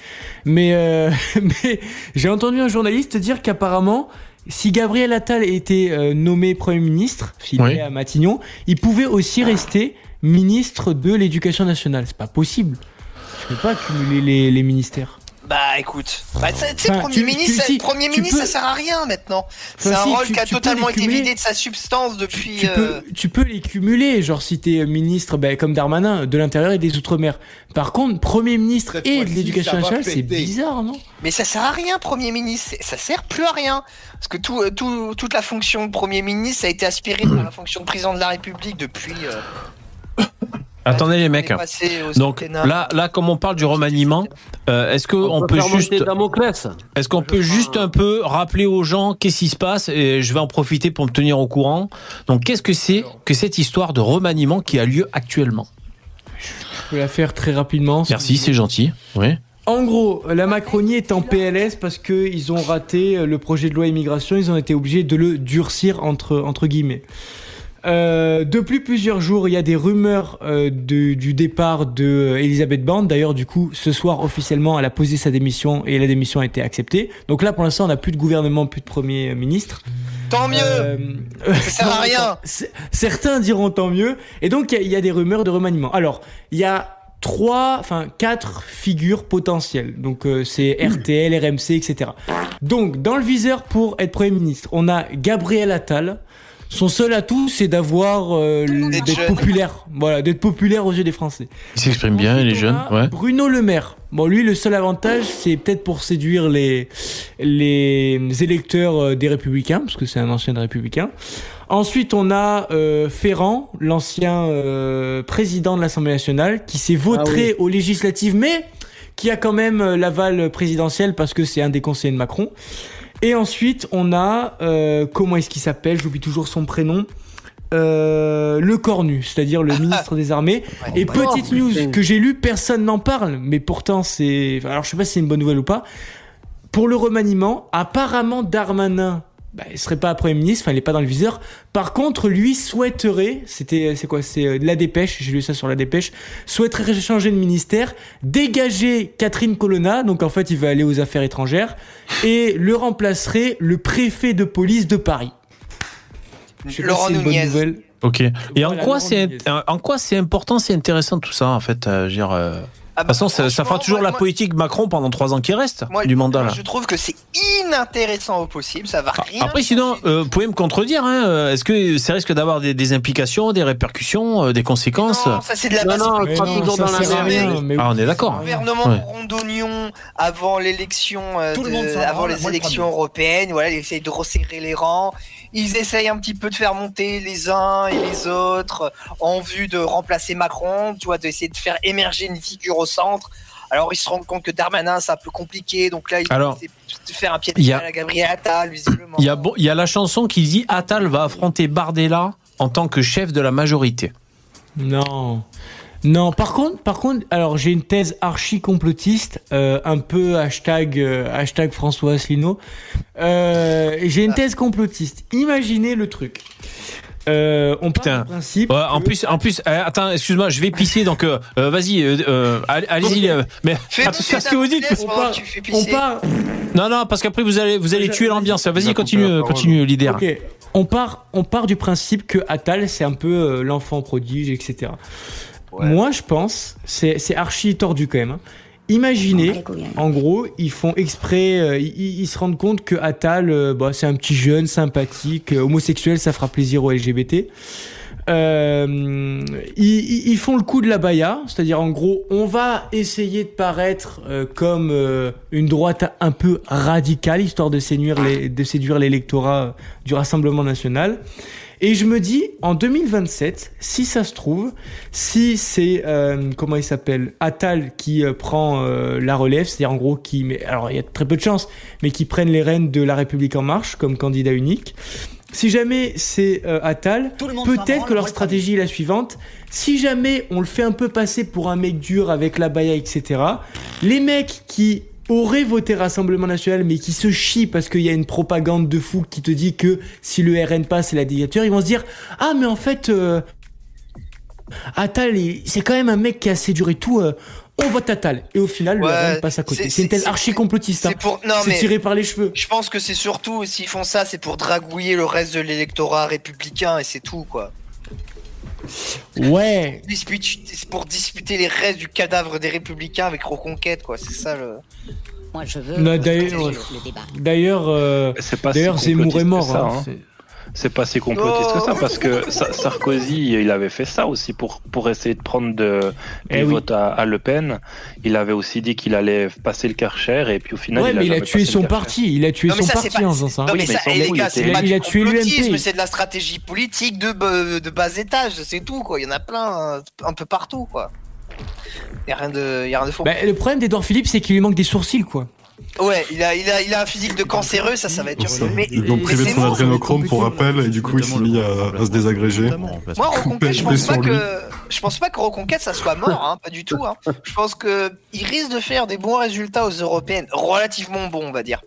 Mais, euh, mais j'ai entendu un journaliste dire qu'apparemment. Si Gabriel Attal était euh, nommé Premier ministre, s'il Oui. à Matignon, il pouvait aussi rester ministre de l'Éducation nationale. C'est pas possible. Tu peux pas cumuler les, les ministères. Bah écoute, bah, tu sais, Enfin, Premier tu- ministre, tu- ça- si, Premier tu ministre, peux- ça sert à rien maintenant. C'est Enfin, un si, rôle tu- qui a totalement été vidé de sa substance depuis. Tu euh, peux, tu peux les cumuler, genre si t'es ministre, ben, comme Darmanin, de l'Intérieur et des Outre-mer. Par contre, Premier ministre Cette et de l'éducation nationale, c'est bizarre, non? Mais ça sert à rien, Premier ministre. Ça sert plus à rien. Parce que tout, euh, tout, toute la fonction de Premier ministre a été aspirée par la fonction de président de la République depuis. euh, Attendez les mecs. Donc là, là, comme on parle du remaniement, euh, est-ce que on, peut, juste, est-ce qu'on peut juste un peu rappeler aux gens qu'est-ce qui se passe et je vais en profiter pour me tenir au courant. Donc qu'est-ce que c'est que cette histoire de remaniement qui a lieu actuellement? Je peux la faire très rapidement. si Merci, c'est gentil. Oui. En gros, la Macronie est en PLS parce qu'ils ont raté le projet de loi immigration, ils ont été obligés de le durcir entre, entre guillemets. Euh, depuis plusieurs jours, il y a des rumeurs euh, de- du départ de euh, Elisabeth Borne. D'ailleurs, du coup, ce soir, officiellement, elle a posé sa démission et la démission a été acceptée. Donc là, pour l'instant, on n'a plus de gouvernement, plus de Premier ministre. Tant mieux Euh, Ça sert à rien Certains diront tant mieux. Et donc, il y y, a des rumeurs de remaniement. Alors, il y a trois, enfin, quatre figures potentielles. Donc, euh, c'est RTL, RMC, etc. Donc, dans le viseur pour être Premier ministre, on a Gabriel Attal. Son seul atout, c'est d'avoir, euh, D'être jeune. populaire. Voilà, d'être populaire aux yeux des Français. Il s'exprime bien, on jeunes. a Ouais. Bruno Le Maire. Bon, lui, le seul avantage, c'est peut-être pour séduire les, les électeurs euh, des Républicains, parce que c'est un ancien des Républicains. Ensuite, on a euh, Ferrand, l'ancien euh, président de l'Assemblée nationale, qui s'est vautré aux législatives, mais qui a quand même euh, l'aval présidentiel parce que c'est un des conseillers de Macron. Et ensuite, on a, euh, comment est-ce qu'il s'appelle? J'oublie toujours son prénom. Euh, le Cornu, c'est-à-dire le ministre des Armées. Et petite Oh, news que j'ai lu, personne n'en parle, mais pourtant c'est. Alors je sais pas si c'est une bonne nouvelle ou pas. Pour le remaniement, apparemment Darmanin, bah, il serait pas Premier ministre, enfin il est pas dans le viseur. Par contre, lui souhaiterait, c'était, c'est quoi, c'est euh, la dépêche, j'ai lu ça sur la dépêche, souhaiterait changer de ministère, dégager Catherine Colonna, donc en fait il va aller aux affaires étrangères, et le remplacerait le préfet de police de Paris. Je sais pas Laurent si c'est une bonne nouvelle. Ok. Et en quoi c'est en quoi c'est important, c'est intéressant tout ça en fait. euh, je veux dire, euh, de Ah toute bah, façon, ça, ça fera toujours moi- la moi- politique Macron pendant trois ans qui reste moi, du mandat là. Je trouve que c'est inintéressant au possible, ça va rien. Après, sinon, euh, vous pouvez me contredire. Hein, euh, Est-ce que ça risque d'avoir des, des implications, des répercussions, euh, des conséquences? Non, ça c'est de la Non, base. non, Mais toujours dans la rien, mais Ah, on est Le d'accord. gouvernement Ouais. rond d'oignon avant l'élection, euh, Tout le de- monde s'en avant les le élections européennes. Voilà, ils essayent de resserrer les rangs. Ils essayent un petit peu de faire monter les uns et les autres en vue de remplacer Macron. Tu vois, d'essayer de faire émerger une figure au centre. Alors ils se rendent compte que Darmanin c'est un peu compliqué, donc là ils Alors, essaient de faire un pied y a- à Gabriel Attal visiblement. Il y, a, y a la chanson qui dit Attal va affronter Bardella en tant que chef de la majorité. Non. Non, par contre, par contre, alors j'ai une thèse archi complotiste, euh, un peu hashtag, euh, hashtag François Asselineau. Euh, j'ai une thèse complotiste. Imaginez le truc. Euh, on part Putain. du principe. Ouais, en que- plus, en plus, euh, attends, excuse-moi, je vais pisser, donc euh, euh, vas-y, euh, euh, allez- allez-y. euh, mais Fais à monter ce que vous dites. on part, que tu fais on pisser. part, Non, non, parce qu'après vous allez, vous allez tuer l'ambiance. Vas-y, continue, continue, leader. Ok. On part, on part du principe que Attal, c'est un peu euh, l'enfant prodige, etc. Moi, je pense, c'est c'est archi tordu quand même. hein. Imaginez, en gros, ils font exprès, euh, ils, ils se rendent compte que Attal, euh, bah, c'est un petit jeune sympathique, euh, homosexuel, ça fera plaisir aux LGBT. Euh, ils, ils- font le coup de la baya, c'est-à-dire en gros, on va essayer de paraître euh, comme euh, une droite un peu radicale, histoire de séduire les- de séduire l'électorat du Rassemblement national. Et je me dis, en 2027, si ça se trouve, si c'est euh, comment il s'appelle Attal qui euh, prend euh, la relève, c'est-à-dire en gros qui, mais alors il y a très peu de chances, mais qui prennent les rênes de la République en marche comme candidat unique. Si jamais c'est euh, Attal, peut-être que leur stratégie est la suivante. Si jamais on le fait un peu passer pour un mec dur avec la baya, etc., les mecs qui auraient voté Rassemblement National mais qui se chient parce qu'il y a une propagande de fou qui te dit que si le RN passe c'est la dictature, ils vont se dire ah mais en fait euh, Attal c'est quand même un mec qui a assez dur et tout. euh, on vote Attal et au final Ouais, le RN passe à côté. c'est- une thèse c'est- archi complotiste. hein. C'est pour non C'est mais tiré par les cheveux. je pense que c'est surtout s'ils font ça, c'est pour dragouiller le reste de l'électorat républicain et c'est tout quoi. Ouais. Dispute- c'est pour disputer les restes du cadavre des républicains avec Reconquête, quoi. C'est ça le. Moi, je veux euh, d'ailleurs, le, le débat. D'ailleurs, euh, C'est pas d'ailleurs, si Zemmour est mort. ça, hein. C'est- pas si complotiste que ça, Oh. parce que Sa- Sarkozy, il avait fait ça aussi pour, pour essayer de prendre de, des Eh oui. votes à, à Le Pen. Il avait aussi dit qu'il allait passer le Karcher, et puis au final, Ouais, mais il a tué son parti. Il a tué Non, son ça, c'est parti pas- en faisant ça. Non, Oui, mais mais ça, il s'en les fout, gars, il c'est pas il a tué l'UMP. c'est de la stratégie politique de, de bas étage, c'est tout, quoi. Il y en a plein, un peu partout, quoi. Il y a rien de, y a rien de faux. Bah, le problème d'Edouard Philippe, c'est qu'il lui manque des sourcils, quoi. Ouais, il a, il a, il a un physique de cancéreux, ça, ça va être dur. Mais, mais privé de son adrénochrome pour rappel, et du coup, il s'est mis à, à se désagréger. Moi, Reconquête, je pense pas que, je pense pas que Reconquête, ça soit mort, hein, pas du tout. Hein. Je pense que il risque de faire des bons résultats aux européennes, relativement bons, on va dire.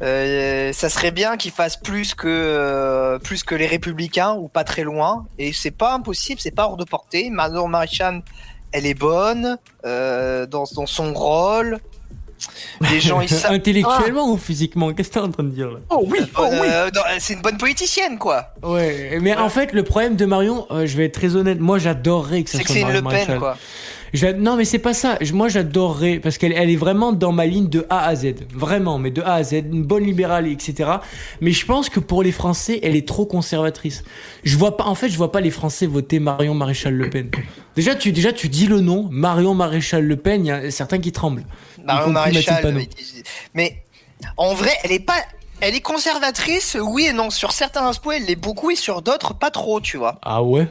Euh, ça serait bien qu'il fasse plus que euh, plus que les républicains ou pas très loin et c'est pas impossible c'est pas hors de portée Manon Maréchal elle est bonne euh, dans, dans son rôle les gens ils savent Intellectuellement ou physiquement Qu'est-ce que t'es en train de dire là? Oh oui, c'est une bonne politicienne quoi Ouais, mais en fait, le problème de Marion, euh, je vais être très honnête, moi j'adorerais que ça c'est que soit c'est une Marion Le Pen Maréchal. quoi Non, mais c'est pas ça. Moi, j'adorerais parce qu'elle elle est vraiment dans ma ligne de A à Z, vraiment, mais de A à Z, une bonne libérale, etc. Mais je pense que pour les Français, elle est trop conservatrice. Je vois pas. En fait, je vois pas les Français voter Marion Maréchal Le Pen. Déjà, tu déjà tu dis le nom Marion Maréchal Le Pen, il y a certains qui tremblent. Marion Mathilde Maréchal mais en vrai elle est pas elle est conservatrice oui et non. Sur certains aspects elle l'est beaucoup et sur d'autres pas trop tu vois. Ah ouais?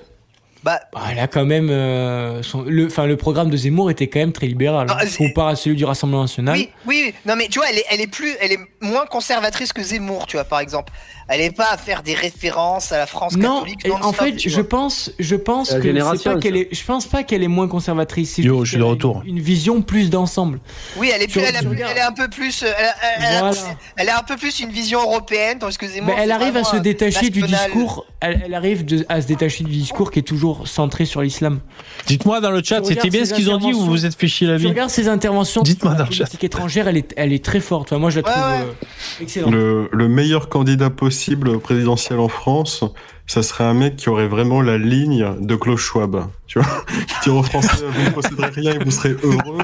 Bah Bah, elle a quand même euh, son- le, enfin, le programme de Zemmour était quand même très libéral. Ah, hein. Comparé à celui du Rassemblement National. Oui, oui, oui. non mais tu vois, elle est, elle est plus, elle est moins conservatrice que Zemmour, tu vois, par exemple. Elle est pas à faire des références à la France Non, catholique. et en fait, je vois. pense, je pense la que c'est génération, pas qu'elle est, je pense pas qu'elle est moins conservatrice. c'est Yo, juste je suis de qu'elle a retour. Une, une vision plus d'ensemble. oui, elle est, plus, elle, a- est un peu plus, euh, elle, a- elle a- Voilà. elle a un peu plus une vision européenne, tandis que Zemmour. Mais elle arrive à se détacher du discours. Elle, elle arrive de- à se détacher du discours qui est toujours centré sur l'islam. Dites-moi dans le chat, c'était bien ces ce qu'ils ont dit ou vous vous êtes fait chier la vie regardes ses interventions Dites-moi la dans le chat. politique étrangère, elle est, elle est très forte. Enfin, moi, je la trouve ouais. euh, excellente. Le, le meilleur candidat possible au présidentiel en France, ça serait un mec qui aurait vraiment la ligne de Klaus Schwab. Tu vois Qui dit aux Français, vous ne posséderez rien et vous serez heureux.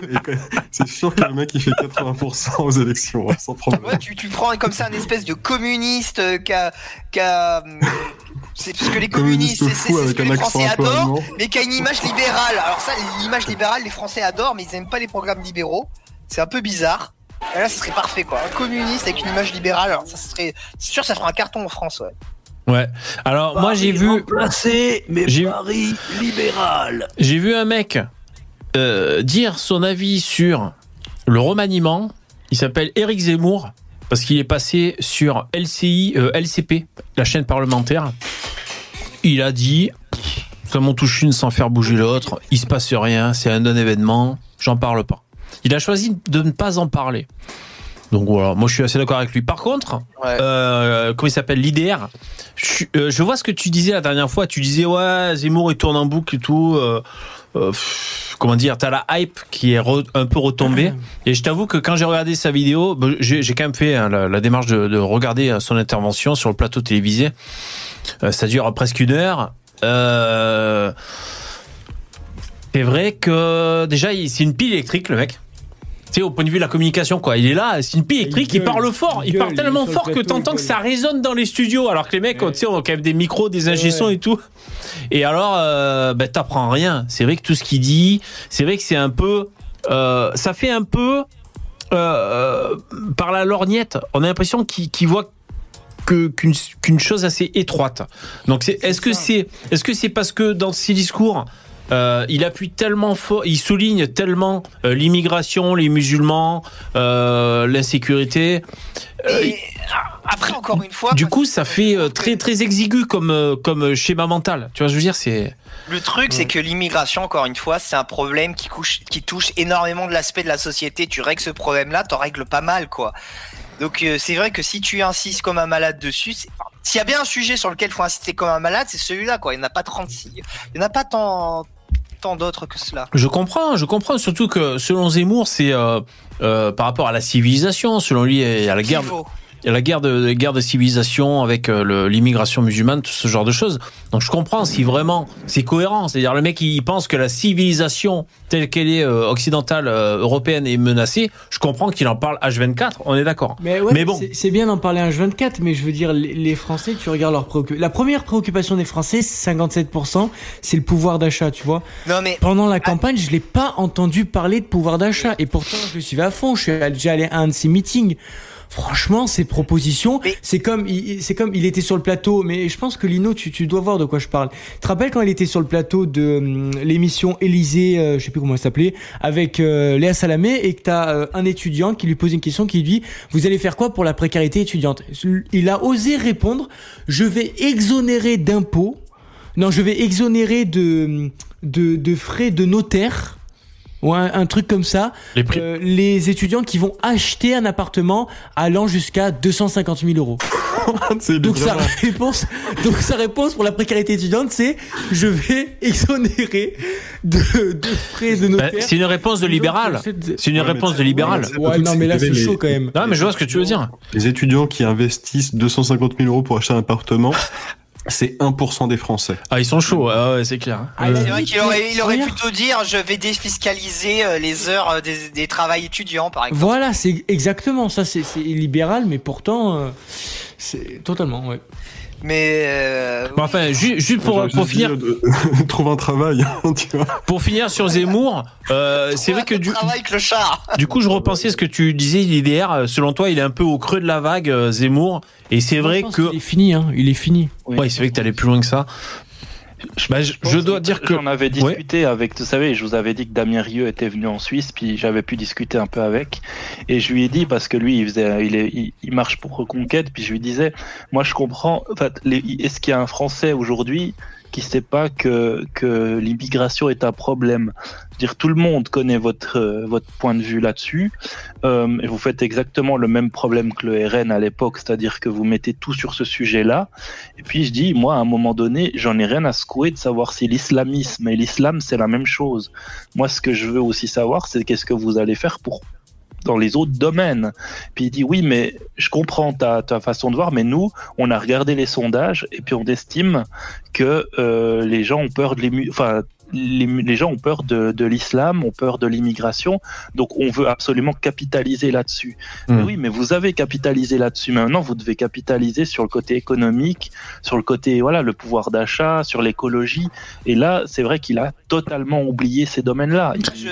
C'est sûr que le mec, il fait 80% aux élections, hein, sans problème. Ouais, tu, tu prends comme ça un espèce de communiste euh, qui a, c'est parce que les communistes, Communiste c'est ce avec que un les Français adorent. mais qui a une image libérale. Alors ça, l'image libérale, les Français adorent, mais ils aiment pas les programmes libéraux. C'est un peu bizarre. Et là, ce serait parfait, quoi. Un communiste avec une image libérale, alors ça serait, c'est sûr, ça fera un carton en France, ouais. Ouais. Alors moi j'ai vu, mais J'ai- Paris libéral. j'ai vu un mec euh, dire son avis sur le remaniement. Il s'appelle Éric Zemmour parce qu'il est passé sur LCI, euh, LCP, la chaîne parlementaire. Il a dit, ça m'en touche une sans faire bouger l'autre. Il se passe rien, c'est un non-événement. J'en parle pas. Il a choisi de ne pas en parler. Donc voilà, moi je suis assez d'accord avec lui. Par contre, Ouais. euh, comment il s'appelle l'IDR je, euh, je vois ce que tu disais la dernière fois. Tu disais ouais, Zemmour il tourne en boucle et tout. euh, euh, pff, comment dire T'as la hype qui est re- un peu retombée. Et je t'avoue que quand j'ai regardé sa vidéo, bah, j'ai quand même fait hein, la, la démarche de, de regarder euh, son intervention sur le plateau télévisé. Euh, ça dure presque une heure. Euh, c'est vrai que déjà c'est une pile électrique le mec. Tu sais, au point de vue de la communication, quoi. Il est là, c'est une pile électrique, il, parle fort, il parle tellement fort que t'entends que ça résonne dans les studios, alors que les mecs, Ouais. tu sais, ont quand même des micros, des ingé sons Ouais. et tout. Et alors, euh, ben, t'apprends rien. C'est vrai que tout ce qu'il dit, c'est vrai que c'est un peu, euh, ça fait un peu euh, par la lorgnette. On a l'impression qu'il voit qu'une chose assez étroite. Donc est-ce que c'est est-ce que c'est parce que dans ses discours euh, il appuie tellement fort, il souligne tellement euh, l'immigration, les musulmans, euh, l'insécurité. Après, encore une fois, du coup, ça fait très très exigu comme comme schéma mental. Tu vois, je veux dire, c'est Le truc, c'est que l'immigration, encore une fois, c'est un problème qui, couche, qui touche énormément de l'aspect de la société. Tu règles ce problème-là, t'en règles pas mal, quoi. Donc euh, c'est vrai que si tu insistes comme un malade dessus, enfin, s'il y a bien un sujet sur lequel il faut insister comme un malade, c'est celui-là, quoi. Il n'y en a pas 36. Il n'y en a pas tant, tant d'autres que cela. Je comprends, je comprends. Surtout que selon Zemmour, c'est euh, euh, par rapport à la civilisation. Selon lui, y a la guerre. Pivot. La guerre de, la guerre de civilisation avec euh, l'immigration musulmane, tout ce genre de choses. Donc je comprends si vraiment c'est cohérent. C'est-à-dire le mec il pense que la civilisation telle qu'elle est euh, occidentale, euh, européenne est menacée. Je comprends qu'il en parle H24. On est d'accord. Mais, ouais, Mais bon. c'est- bien d'en parler un 24, mais je veux dire, les, les Français, tu regardes leurs préoccupations. La première préoccupation des Français, 57%, c'est le pouvoir d'achat, tu vois. Non mais Pendant la campagne, je l'ai pas entendu parler de pouvoir d'achat, et pourtant, je le suivais à fond. Je suis déjà allé à un de ses meetings. Franchement, ces propositions, Mais- c'est comme, il- c'est comme il était sur le plateau, mais je pense que Lino, tu, tu dois voir de quoi je parle. Tu te rappelles quand il était sur le plateau de hum, l'émission Élysée, euh, je sais plus comment elle s'appelait, avec euh, Léa Salamé, et que t'as euh, un étudiant qui lui pose une question qui lui dit, vous allez faire quoi pour la précarité étudiante? Il a osé répondre, je vais exonérer d'impôts, non, je vais exonérer de, de, de frais de notaire, ou un, un truc comme ça, Les prix. euh, les étudiants qui vont acheter un appartement allant jusqu'à 250 000 euros. C'est Donc sa réponse, donc sa réponse pour la précarité étudiante, c'est je vais exonérer de, de frais de notaire. c'est une réponse de libéral. C'est une Ouais, réponse de libéral. Ouais, non, mais là c'est chaud les- quand même. Non, mais je vois ce que tu veux dire. Les étudiants qui investissent 250 000 euros pour acheter un appartement, c'est 1% des Français. Ah, ils sont chauds. Ah ouais, c'est clair. Ah, Euh, c'est vrai qu'il aurait, il aurait plutôt dire je vais défiscaliser euh, les heures euh, des, des travails étudiants par exemple. Voilà, c'est exactement ça. C'est c'est libéral, mais pourtant, euh, c'est totalement. Ouais. Mais euh, Bon, enfin, ju- juste pour, pour finir, euh, trouve un travail, tu vois. pour finir sur Zemmour, euh, c'est vrai que du, travail clochard. du coup, je repensais ce que tu disais, l'IDR. Selon toi, il est un peu au creux de la vague, euh, Zemmour. Et c'est vrai que, qu'il est fini. Hein. Il est fini. Oui. ouais, c'est vrai que t'allais plus loin que ça. Bah, je, je dois dire que, J'en avais discuté avec, vous savez, je vous avais dit que Damien Rieu était venu en Suisse, puis j'avais pu discuter un peu avec. Et je lui ai dit, parce que lui, il, faisait, il, est, il, marche pour Reconquête, puis je lui disais, moi je comprends, en fait, est-ce qu'il y a un Français aujourd'hui qui sait pas que, l'immigration est un problème dire, tout le monde connaît votre, euh, point de vue là-dessus. Euh, vous faites exactement le même problème que le RN à l'époque, c'est-à-dire que vous mettez tout sur ce sujet-là. Et puis je dis, moi, à un moment donné, j'en ai rien à secouer de savoir si l'islamisme et l'islam, c'est la même chose. Moi, ce que je veux aussi savoir, c'est qu'est-ce que vous allez faire pour dans les autres domaines. Puis il dit oui, mais je comprends ta, façon de voir, mais nous, on a regardé les sondages et puis on estime que euh, les gens ont peur de l'immu- enfin les, les gens ont peur de, de l'islam, ont peur de l'immigration, donc on veut absolument capitaliser là-dessus. Hmm. Mais Oui, mais vous avez capitalisé là-dessus. Maintenant, vous devez capitaliser sur le côté économique, sur le côté voilà le pouvoir d'achat, sur l'écologie. Et là, c'est vrai qu'il a totalement oublié ces domaines-là. Je...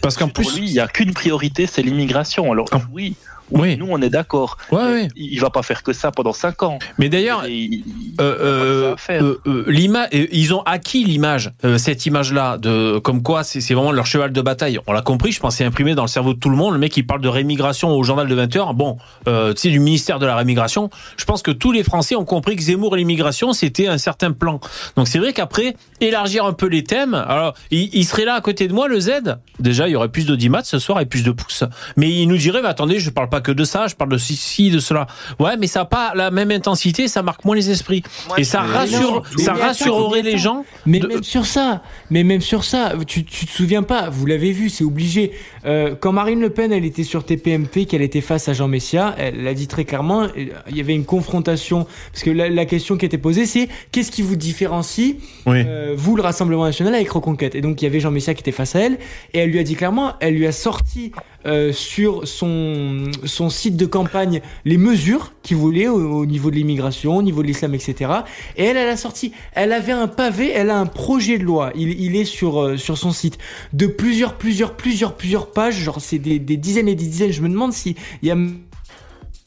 parce qu'en pour plus, lui, il n'y a qu'une priorité, c'est l'immigration. Alors oui, oui, nous on est d'accord. ouais. Il il va pas faire que ça pendant cinq ans. Mais d'ailleurs, Euh, euh, euh, ils ont acquis l'image, cette image-là, de comme quoi c'est vraiment leur cheval de bataille. On l'a compris, je pense, c'est imprimé dans le cerveau de tout le monde. Le mec, il parle de rémigration au journal de 20 h Bon, tu sais, du ministère de la rémigration. Je pense que tous les Français ont compris que Zemmour et l'immigration, c'était un certain plan. Donc c'est vrai qu'après, élargir un peu les thèmes. Alors, il, il serait là à côté de moi, le Z? Déjà, il y aurait plus d'audimat ce soir et plus de pouces. Mais il nous dirait, mais attendez, je parle pas que de ça, je parle de ci, de cela. Ouais, mais ça n'a pas la même intensité, ça marque moins les esprits. Moi, Et ça rassure, non, ça rassurerait les gens. Mais de- même sur ça, mais même sur ça, tu, tu te souviens pas, vous l'avez vu, c'est obligé. Euh, quand Marine Le Pen, elle était sur TPMP, qu'elle était face à Jean Messia, elle l'a dit très clairement, euh, il y avait une confrontation, parce que la, la question qui était posée, c'est qu'est-ce qui vous différencie, Oui. euh, vous, le Rassemblement National, avec Reconquête? Et donc, il y avait Jean Messia qui était face à elle, et elle lui a dit clairement, elle lui a sorti euh, sur son, son site de campagne les mesures qu'il voulait au, au niveau de l'immigration, au niveau de l'islam, etc. Et elle, elle a sorti, elle avait un pavé, elle a un projet de loi, il, il est sur, euh, sur son site, de plusieurs, plusieurs, plusieurs, plusieurs pages, genre c'est des, des dizaines et des dizaines, je me demande s'il y a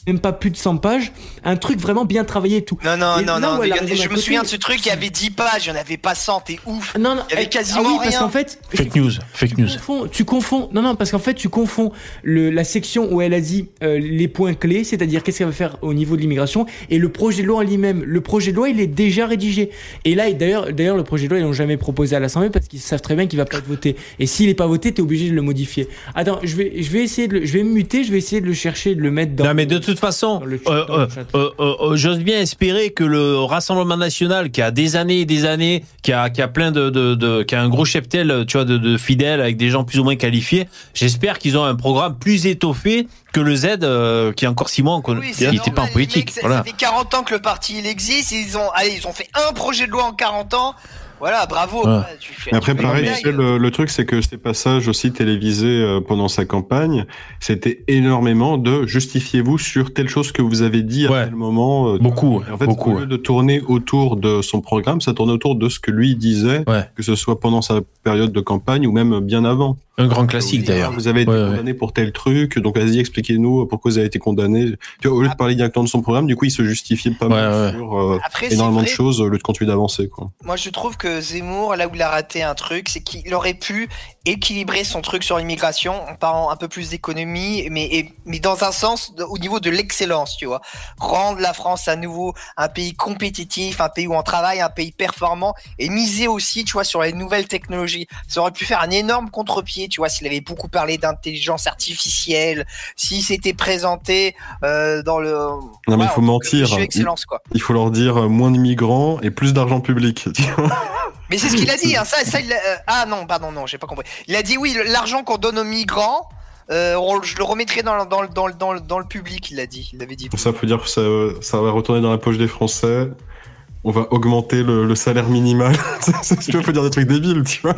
même pas plus de 100 pages, un truc vraiment bien travaillé et tout. Non, non, Et non, non. je me côté, souviens de ce truc, il y avait 10 pages, il n'y en avait pas 100, t'es ouf. Non, non, Il y avait eh, quasiment ah oui, parce rien. qu'en fait, Fake news, fake news. tu confonds, tu confonds. Non, non, parce qu'en fait, tu confonds le, la section où elle a dit euh, les points clés, c'est-à-dire qu'est-ce qu'elle va faire au niveau de l'immigration, et le projet de loi en lui-même. Le projet de loi, il est déjà rédigé. Et là, d'ailleurs, d'ailleurs, le projet de loi, ils l'ont jamais proposé à l'Assemblée parce qu'ils savent très bien qu'il va pas être voté. Et s'il est pas voté, t'es obligé de le modifier. Attends, je vais, je vais essayer de, le, je vais me muter, je vais essayer de le chercher, de le mettre dans. Non, mais de toute toute façon, euh, euh, euh, j'ose bien espérer que le Rassemblement national, qui a des années et des années, qui a, qui a plein de, de, de- qui a un gros cheptel, tu vois, de, de fidèles avec des gens plus ou moins qualifiés, j'espère qu'ils ont un programme plus étoffé que le Z, euh, qui est encore six mois, Oui, qui n'était pas en politique. voilà. ça fait 40 ans que le parti il existe, ils ont, allez, ils ont fait un projet de loi en 40 ans. Voilà, bravo. Ouais. Ouais, tu fais- Mais après, pareil, tu sais, le, le truc, c'est que ces passages aussi télévisés euh, pendant sa campagne, c'était énormément de justifiez-vous sur telle chose que vous avez dit Ouais. à tel moment. euh, Beaucoup, Et en fait, beaucoup. au lieu de tourner autour de son programme, ça tournait autour de ce que lui disait, Ouais. que ce soit pendant sa période de campagne ou même bien avant. Un grand classique Ah, d'ailleurs. Vous avez été Ouais, ouais. condamné pour tel truc, donc vas-y, expliquez-nous pourquoi vous avez été condamné. Tu vois, au lieu de parler directement de son programme, du coup, il se justifiait pas mal Ouais, sur euh, Après, énormément de choses au lieu de continuer d'avancer. Quoi. moi je trouve que Zemmour, là où il a raté un truc, c'est qu'il aurait pu équilibrer son truc sur l'immigration en parlant un peu plus d'économie, mais, et- mais dans un sens de- au niveau de l'excellence, tu vois. Rendre la France à nouveau un pays compétitif, un pays où on travaille, un pays performant, et miser aussi, tu vois, sur les nouvelles technologies. Ça aurait pu faire un énorme contre-pied, tu vois, s'il avait beaucoup parlé d'intelligence artificielle, s'il s'était présenté euh, dans le... Non, mais il faut mentir. quoi. Il faut leur dire euh, moins d'immigrants et plus d'argent public. tu vois. Mais c'est ce qu'il a dit, hein, ça, ça, il a- euh, ah non, pardon, non, j'ai pas compris. Il a dit oui, l'argent qu'on donne aux migrants, euh, je le remettrai dans, le- dans, dans, dans, le- public, il a dit, il avait dit. ça peut dire que ça va retourner dans la poche des Français. On va augmenter le, le salaire minimal. C'est- tu vois, faut dire des trucs débiles, tu vois.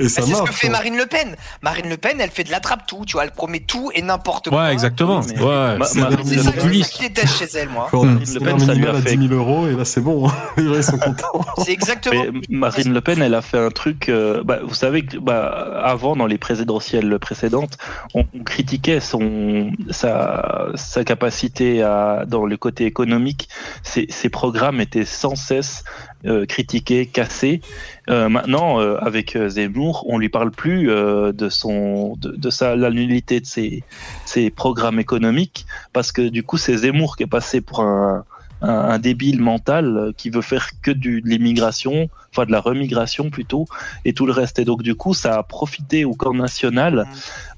Et ça Bah, c'est ce que fait hein. Marine Le Pen. Marine Le Pen, elle fait de l'attrape-tout, tu vois, elle promet tout et n'importe quoi. Ouais, exactement. Mais- Ouais, c'est- Marine ça populiste. je déteste chez elle, moi. Quand Hmm. le Le salaire Pen, ça lui minimal a à fait- 10 000 euros, et là, c'est bon. hein. Les gens, ils sont contents. C'est exactement. Mais Marine Le Pen, elle a fait un truc. euh, bah, vous savez que bah, avant, dans les présidentielles précédentes, on, on critiquait son sa, sa capacité à dans le côté économique. Ses, ses programmes étaient sans cesse euh, critiqués, cassés. Euh, maintenant, euh, avec Zemmour, on lui parle plus de son de, sa la nullité de ses programmes économiques parce que du coup, c'est Zemmour qui est passé pour un un, un débile mental euh, qui veut faire que du, de l'immigration, enfin de la remigration plutôt, et tout le reste. Et donc du coup, ça a profité au corps national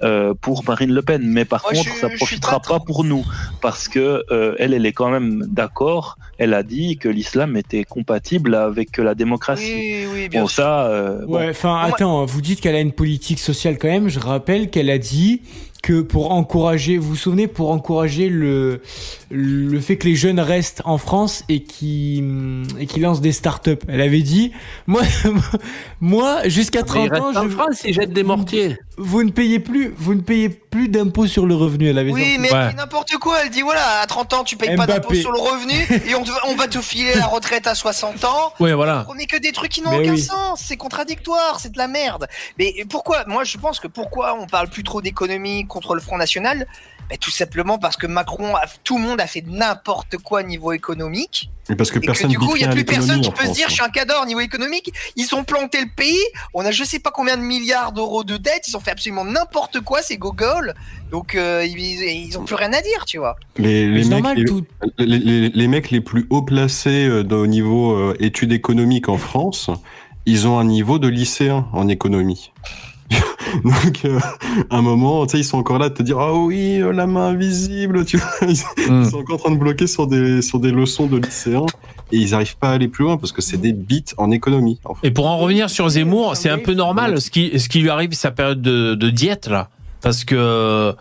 euh, pour Marine Le Pen, mais par Moi, contre, ça je profitera pas pour nous, parce que euh, elle, elle est quand même d'accord. Elle a dit que l'islam était compatible avec la démocratie. Oui, oui, bien Bon, sûr. ça, euh, Ouais, enfin, attends, vous dites qu'elle a une politique sociale quand même. Je rappelle qu'elle a dit que pour encourager, vous vous souvenez, pour encourager le, le fait que les jeunes restent en France et qui, et qui lancent des startups. Elle avait dit, moi, moi, jusqu'à Mais 30 il reste ans, en je, France, ils jettent des mortiers. vous ne payez plus, vous ne payez plus d'impôts sur le revenu. Elle avait Oui, sorti. mais Ouais. dit n'importe quoi. Elle dit voilà, à 30 ans, tu payes pas Mbappé. d'impôt sur le revenu et on, te- on va te filer la retraite à 60 ans. Ouais, voilà. On met que des trucs qui n'ont aucun oui. sens, c'est contradictoire, c'est de la merde. Mais pourquoi? Moi, je pense que pourquoi on parle plus trop d'économie contre le Front National Ben, Tout simplement parce que Macron, a- tout le monde a fait n'importe quoi niveau économique. Mais parce que Et que personne du coup, il n'y a plus personne qui peut se dire hein. je suis un cadre niveau économique. Ils ont planté le pays. On a je sais pas combien de milliards d'euros de dettes. Ils ont fait absolument n'importe quoi, ces gogoles. Donc, euh, ils, ils ont plus rien à dire, tu vois. Les, Mais les c'est mecs, normal, les, tout. les, les- les mecs les plus haut placés euh, au niveau euh, études économiques en France, ils ont un niveau de lycéen en économie. Donc, euh, à un moment, tu sais, ils sont encore là de te dire, ah oui, euh, la main invisible, tu vois. Ils, Mm. ils sont encore en train de bloquer sur des, sur des leçons de lycéens et ils n'arrivent pas à aller plus loin parce que c'est des bits en économie. en fait. Et pour en revenir sur Zemmour, c'est un peu normal ce qui, ce qui lui arrive sa période de, de diète là, parce que euh,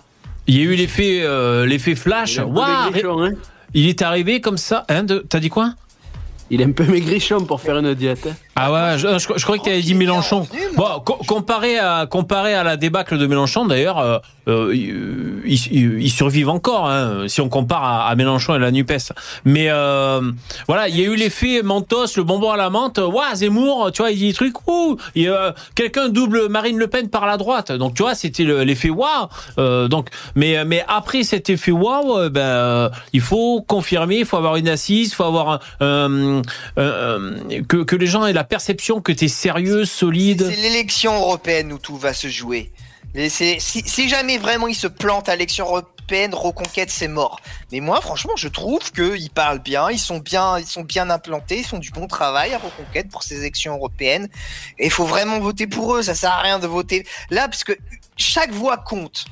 il y a eu l'effet, euh, l'effet flash. Il maigrichon, hein. il est arrivé comme ça. Hein, de- T'as dit quoi? Il est un peu maigrichon pour faire une diète. hein. Ah ouais, je, je, je croyais que t'avais dit Mélenchon. Bon, co- comparé à comparé à la débâcle de Mélenchon, d'ailleurs, euh, euh, ils, survivent encore. Hein, si on compare à, Mélenchon et la Nupes. Mais euh, voilà, il y a eu l'effet Mentos, le bonbon à la menthe. Ouah, Zemmour, tu vois, il dit des trucs. Ouh, euh, quelqu'un double Marine Le Pen par la droite. Donc tu vois, c'était le- l'effet waouh. Euh, donc, mais mais après cet effet waouh, euh, ben euh, il faut confirmer, il faut avoir une assise, il faut avoir que que les gens aient la perception que tu es sérieux, solide. C'est l'élection européenne où tout va se jouer. Mais si, si jamais vraiment ils se plantent à l'élection européenne, Reconquête, c'est mort. Mais moi, franchement, je trouve qu'ils parlent bien, ils sont bien, ils sont bien implantés, ils font du bon travail à Reconquête pour ces élections européennes. Et il faut vraiment voter pour eux. Ça sert à rien de voter là, parce que chaque voix compte.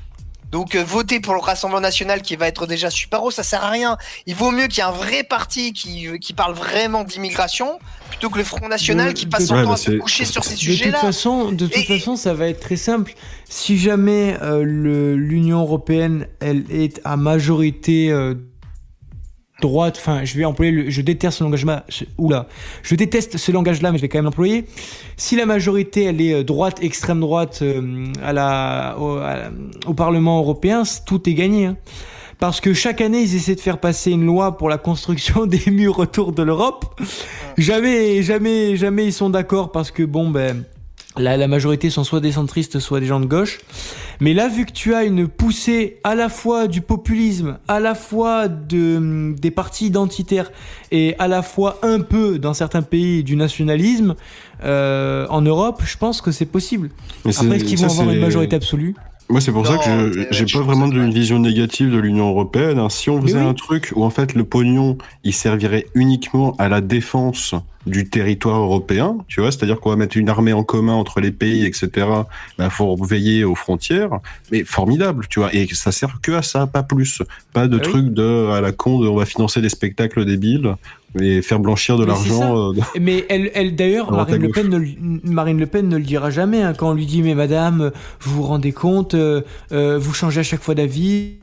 Donc euh, voter pour le Rassemblement national qui va être déjà super haut, ça sert à rien. Il vaut mieux qu'il y ait un vrai parti qui, qui parle vraiment d'immigration plutôt que le Front National De- qui passe de- son Ouais, temps bah, à se coucher sur ces De toute sujets-là. façon, de toute Et- façon, ça va être très simple. Si jamais euh, le- l'Union européenne, elle est à majorité euh, droite, enfin, je vais employer, le, je déteste ce langage-là. Oula, je déteste ce langage-là, mais je vais quand même l'employer. Si la majorité, elle est euh, droite, extrême droite, euh, à la, au, à la- au Parlement européen, tout est gagné. hein. Parce que chaque année, ils essaient de faire passer une loi pour la construction des murs autour de l'Europe. Jamais, jamais, jamais ils sont d'accord parce que bon, ben, la, la majorité sont soit des centristes, soit des gens de gauche. Mais là, vu que tu as une poussée à la fois du populisme, à la fois de, des partis identitaires et à la fois un peu, dans certains pays, du nationalisme, euh, en Europe, je pense que c'est possible. Mais c'est- Après, est-ce qu'ils vont ça, avoir une c'est- majorité absolue? Moi, c'est pour ça que j'ai pas vraiment une vision négative de l'Union européenne. Si on faisait oui. un truc où en fait le pognon, il servirait uniquement à la défense du territoire européen, tu vois, c'est-à-dire qu'on va mettre une armée en commun entre les pays, etc. Bah, faut veiller aux frontières, mais formidable, tu vois, et ça sert que à ça, pas plus, pas de Ah oui. truc de à la con de on va financer des spectacles débiles et faire blanchir de l'argent. euh, Mais elle, elle d'ailleurs, Marine Le. Pen ne, le- Marine Le Pen ne le dira jamais hein, quand on lui dit mais Madame, vous vous rendez compte, euh, euh, vous changez à chaque fois d'avis.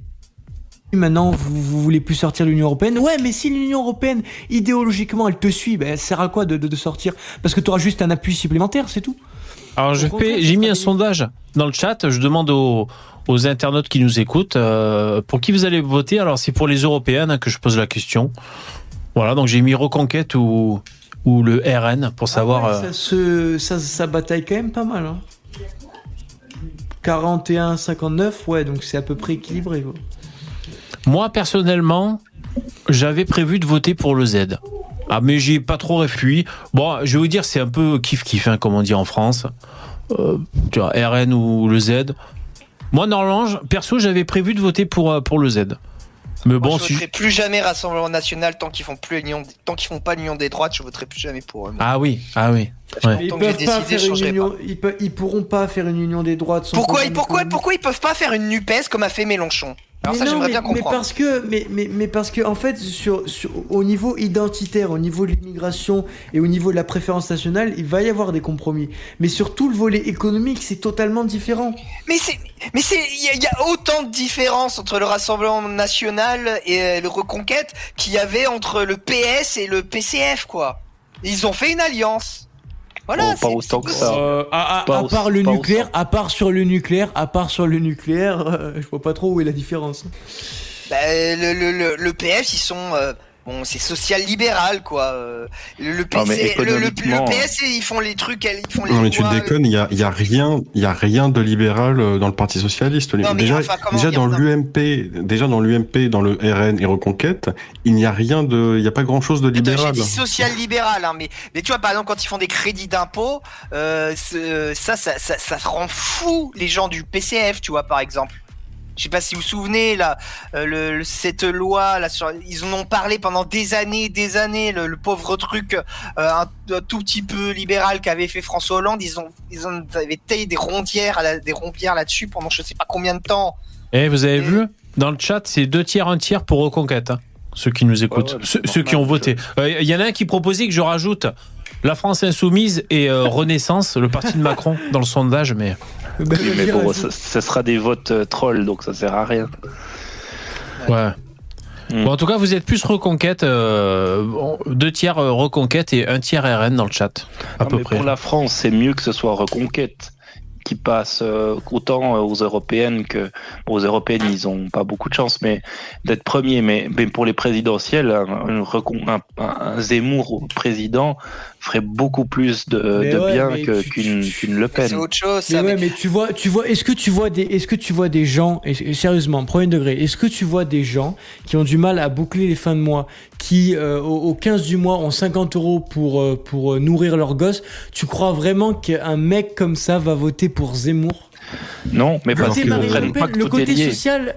Maintenant, vous, vous voulez plus sortir de l'Union européenne. Ouais, mais si l'Union européenne, idéologiquement, elle te suit, ben, elle sert à quoi de, de, de sortir? Parce que tu auras juste un appui supplémentaire, c'est tout. Alors j'ai mis un sondage dans le chat. Je demande aux, aux internautes qui nous écoutent euh, pour qui vous allez voter. Alors c'est pour les européennes hein, que je pose la question. Voilà, donc j'ai mis Reconquête ou ou le RN pour savoir. Ah ouais, euh, ça, se, ça, ça bataille quand même pas mal. Hein. 41, 59, ouais, donc c'est à peu près équilibré. Quoi. Moi personnellement, j'avais prévu de voter pour le Z. Ah mais j'y ai pas trop réfléchi. Bon, je vais vous dire, c'est un peu kiff kiff, hein, comme on dit en France. Euh, tu vois, RN ou le Z. Moi, normalement, perso, j'avais prévu de voter pour euh, pour le Z. Mais Moi, bon, je si voterai plus jamais Rassemblement National tant qu'ils font plus l'union, tant qu'ils font pas l'union des droites, je voterai plus jamais pour eux. moi. ah oui, ah oui. Ouais. Ils j'ai peuvent pas décidé, faire une union. pas. Ils, pe- ils pourront pas faire une union des droites. sans Pourquoi, pourquoi, pourquoi ils peuvent pas faire une Nupes comme a fait Mélenchon? Alors mais ça, non, j'aimerais mais, bien mais comprendre. parce que, mais, mais, mais parce que en fait, sur, sur- au niveau identitaire, au niveau de l'immigration et au niveau de la préférence nationale, il va y avoir des compromis. Mais sur tout le volet économique, c'est totalement différent. Mais c'est, mais c'est, il y, y a autant de différences entre le Rassemblement National et euh, le Reconquête qu'il y avait entre le PS et le PCF, quoi. Ils ont fait une alliance. Voilà. Oh, pas c'est- autant c'est que ça. possible. Euh, à, à- Pas à part le nucléaire, à part sur le nucléaire, à part sur le nucléaire, euh, je vois pas trop où est la différence. Bah, le, le, le, le PS, ils sont. Bon, c'est social-libéral, quoi. Euh, Le, le, PC, PS, ils font les trucs, ils font les Non mais tu lois, déconnes, il y a, il y a rien, il y a rien de libéral euh, dans le Parti socialiste. Non, déjà, enfin, dans l'UMP, déjà dans l'UMP, dans le RN et Reconquête, il n'y a rien de, il n'y a pas grand chose de libéral. dit social-libéral, hein, mais, mais tu vois, par exemple, quand ils font des crédits d'impôt, euh, ça, ça, ça, ça rend fou les gens du PCF, tu vois, par exemple. Je sais pas si vous vous souvenez, là, euh, le, cette loi, là, sur, ils en ont parlé pendant des années, des années, le, le pauvre truc euh, un, un tout petit peu libéral qu'avait fait François Hollande, ils ont, ils ont ils avaient taillé des rondières, des rompières là-dessus pendant je sais pas combien de temps. Et vous avez Et- vu? Dans le chat, c'est deux tiers, un tiers pour Reconquête. hein, ceux qui nous écoutent, Ouais, ouais, ceux, qui ont voté. Euh, Il y en a un qui proposait que je rajoute la France insoumise et euh, Renaissance, le parti de Macron, dans le sondage, mais Oui, veux mais bon, ça sera des votes euh, trolls, donc ça sert à rien. ouais. Mm. Bon, en tout cas, vous êtes plus Reconquête, euh, deux tiers euh, Reconquête et un tiers RN dans le chat, à Non, peu mais près. Pour la France, c'est mieux que ce soit Reconquête qui passe euh, autant aux européennes que bon, aux européennes ils ont pas beaucoup de chance mais d'être premier mais, mais pour les présidentielles un, un recon- un- un Zemmour président ferait beaucoup plus de, Mais de ouais, bien mais que- tu- qu'une tu- qu'une Le Mais Pen C'est autre chose, Mais ça. ouais, mais- tu vois, tu vois, est-ce que tu vois des, est-ce que tu vois des gens, et, et sérieusement, premier degré, est-ce que tu vois des gens qui ont du mal à boucler les fins de mois, qui euh, au, au 15 du mois ont 50 euros pour euh, pour euh, nourrir leurs gosses Tu crois vraiment qu'un mec comme ça va voter pour Zemmour? Non mais parce qu'ils comprennent pas que le tout est côté lié social.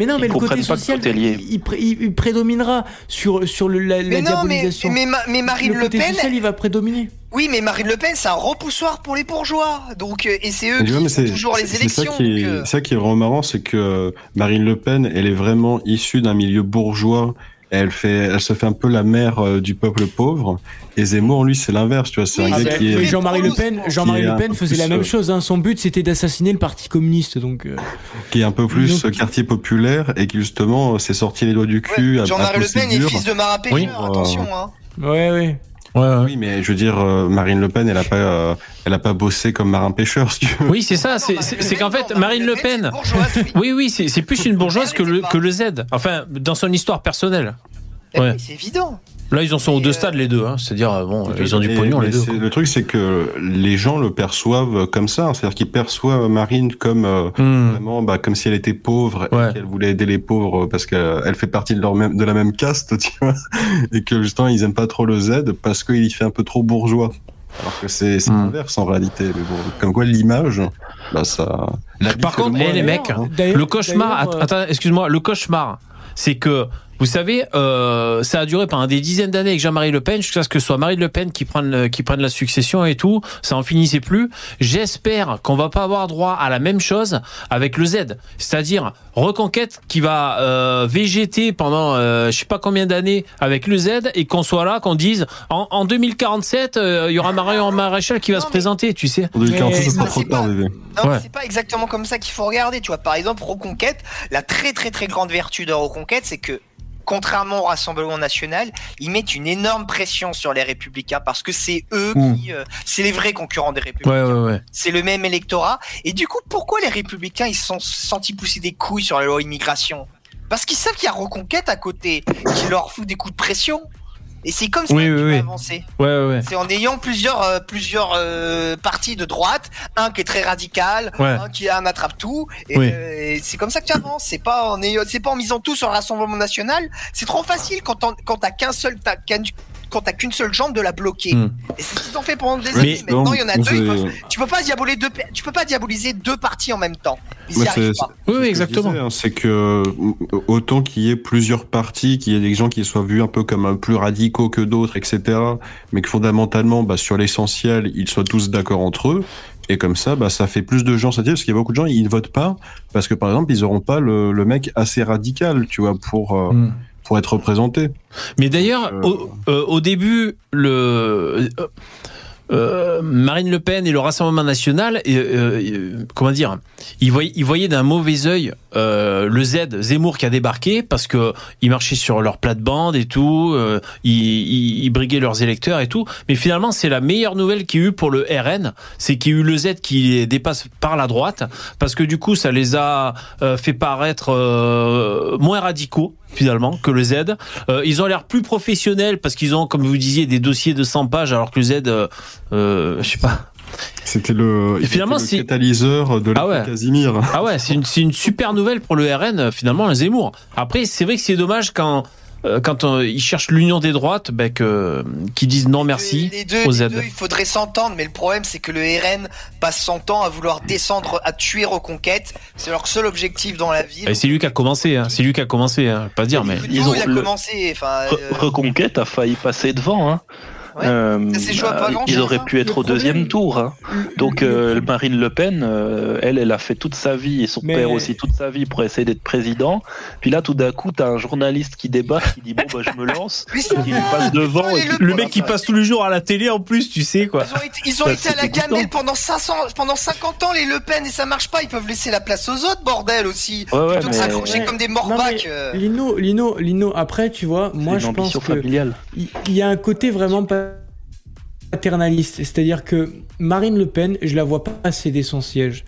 Mais non, mais le côté social, il, pré- il- il prédominera sur, sur le, la, Mais la non, mais, diabolisation. mais, Ma- mais Marine le Le côté Pen, social, il va prédominer. oui, mais Marine Le Pen, c'est un repoussoir pour les bourgeois. Donc, euh, et c'est eux Mais tu vois, mais qui font c'est toujours les c'est- c'est ça élections. qui euh, ça qui est vraiment marrant, c'est que Marine Le Pen, elle est vraiment issue d'un milieu bourgeois. Elle fait, elle se fait un peu la mère euh, du peuple pauvre. Et Zemmour, lui, c'est l'inverse, tu vois. C'est Oui, un gars qui est, Jean-Marie Le Pen, Jean-Marie Le Pen faisait la même euh, chose. hein. Son but, c'était d'assassiner le Parti communiste. Donc, euh, qui est un peu plus Donc- quartier populaire et qui justement s'est sorti les doigts du cul. ouais, Jean-Marie Le Pen est fils de pêcheur, Oui. attention. Hein. ouais, ouais. Ouais, ouais. Oui, mais je veux dire, euh, Marine Le Pen, elle a pas, euh, elle a pas bossé comme marin pêcheur, si tu veux. Oui, c'est ça. C'est qu'en fait, Marine Le Pen. oui. Oui, c'est plus une bourgeoise que le, que le Z. Enfin, dans son histoire personnelle. Eh Ouais. C'est évident. Là, ils en sont aux deux euh, stades, les deux. Hein. C'est-à-dire, euh, bon, ils ont du pognon, les deux. Le truc, c'est que les gens le perçoivent comme ça. C'est-à-dire qu'ils perçoivent Marine comme euh, Hmm. vraiment, bah, comme si elle était pauvre Ouais. et qu'elle voulait aider les pauvres parce qu'elle fait partie de leur même, de la même caste, tu vois. Et que justement, ils aiment pas trop le Z parce qu'il y fait un peu trop bourgeois. Alors que c'est Hmm. l'inverse en réalité. Mais bon, comme quoi, l'image, bah, ça. Par le contre, moine, eh, les mecs, hein. Le cauchemar, euh, attends, excuse-moi, le cauchemar, c'est que, vous savez, euh, ça a duré pendant des dizaines d'années avec Jean-Marie Le Pen, jusqu'à ce que ce soit Marine Le Pen qui prenne, le- qui prenne la succession et tout, ça en finissait plus. J'espère qu'on va pas avoir droit à la même chose avec le Z, c'est-à-dire Reconquête qui va euh, végéter pendant euh, je sais pas combien d'années avec le Z et qu'on soit là, qu'on dise en, en 2047, euh, il y aura Marion Maréchal qui va Non, se présenter, tu sais. En 2040, Mais- ça sera ça, trop c'est tard, bébé. Non, Ouais. c'est pas exactement comme ça qu'il faut regarder. Tu vois, par exemple, Reconquête, la très très très grande vertu de Reconquête, c'est que contrairement au Rassemblement national, ils mettent une énorme pression sur les républicains parce que c'est eux Mm. qui, euh, c'est les vrais concurrents des républicains. Ouais, ouais, ouais. C'est le même électorat. Et du coup, pourquoi les républicains ils se sont sentis pousser des couilles sur la loi immigration? Parce qu'ils savent qu'il y a Reconquête à côté qui leur fout des coups de pression. Et c'est comme ça Oui, qu'ils oui, avancer. Ouais, ouais, ouais. C'est en ayant plusieurs euh, plusieurs euh, partis de droite, un qui est très radical, un qui a un attrape tout, et, euh, et c'est comme ça que tu avances. C'est pas en ayant- c'est pas en misant tout sur le Rassemblement national. C'est trop facile quand quand t'as qu'un seul t'as quand t'as qu'une seule jambe de la bloquer. Hmm. Et c'est ce qu'ils ont fait pendant des années. Maintenant, il y en a Non, deux. peuvent- tu peux pas diaboliser deux, tu peux pas diaboliser deux partis en même temps. Ils y Moi, arrivent c'est- pas. Oui, C'est oui, ce que je exactement. hein, C'est que euh, autant qu'il y ait plusieurs partis, qu'il y ait des gens qui soient vus un peu comme un plus radicaux que d'autres, etc. Mais que fondamentalement, bah, sur l'essentiel, ils soient tous d'accord entre eux. Et comme ça, bah, ça fait plus de gens s'attirer parce qu'il y a beaucoup de gens, ils ne votent pas parce que par exemple, ils auront pas le, le mec assez radical, tu vois, pour euh, Hmm. Pour être représenté. Mais d'ailleurs, Euh, au, euh, au début, le euh, Marine Le Pen et le Rassemblement National, euh, euh, comment dire, ils voyaient, ils voyaient d'un mauvais œil euh, le Z Zemmour qui a débarqué parce que ils marchaient sur leur plate-bande et tout, euh, ils, ils, ils briguaient leurs électeurs et tout. Mais finalement, c'est la meilleure nouvelle qu'il y a eu pour le RN, c'est qu'il y a eu le Z qui les dépasse par la droite parce que du coup, ça les a euh, fait paraître euh, moins radicaux finalement que le Z. Euh, ils ont l'air plus professionnels parce qu'ils ont, comme vous disiez, des dossiers de 100 pages, alors que le Z, euh, je sais pas. C'était le, Et finalement, c'était le c'est- catalyseur de Ah ouais. Casimir. Ah ouais, c'est une, super nouvelle pour le RN, euh, finalement, le Zemmour. Après, c'est vrai que c'est dommage quand, euh, quand on- ils cherchent l'union des droites, ben, que, qu'ils disent non merci Les deux, au les deux, il faudrait s'entendre, mais le problème c'est que le RN passe son temps à vouloir descendre, à tuer Reconquête. C'est leur seul objectif dans la vie. Et c'est lui qui a commencé, hein. c'est lui qui a commencé, hein. pas dire, mais. Tout, Ils ont il a le- commencé. Enfin, euh, Reconquête a failli passer devant. Hein. Ouais. Euh, pas grand-chose, ils auraient hein. pu être Le au deuxième tour. hein. Donc euh, Marine Le Pen, euh, elle, elle a fait toute sa vie et son Mais- père aussi toute sa vie pour essayer d'être président. Puis là, tout d'un coup, t'as un journaliste qui débarque, qui dit bon bah je me lance, qui lui passe devant. Et le mec qui passe tous les jours à la télé en plus, tu sais quoi. Ils ont été, ils ont Ça, été à la gamelle pendant 500, pendant 50 ans, les Le Pen, et ça marche pas. Ils peuvent laisser la place aux autres, bordel aussi. Ouais, ouais, Plutôt que mais- s'accrocher Ouais. comme des morbacs. Lino, Lino, Lino, après, tu vois, moi je pense que il y a un côté vraiment paternaliste. C'est-à-dire que Marine Le Pen, je la vois pas céder son siège.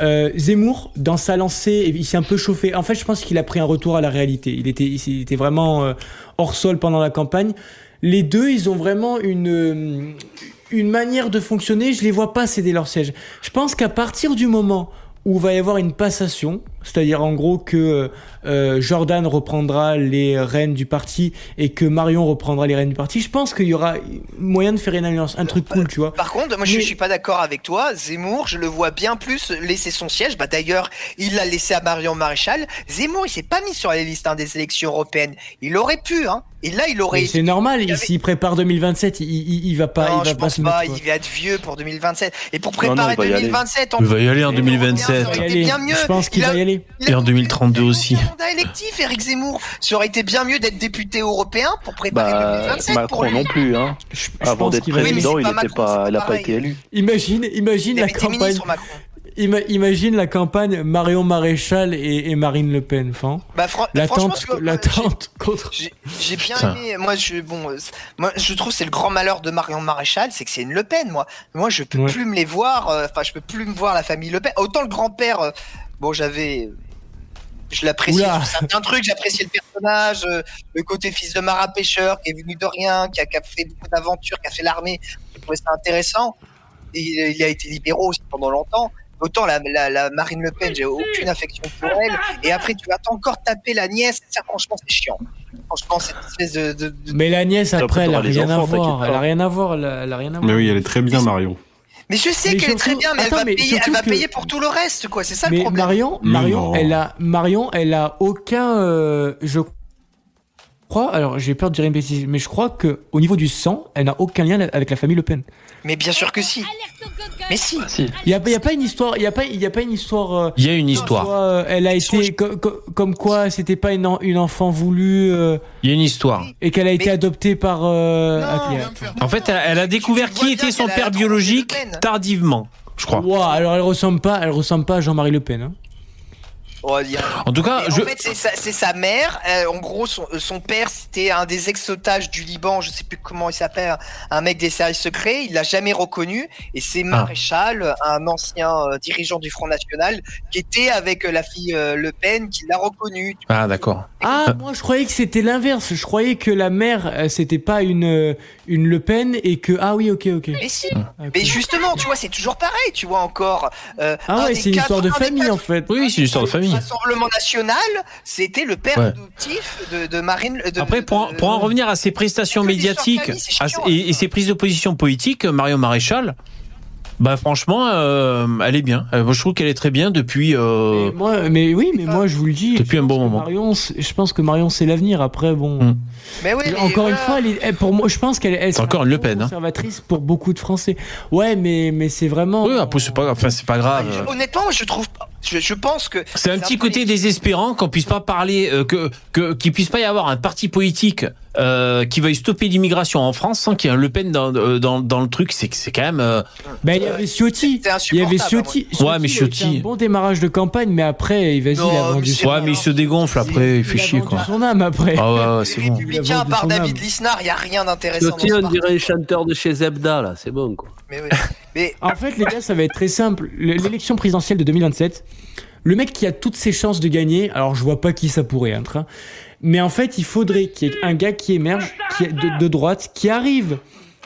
Euh, Zemmour, dans sa lancée, il s'est un peu chauffé. En fait, je pense qu'il a pris un retour à la réalité. Il était, il était vraiment euh, hors sol pendant la campagne. Les deux, ils ont vraiment une, euh, une manière de fonctionner. Je les vois pas céder leur siège. Je pense qu'à partir du moment où va y avoir une passation, C'est-à-dire en gros que euh, Jordan reprendra les rênes du parti et que Marion reprendra les rênes du parti. Je pense qu'il y aura moyen de faire une alliance, un truc cool, tu vois. Par contre, moi je Mais- suis pas d'accord avec toi. Zemmour, je le vois bien plus laisser son siège. Bah d'ailleurs, il l'a laissé à Marion Maréchal. Zemmour, il s'est pas mis sur les listes hein, des élections européennes. Il aurait pu, hein. Et là, il aurait. C'est normal, il avait- s'il prépare 2027, il, il, il va pas, non, il va je pas pense se pas. mettre. Il va être vieux pour 2027. Et pour Non, non, préparer il va y aller. 2027, en Il va y aller en Il 2027. aurait quoi. été bien mieux. Je pense qu'il va y aller. Il Et en 2032 aussi. Un mandat électif, Eric Zemmour? Ça aurait été bien mieux d'être député européen pour préparer Bah, 2027 pour Macron lui. non plus. Hein. Je, je Avant d'être président, il pas Macron, pas, pas pas été élu. Imagine, imagine la campagne. Ima- imagine la campagne Marion Maréchal et, et Marine Le Pen. Enfin, Bah, fran- franchement, l'attente, contre. J'ai bien Putain. aimé. Moi, je bon, euh, moi, je trouve que c'est le grand malheur de Marion Maréchal, c'est que c'est une Le Pen. Moi, moi, je peux Ouais. plus me les voir. euh, Enfin, je peux plus me voir la famille Le Pen. Autant le grand-père. Bon, j'avais. Je l'appréciais sur certains trucs. J'appréciais le personnage, euh, le côté fils de marin pêcheur qui est venu de rien, qui a, qui a fait beaucoup d'aventures, qui a fait l'armée. Je trouvais ça intéressant. Et il, il a été libéraux aussi pendant longtemps. Autant la, la, la Marine Le Pen, j'ai aucune affection pour elle. Et après, tu vas encore taper la nièce. Ça, franchement, c'est chiant. Franchement, cette espèce de. de- de- Mais la nièce Après, elle a rien à voir. Elle a rien à voir. Elle a, elle a rien à voir. Mais oui, elle est très bien, Marion. Mais je sais qu'elle est très bien, mais attends, elle va, mais payer, elle va que- payer pour tout le reste, quoi. C'est ça le problème. Marion, Marion, non. elle a, Marion, elle a aucun, euh, je crois, alors j'ai peur de dire une bêtise, mais je crois que au niveau du sang, elle n'a aucun lien avec la famille Le Pen. Mais bien sûr que si. Mais si. Ah, si. Il y a, pas une histoire, il y a pas, il y a pas une histoire. euh, Il y a une comme histoire. quoi, euh, elle a été co- co- comme quoi c'était pas une, en- une enfant voulue euh, Il y a une histoire. et qu'elle a été Mais- adoptée par. euh, Non. Attends. En fait, elle, elle a découvert qui était son père biologique tardivement, je crois. Ouah, alors elle ressemble pas, elle ressemble pas à Jean-Marie Le Pen. Hein. Oh, En tout cas, Mais je... En fait, c'est sa, mère. Euh, en gros, son, euh, son père, c'était un des ex-otages du Liban. Je sais plus comment il s'appelle. Un mec des services secrets. Il l'a jamais reconnu. Et c'est Ah. Maréchal, un ancien euh, dirigeant du Front National, qui était avec euh, la fille euh, Le Pen, qui l'a reconnu. Ah, d'accord. Ah, Euh. moi je croyais que c'était l'inverse. Je croyais que la mère euh, c'était pas une euh, une Le Pen et que ah oui ok ok. Mais si. Ok. Mais justement, tu vois, c'est toujours pareil. Tu vois encore. euh, Ah un ouais c'est une histoire de famille quatre en fait. Oui, c'est une histoire de famille. Rassemblement national, c'était le père Ouais. adoptif de, de Marine. De, Après, pour, de- pour en revenir à ses prestations médiatiques famille, c'est à- chiant, et, et ses prises de position politiques, Marion Maréchal, bah franchement, euh, elle est bien. Euh, moi, je trouve qu'elle est très bien depuis. euh, Mais moi, mais oui, mais moi je vous le dis. Depuis je un bon pense que moment. Marion, c'est- je pense que Marion c'est l'avenir. Après bon. Mm. Mais oui, mais Encore une voilà. fois, elle est- pour moi, je pense qu'elle sera encore une Le Pen, hein. conservatrice pour beaucoup de Français. Ouais, mais mais c'est vraiment. Oui, après, c'est pas, enfin, c'est pas grave. Je- Honnêtement, je trouve. Je, je pense que. C'est un petit côté désespérant qu'on puisse pas parler, euh, que que qu'il puisse pas y avoir un parti politique euh, qui veuille stopper l'immigration en France sans qu'il y ait un Le Pen dans euh, dans, dans le truc. C'est c'est quand même. euh, Ben, il y avait Ciotti. Il y avait insupportable, Ciotti. Ouais, mais il a Ciotti- Un bon démarrage de campagne, mais après, il Non, a mais vendu son Ouais, mais il se dégonfle après, il fait a chier quoi. son âme après. Ah ouais, c'est bon. républicains, à part David. Lisnard, il n'y a rien d'intéressant. dans Ciotti, ce on dirait un chanteur de chez Zebda, là, c'est bon, quoi. Mais, oui. Mais En fait, les gars, ça va être très simple. Le- L'élection présidentielle de 2027, le mec qui a toutes ses chances de gagner, alors je vois pas qui ça pourrait être, hein, mais en fait, il faudrait qu'il y ait un gars qui émerge, qui est de, de droite, qui arrive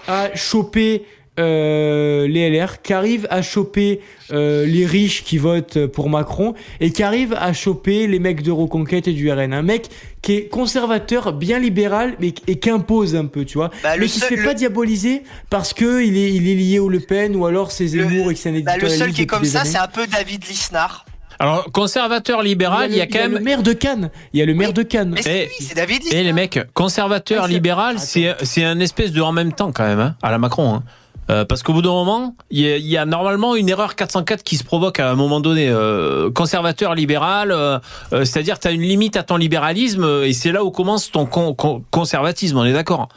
à choper euh, les LR, qui arrive à choper euh, les riches qui votent pour Macron, et qui arrive à choper les mecs de Reconquête et du RN. Un mec qui est conservateur, bien libéral, mais et qui impose un peu, tu vois. bah, le mais qui se fait le- pas diaboliser parce que il est, il est lié au Le Pen ou alors c'est Zemmour et que c'est un bah, le seul qui est comme ça, c'est un peu David Lisnard. Alors conservateur libéral, il y a le- quand le même. maire de Cannes. Il y a le maire de Cannes. Mais Eh, c'est David Et Lisnard. les mecs, conservateur, c'est- libéral, c'est un espèce de en même temps quand même, hein, à la Macron. Hein. Euh, parce qu'au bout d'un moment, il y, a- il y a normalement une erreur 404 qui se provoque à un moment donné. Euh, conservateur, libéral, euh, c'est-à-dire tu as une limite à ton libéralisme et c'est là où commence ton con- con- conservatisme, on est d'accord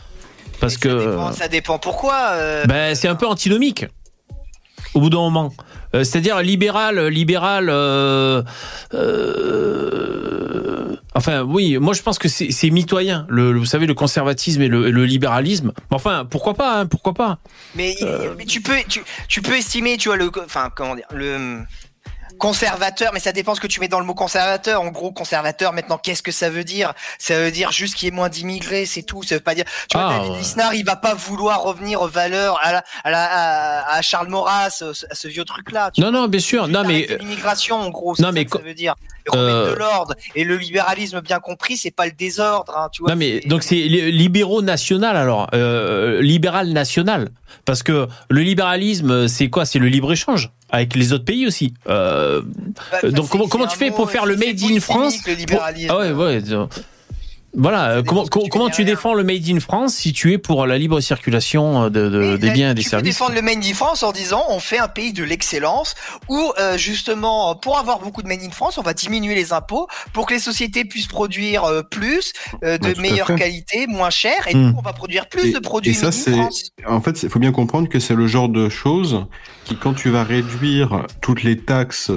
Parce Ça que dépend, ça dépend pourquoi. ben, c'est un peu antinomique au bout d'un moment. Euh, c'est-à-dire libéral, libéral. euh, euh, enfin, oui, moi je pense que c'est mitoyen. Le, le- vous savez, le conservatisme et le, le libéralisme. Mais Enfin, pourquoi pas hein, Pourquoi pas Mais, tu peux, tu, tu peux estimer, tu vois le, enfin comment dire, le conservateur, mais ça dépend ce que tu mets dans le mot conservateur. En gros, conservateur, maintenant, qu'est-ce que ça veut dire? Ça veut dire juste qu'il y ait moins d'immigrés, c'est tout. Ça veut pas dire. Tu vois, Ah, David ouais. Lisnard, il va pas vouloir revenir aux valeurs, à, la, à, la- à, à Charles Maurras, à ce, vieux truc-là. Non, non, bien sûr. Non, mais l'immigration, en gros, c'est non, ça mais ça veut dire. Euh, de l'ordre. Et le libéralisme, bien compris, c'est pas le désordre. Hein, tu vois, Non mais donc c'est li- libéraux national alors euh, libéral national parce que le libéralisme c'est quoi? C'est le libre échange avec les autres pays aussi euh, Bah, donc comment tu fais pour faire le made in France Le pour- libéralisme. ah ouais ouais voilà euh, comment tu comment tu défends le made in France si tu es pour la libre circulation de, de- Et des là, biens et des tu services peux défendre le Made in France en disant on fait un pays de l'excellence où euh, justement pour avoir beaucoup de Made in France on va diminuer les impôts pour que les sociétés puissent produire euh, plus euh, de meilleure qualité moins cher et Hmm. on va produire plus Et- de produits et ça, Made in c'est- France. En fait, il faut bien comprendre que c'est le genre de choses qui, quand tu vas réduire toutes les taxes,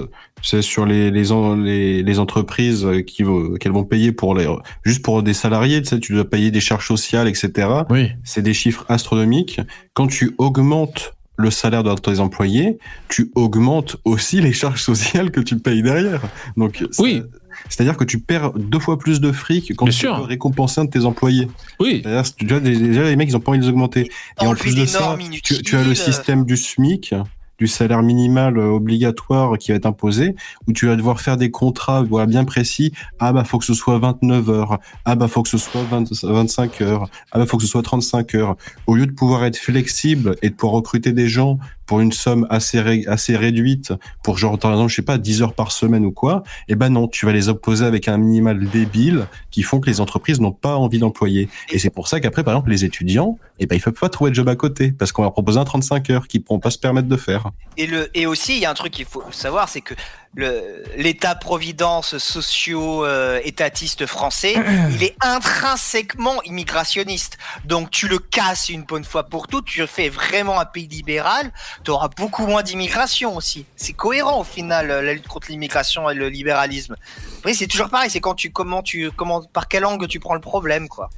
c'est sur les les, en- les les entreprises qui vont- qu'elles vont payer pour les juste pour des salariés, tu sais, tu dois payer des charges sociales, etc. oui C'est des chiffres astronomiques. Quand tu augmentes le salaire de tes employés, tu augmentes aussi les charges sociales que tu payes derrière. Donc, ça- Oui. C'est-à-dire que tu perds deux fois plus de fric quand Bien tu sûr. peux récompenser un de tes employés. oui C'est-à-dire, tu vois, déjà, les mecs, ils ont pas envie de les augmenter. Et en Enlever plus de ça, tu, tu as le système du SMIC, du salaire minimal euh, obligatoire qui va être imposé, où tu vas devoir faire des contrats voilà, bien précis. Ah bah faut que ce soit 29 heures. Ah bah faut que ce soit 20 25 heures. Ah bah faut que ce soit 35 heures. Au lieu de pouvoir être flexible et de pouvoir recruter des gens pour une somme assez ré- assez réduite, pour genre par exemple je sais pas 10 heures par semaine ou quoi, eh ben non, tu vas les opposer avec un minimal débile qui font que les entreprises n'ont pas envie d'employer. Et c'est pour ça qu'après, par exemple, les étudiants, eh ben, ils peuvent pas trouver de job à côté parce qu'on leur propose un 35 heures qu'ils pourront pas se permettre de faire. Et le et aussi il y a un truc qu'il faut savoir c'est que le l'État providence socio euh, étatiste français il est intrinsèquement immigrationniste donc tu le casses une bonne fois pour toutes tu fais vraiment un pays libéral tu auras beaucoup moins d'immigration aussi c'est cohérent au final la lutte contre l'immigration et le libéralisme oui c'est toujours pareil c'est quand tu comment tu comment par quel angle tu prends le problème quoi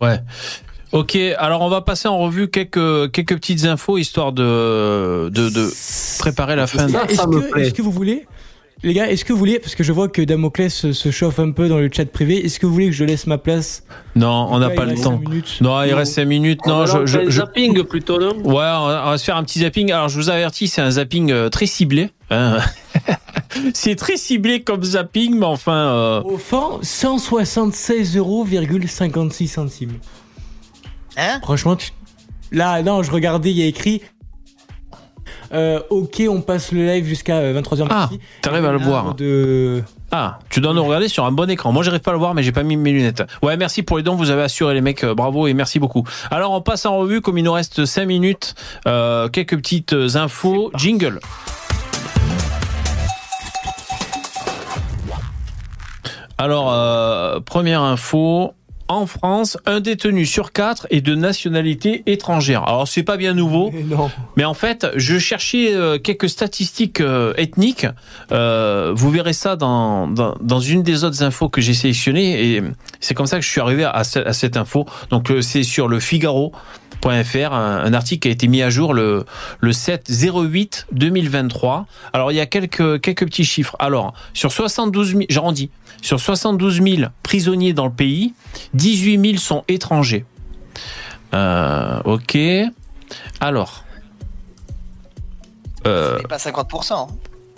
Ouais. Ok, alors on va passer en revue quelques quelques petites infos histoire de de, de préparer la fin. Est-ce que, plaît. est-ce que vous voulez les gars, est-ce que vous voulez, parce que je vois que Damoclès se, se chauffe un peu dans le chat privé, est-ce que vous voulez que je laisse ma place Non, on n'a pas il le reste temps. Non, il reste 5 minutes. Non, je, je, un je- zapping plutôt, non ouais, on va, on va se faire un petit zapping. Alors, je vous avertis, c'est un zapping euh, très ciblé. hein. c'est très ciblé comme zapping, mais enfin. euh, Au fond, 176,56 euros centimes. hein? Franchement, tu- là, non, je regardais, il y a écrit. Euh, ok, on passe le live jusqu'à 23h. Ah, t'arrives à le voir. De... Ah, tu dois nous regarder sur un bon écran. Moi, j'arrive pas à le voir, mais j'ai pas mis mes lunettes. Ouais, merci pour les dons. Vous avez assuré les mecs. euh, Bravo et merci beaucoup. Alors, on passe en revue, comme il nous reste 5 minutes, euh, quelques petites infos. Jingle. Alors, euh, première info. En France, un détenu sur quatre est de nationalité étrangère. Alors, c'est pas bien nouveau. Mais non. Mais en fait, je cherchais euh, quelques statistiques euh, ethniques. Euh, vous verrez ça dans, dans, dans une des autres infos que j'ai sélectionnées. Et c'est comme ça que je suis arrivé à, ce- à cette info. Donc, c'est sur le Figaro.fr, un, un article qui a été mis à jour le, le 7 08 2023. Alors, il y a quelques, quelques petits chiffres. Alors, sur 72 000, j'arrondis, sur 72 000 prisonniers dans le pays, 18 000 sont étrangers. Euh, ok. Alors. Euh, c'est pas 50% hein.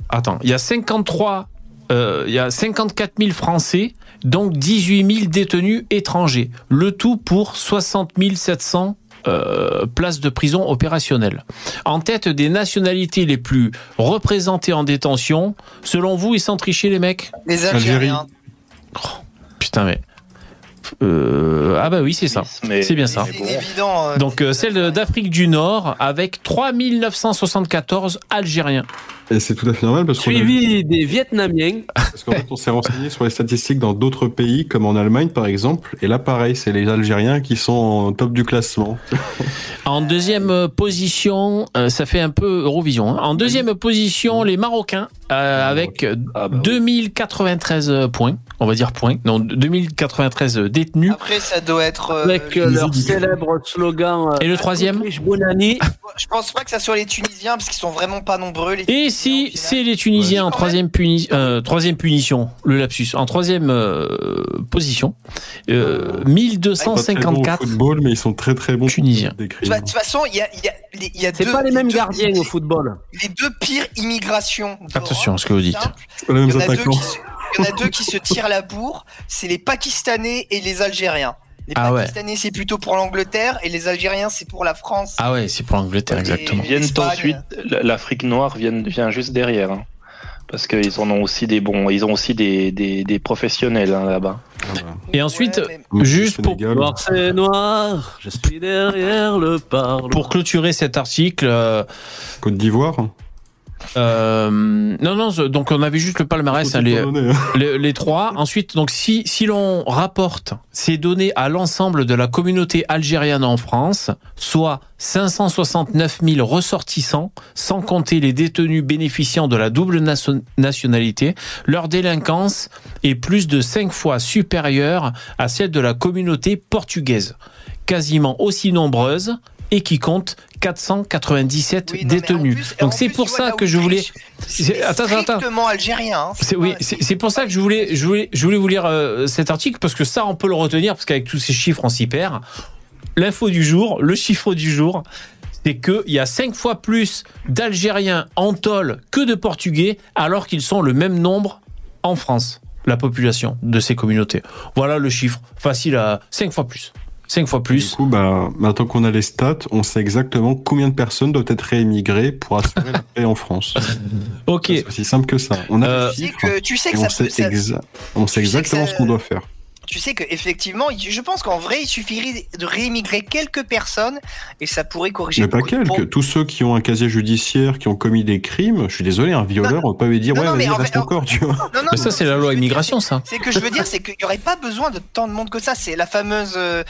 attends, il y a 53, euh, il y a 54 000 Français, donc 18 000 détenus étrangers. Le tout pour 60 700 euh, places de prison opérationnelles. En tête des nationalités les plus représentées en détention, selon vous, ils sont trichés les mecs? Les Algérie. Algériens Putain mais... Euh, ah bah oui, c'est ça. C'est bien ça. c'est évident euh, Donc euh, celle d'Afrique du Nord avec 3 974 Algériens. Et c'est tout à fait normal parce qu'on a Suivi des Vietnamiens. parce qu'en fait, on s'est renseigné sur les statistiques dans d'autres pays, comme en Allemagne par exemple. Et là, pareil, c'est les Algériens qui sont en top du classement. En deuxième euh, position, ça fait un peu Eurovision. hein. En deuxième position, les Marocains euh, avec Ah bah oui. 2093 points, on va dire points, non 2093 détenus. après ça doit être euh, Avec euh, leur célèbre slogan. euh, Et le troisième je pense pas que ça soit les Tunisiens parce qu'ils sont vraiment pas nombreux. Les Et si c'est les Tunisiens Ouais. en troisième, puni- euh, troisième punition, le lapsus, en troisième euh, position, euh, Pas très bons au 1254. football, mais ils sont très très bons. Tunisiens. De toute façon, il y a, il y a, y a C'est deux. pas les mêmes gardiens au football. Les deux pires immigrations. Attention à ce que vous dites. les mêmes attaquants. Il y en a deux qui se tirent la bourre, c'est les Pakistanais et les Algériens. Les Ah ouais. Pakistanais, c'est plutôt pour l'Angleterre et les Algériens, c'est pour la France. Ah ouais, c'est pour l'Angleterre, Et- exactement. Ils viennent ensuite, l'Afrique noire vient, vient juste derrière. hein. Parce qu'ils en ont aussi des bons, ils ont aussi des, des, des professionnels hein, là-bas. Et ensuite, Ouais, mais- Mais juste pour, Sénégal, Noir c'est noir, je suis derrière le parlement. pour clôturer cet article, euh, Côte d'Ivoire. Euh, non, non, donc on avait juste le palmarès, hein, les, hein. les, les trois. Ensuite, donc si, si l'on rapporte ces données à l'ensemble de la communauté algérienne en France, soit 569 000 ressortissants, sans compter les détenus bénéficiant de la double nation- nationalité, leur délinquance est plus de 5 fois supérieure à celle de la communauté portugaise, quasiment aussi nombreuse et qui compte 497 Oui, non, mais en détenus. plus- Donc c'est pour ça que je voulais attends, attends, algérien. hein. Oui, c'est pour ça que je voulais, je voulais, je voulais vous lire euh, cet article parce que ça, on peut le retenir parce qu'avec tous ces chiffres, on s'y perd. L'info du jour, le chiffre du jour, c'est qu'il y a cinq fois plus d'Algériens en tôle que de Portugais, alors qu'ils sont le même nombre en France, la population de ces communautés. Voilà le chiffre, facile à cinq fois plus, cinq fois Du plus. coup, bah, maintenant qu'on a les stats, on sait exactement combien de personnes doivent être réémigrées pour assurer la paix en France. Ok. C'est aussi simple que ça. On a Euh, les Tu sais chiffres que, tu sais et que on ça sait, ça- on exactement ça- ce qu'on doit faire. Tu sais que effectivement, je pense qu'en vrai, il suffirait de réémigrer quelques personnes et ça pourrait corriger. Mais pas quelques. Tous ceux qui ont un casier judiciaire, qui ont commis des crimes, je suis désolé, un violeur, on peut lui dire, Non, ouais, non, mais reste fait- encore, tu vois. Non, non, Mais ça, c'est la loi dire, immigration, ça. C'est que je veux dire, c'est qu'il n'y aurait pas besoin de tant de monde que ça. C'est la fameuse, euh,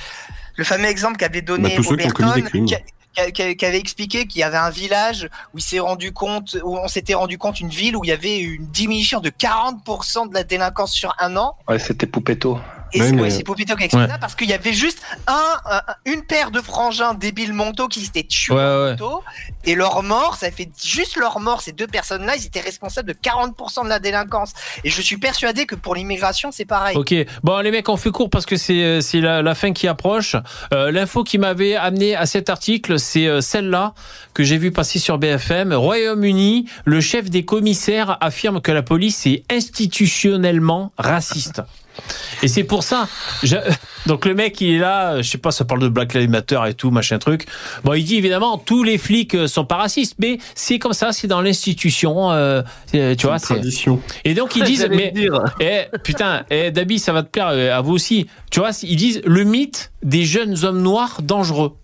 le fameux exemple qu'avait donné Bah, tous ceux qui ont commis des crimes. qui a- qui avait expliqué qu'il y avait un village où il s'est rendu compte, où on s'était rendu compte une ville où il y avait une diminution de 40% de la délinquance sur un an. Ouais, c'était Poupetto. Et c'est ouais, c'est Popito qui a expliqué Ouais. ça parce qu'il y avait juste un, un- une paire de frangins débiles monto qui s'étaient tués Ouais, et leur mort, ça fait juste leur mort, ces deux personnes-là, ils étaient responsables de 40% de la délinquance. Et je suis persuadé que pour l'immigration, c'est pareil. Ok, bon les mecs, on fait court parce que c'est euh, la, la fin qui approche. Euh, L'info qui m'avait amené à cet article, c'est euh, celle-là que j'ai vu passer sur BFM. Royaume-Uni, le chef des commissaires affirme que la police est institutionnellement raciste. Et c'est pour ça. je- Donc le mec, il est là, je sais pas, ça parle de Black Lives Matter et tout, machin truc. Bon, il dit évidemment, tous les flics euh, sont pas racistes, mais c'est comme ça, c'est dans l'institution, euh, c'est- tu vois. C'est- tradition. Et donc ils disent, mais eh, putain, eh, Dabi, ça va te plaire euh, à vous aussi. Tu vois, ils disent le mythe des jeunes hommes noirs dangereux.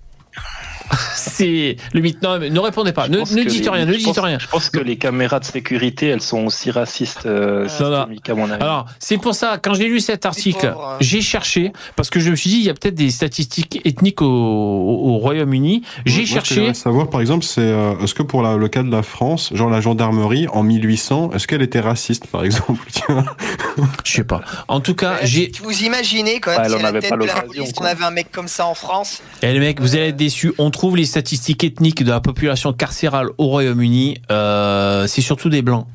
C'est le mythe. Non, mais ne répondez pas. Ne, dites les- rien. Ne je dites pense- rien. Je pense que les caméras de sécurité, elles sont aussi racistes euh, Non, non. systémiques, à mon avis. Alors, c'est pour ça, quand j'ai lu cet article, hein. j'ai cherché, parce que je me suis dit, il y a peut-être des statistiques ethniques au, au- au Royaume-Uni. J'ai ce cherché. j'aimerais savoir, par exemple, c'est euh, est-ce que pour la- le cas de la France, genre la gendarmerie en 1800, est-ce qu'elle était raciste, par exemple Je sais pas. En tout cas, j'ai. Vous imaginez quand même Ouais, si en à la avait tête pas de la l'occasion, police, on avait un mec comme ça en France. Eh les mecs, vous allez être déçus. On trouve les statistiques ethniques de la population carcérale au Royaume-Uni. Euh, c'est surtout des blancs.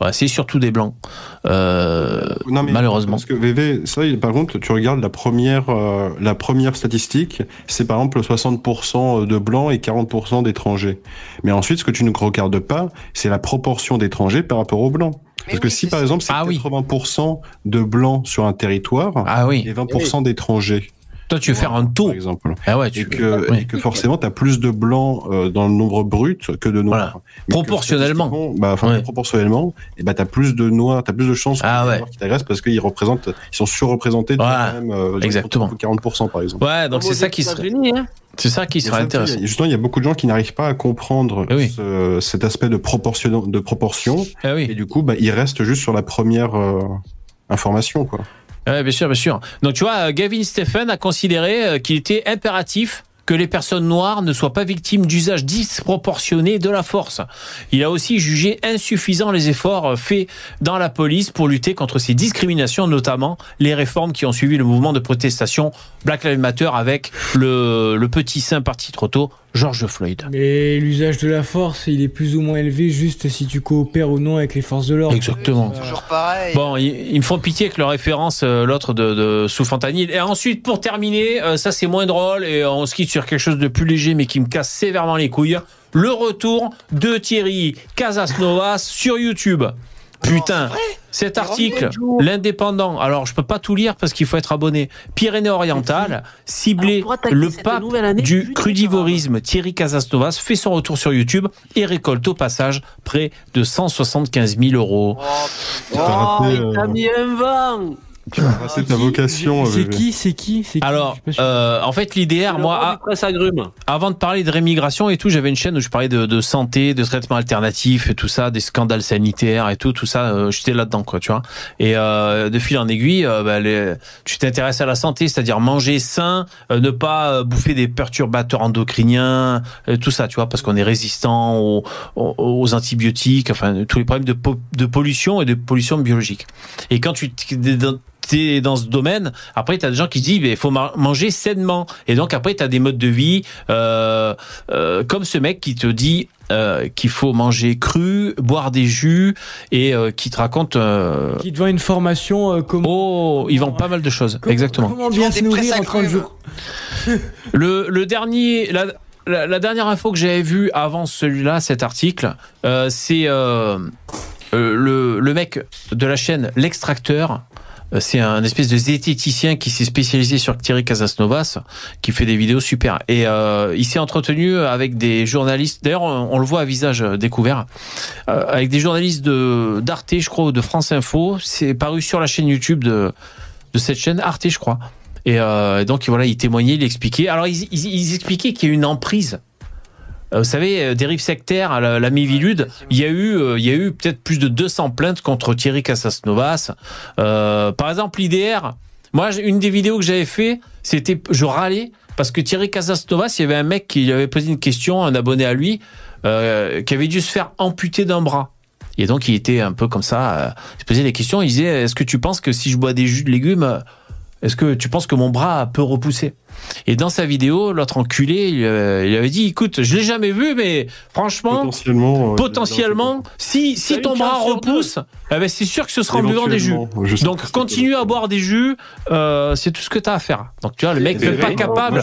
Ouais, c'est surtout des blancs. Euh, Non, mais malheureusement. Parce que VV, ça, par contre, tu regardes la première, euh, la première statistique, c'est par exemple 60% de blancs et 40% d'étrangers. Mais ensuite, ce que tu ne regardes pas, c'est la proportion d'étrangers par rapport aux blancs. Mais Parce que oui, si par exemple c'est Ah oui. 80% de blancs sur un territoire Ah oui. et 20% d'étrangers, Toi, tu veux faire un par taux. exemple, Ah ouais, et tu que, oui. et que forcément tu as plus de blancs euh, dans le nombre brut que de noirs. Voilà. Proportionnellement. Bah, enfin, Ouais. proportionnellement, et bah, tu as plus de noirs, tu as plus de chances Ah que ouais. qui t'agressent parce qu'ils représentent, ils sont surreprésentés de Voilà. même, euh, Exactement. 40% par exemple. Ouais, donc Comme c'est aux ça qui serait, hein. c'est ça qui Il y a serait intéressant. Justement, il y a beaucoup de gens qui n'arrivent pas à comprendre Eh oui. ce- cet aspect de proportion, de proportion, Ah et oui. du coup, bah, ils restent juste sur la première euh, information, quoi. Ouais, bien sûr, bien sûr. Donc tu vois, Gavin Stephen a considéré euh, qu'il était impératif que les personnes noires ne soient pas victimes d'usages disproportionnés de la force. Il a aussi jugé insuffisants les efforts euh, faits dans la police pour lutter contre ces discriminations, notamment les réformes qui ont suivi le mouvement de protestation Black Lives Matter avec le, le petit saint parti trop tôt, George Floyd. Mais l'usage de la force, il est plus ou moins élevé juste si tu coopères ou non avec les forces de l'ordre. Exactement. Euh, Toujours pareil. Bon, ils, ils me font pitié avec leur référence, euh, l'autre de, de sous. Et ensuite, pour terminer, euh, ça c'est moins drôle et on se quitte sur quelque chose de plus léger mais qui me casse sévèrement les couilles. Le retour de Thierry Casasnovas sur YouTube. Putain, cet article, l'indépendant, alors je peux pas tout lire parce qu'il faut être abonné. Pyrénées-Orientales, ciblé le pape année, du crudivorisme. Thierry Casasnovas fait son retour sur YouTube et récolte au passage près de 175 000 euros. Oh, Oh, il t'a euh, mis un vent tu as raté ta vocation. C'est bébé. qui C'est qui C'est qui Alors, euh, en fait, l'IDR, moi, avant de parler de rémigration et tout, j'avais une chaîne où je parlais de, de santé, de traitements alternatifs et tout ça, des scandales sanitaires et tout, tout ça, euh, j'étais là-dedans, quoi, tu vois. Et euh, de fil en aiguille, euh, bah, les- tu t'intéresses à la santé, c'est-à-dire manger sain, euh, ne pas euh, bouffer des perturbateurs endocriniens, euh, tout ça, tu vois, parce qu'on est résistant aux, aux, aux antibiotiques, enfin, tous les problèmes de, po- de pollution et de pollution biologique. Et quand tu t'es dans- t'es dans ce domaine, après tu as des gens qui disent il faut ma- manger sainement. Et donc après tu as des modes de vie euh, euh, comme ce mec qui te dit euh, qu'il faut manger cru, boire des jus et euh, qui te raconte euh, Qui te vend une formation euh, comment, oh, ils vendent pas mal de choses. comment- Exactement. Comment bien se nourrir en 30 agrumes. jours Le, le dernier, la, la, la dernière info que j'avais vue avant celui-là, cet article, euh, c'est euh, euh, le, le mec de la chaîne L'Extracteur. Euh, C'est un espèce de zététicien qui s'est spécialisé sur Thierry Casasnovas, qui fait des vidéos super. Et euh, il s'est entretenu avec des journalistes. D'ailleurs, on, le voit à visage découvert, euh, avec des journalistes de d'Arte, je crois, ou de France Info. C'est paru sur la chaîne YouTube de cette chaîne Arte, je crois. Et donc voilà, il témoignait, il expliquait. Alors ils expliquaient qu'il y a une emprise. Euh, Vous savez, euh, dérive sectaire à la, la Mivilude, il y a eu, euh, il y a eu peut-être plus de 200 plaintes contre Thierry Casasnovas. Euh, par exemple, l'IDR. Moi, une des vidéos que j'avais fait, c'était, je râlais parce que Thierry Casasnovas, il y avait un mec qui lui avait posé une question, un abonné à lui, euh, qui avait dû se faire amputer d'un bras. Et donc, il était un peu comme ça, euh, il se posait des questions. Il disait, est-ce que tu penses que si je bois des jus de légumes, est-ce que tu penses que mon bras peut repousser? Et dans sa vidéo, l'autre enculé, il, euh, il avait dit, écoute, je l'ai jamais vu, mais franchement, Potentiellement. euh, potentiellement, si, si ton bras repousse, eh ben, c'est sûr que ce sera en buvant des jus. Donc continue à boire des jus, euh, c'est tout ce que tu as à faire. Donc tu vois, le mec n'est pas capable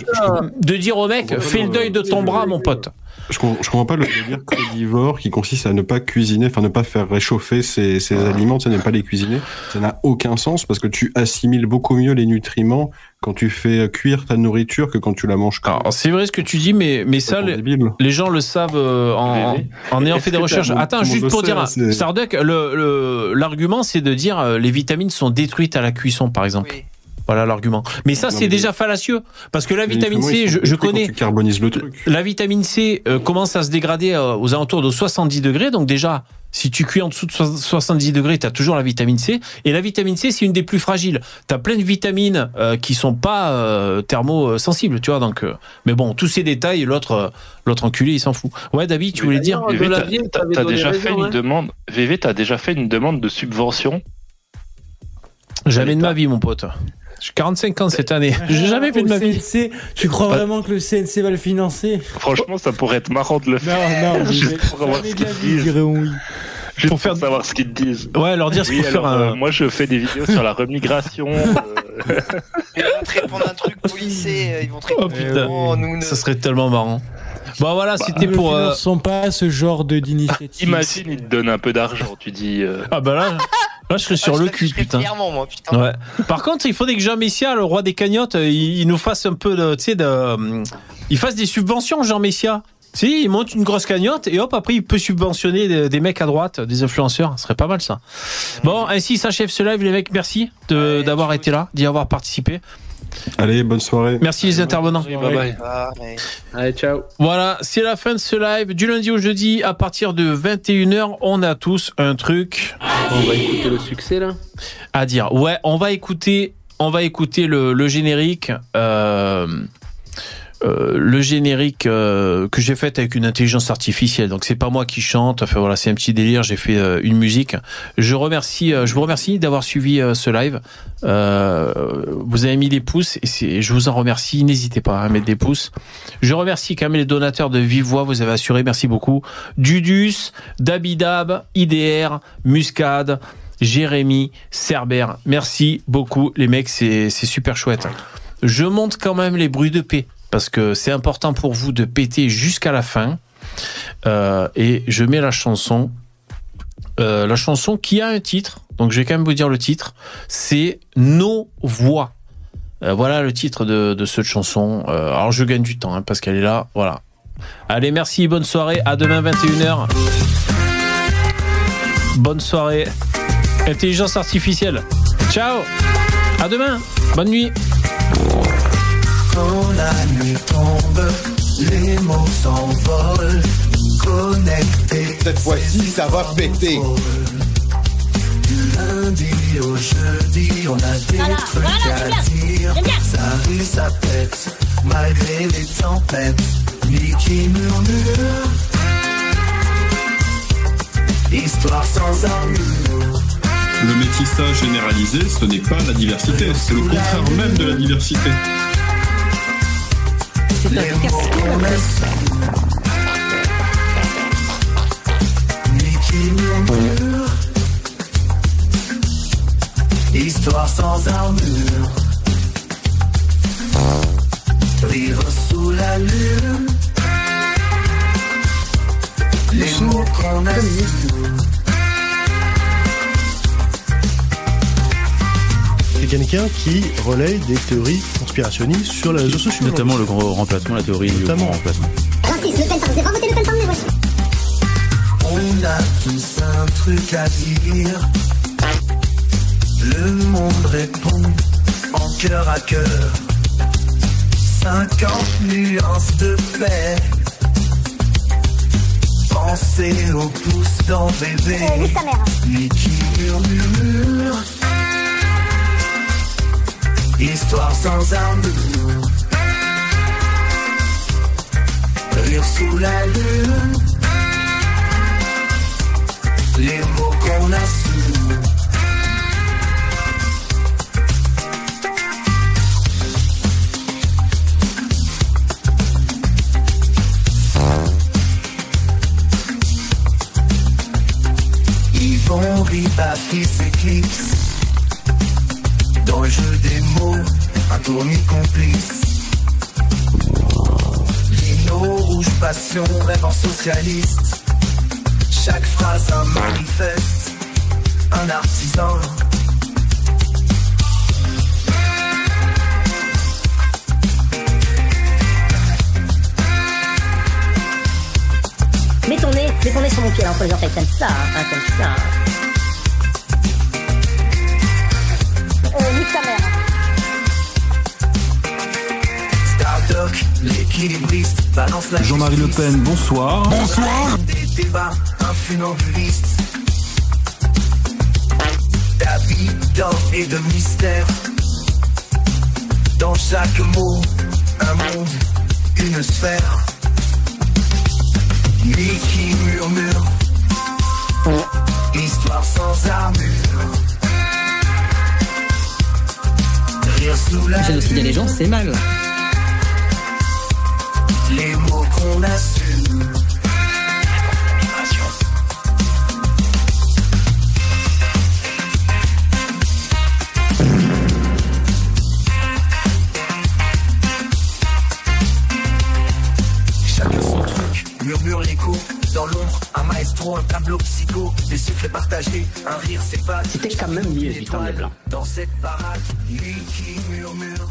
de dire au mec, fais le deuil de ton bras, mon pote. Je, com- je comprends pas le délire crudivore qui consiste à ne pas cuisiner, enfin ne pas faire réchauffer ses, ses aliments, tu sais, ne pas les cuisiner. Ça n'a aucun sens parce que tu assimiles beaucoup mieux les nutriments quand tu fais cuire ta nourriture que quand tu la manges. crue. Alors c'est vrai ce que tu dis, mais, mais ça, les, gens le savent euh, en, ayant fait des recherches. Attends, juste pour le dire, Starduck, le- le- l'argument c'est de dire euh, les vitamines sont détruites à la cuisson, par exemple. Oui. Voilà l'argument. Mais ça, c'est déjà fallacieux. Parce que la vitamine C, je, connais. Tu carbonises le truc. La vitamine C euh, commence à se dégrader euh, aux alentours de 70 degrés. Donc déjà, si tu cuis en dessous de so- 70 degrés, tu as toujours la vitamine C. Et la vitamine C, c'est une des plus fragiles. Tu as plein de vitamines euh, qui sont pas euh, thermosensibles, tu vois. Donc, euh, mais bon, tous ces détails, l'autre euh, l'autre enculé, il s'en fout. Ouais, David, tu Mais voulais dire VV, t'as- déjà fait une hein. demande. VV, t'as déjà fait une demande de subvention. Jamais de ma vie, mon pote. J'ai 45 ans cette année. J'ai jamais fait de ma vie. CNC, tu crois vraiment que le CNC va le financer? Franchement, ça pourrait être marrant de le Non, faire. non, Juste mais pour avoir ce qu'ils disent. oui. Juste Pour pour, faire- savoir ce qu'ils te disent. Ouais, leur dire ce Oui, qu'il faut faire un. euh, moi, je fais des vidéos sur la remigration. euh, Ils vont te répondre un truc policé, euh, ils vont te Oh, putain. Oh, nous, Ça serait tellement marrant. Bon, voilà, c'était Nous pour. ne euh, finançons pas ce genre de d'initiative. imagine, ils te donnent un peu d'argent. Tu dis. euh, Ah bah là, là je serais sur Ah, le cul, putain. Fièrement, moi, putain. Ouais. Par contre, il faudrait que Jean Messia, le roi des cagnottes, euh, il, il nous fasse un peu de, tu sais, de, euh, il fasse des subventions, Jean Messia. Si, il monte une grosse cagnotte et hop, après il peut subventionner des, des mecs à droite, des influenceurs. Ce serait pas mal ça. Bon, ainsi s'achève ce live, les mecs. Merci d'avoir été là, d'y avoir participé. Allez, bonne soirée. Merci les intervenants. oui, bye bye. Mais- Allez, ciao. Voilà, c'est la fin de ce live. Du lundi au jeudi, à partir de 21h, on a tous un truc On va écouter le succès là. à dire. Ouais, on va écouter, on va écouter le, le générique. Euh, euh, le générique euh, que j'ai fait avec une intelligence artificielle. Donc c'est pas moi qui chante. Enfin voilà, c'est un petit délire. J'ai fait euh, une musique. Je remercie, euh, je vous remercie d'avoir suivi ce live. Vous avez mis des pouces et je vous en remercie. N'hésitez pas à mettre des pouces. Je remercie quand même les donateurs de Vive. Vous avez assuré, merci beaucoup. Dudus, Dabidab, IDR, Muscade. Jérémy, Cerber, merci beaucoup les mecs, c'est super chouette. Je monte quand même les bruits de paix parce que c'est important pour vous de péter jusqu'à la fin. Euh, et je mets la chanson, euh, la chanson qui a un titre. Donc je vais quand même vous dire le titre. C'est Nos voix. Euh, voilà le titre de, cette chanson. Alors je gagne du temps hein, parce qu'elle est là. Voilà. Allez, merci, bonne soirée. À demain 21h. Bonne soirée. Intelligence artificielle. Ciao. À demain. Bonne nuit. Quand la nuit tombe, les mots s'envolent, connectés. Cette fois-ci, ça va péter. Du lundi au jeudi, on a des Voilà, trucs voilà, à dire. Ça rit, ça pète, malgré les tempêtes. Mickey murmure. Histoire sans armure. Le métissage généralisé, ce n'est pas la diversité, c'est le contraire même de la diversité. Les mots qu'on a su. Mickey murmure. Histoire sans armure. Vivre sous la lune. Les mots qu'on a C'est quelqu'un qui relaye des théories conspirationnistes sur les réseaux sociaux. Notamment le grand remplacement, la théorie du Notamment. grand remplacement. Raciste, Le Pen, c'est pas voter Le Pen, mais wesh. On a tous un truc à dire. Le monde répond en cœur à cœur. 50 nuances de paix. Pensez au pouce dans bébé. Euh, qui murmure. Histoire sans armure. Rire sous la lune. Les mots qu'on a su. Yvon Ribaffi s'éclipse Dans le jeu des mots, un tournis complice. Lino rouge passion, rêve en socialiste. Chaque phrase un manifeste, un artisan. Mets ton nez, mets ton nez sur mon pied là orteils, t'aimes ça, hein, t'aimes ça. Nique ta mère. Stardock, l'équilibriste, balance la Jean-Marie Le. Pen, bonsoir. Des débats, un funambuliste. David d'or et de mystère. Dans chaque mot, un monde, une sphère. Mickey murmure. Histoire sans armure. Les gens, lune. c'est mal. Les mots qu'on assume. Partagés, un rire s'évade. C'était quand même mieux, étoile blancs. Dans cette parade, lui qui murmure.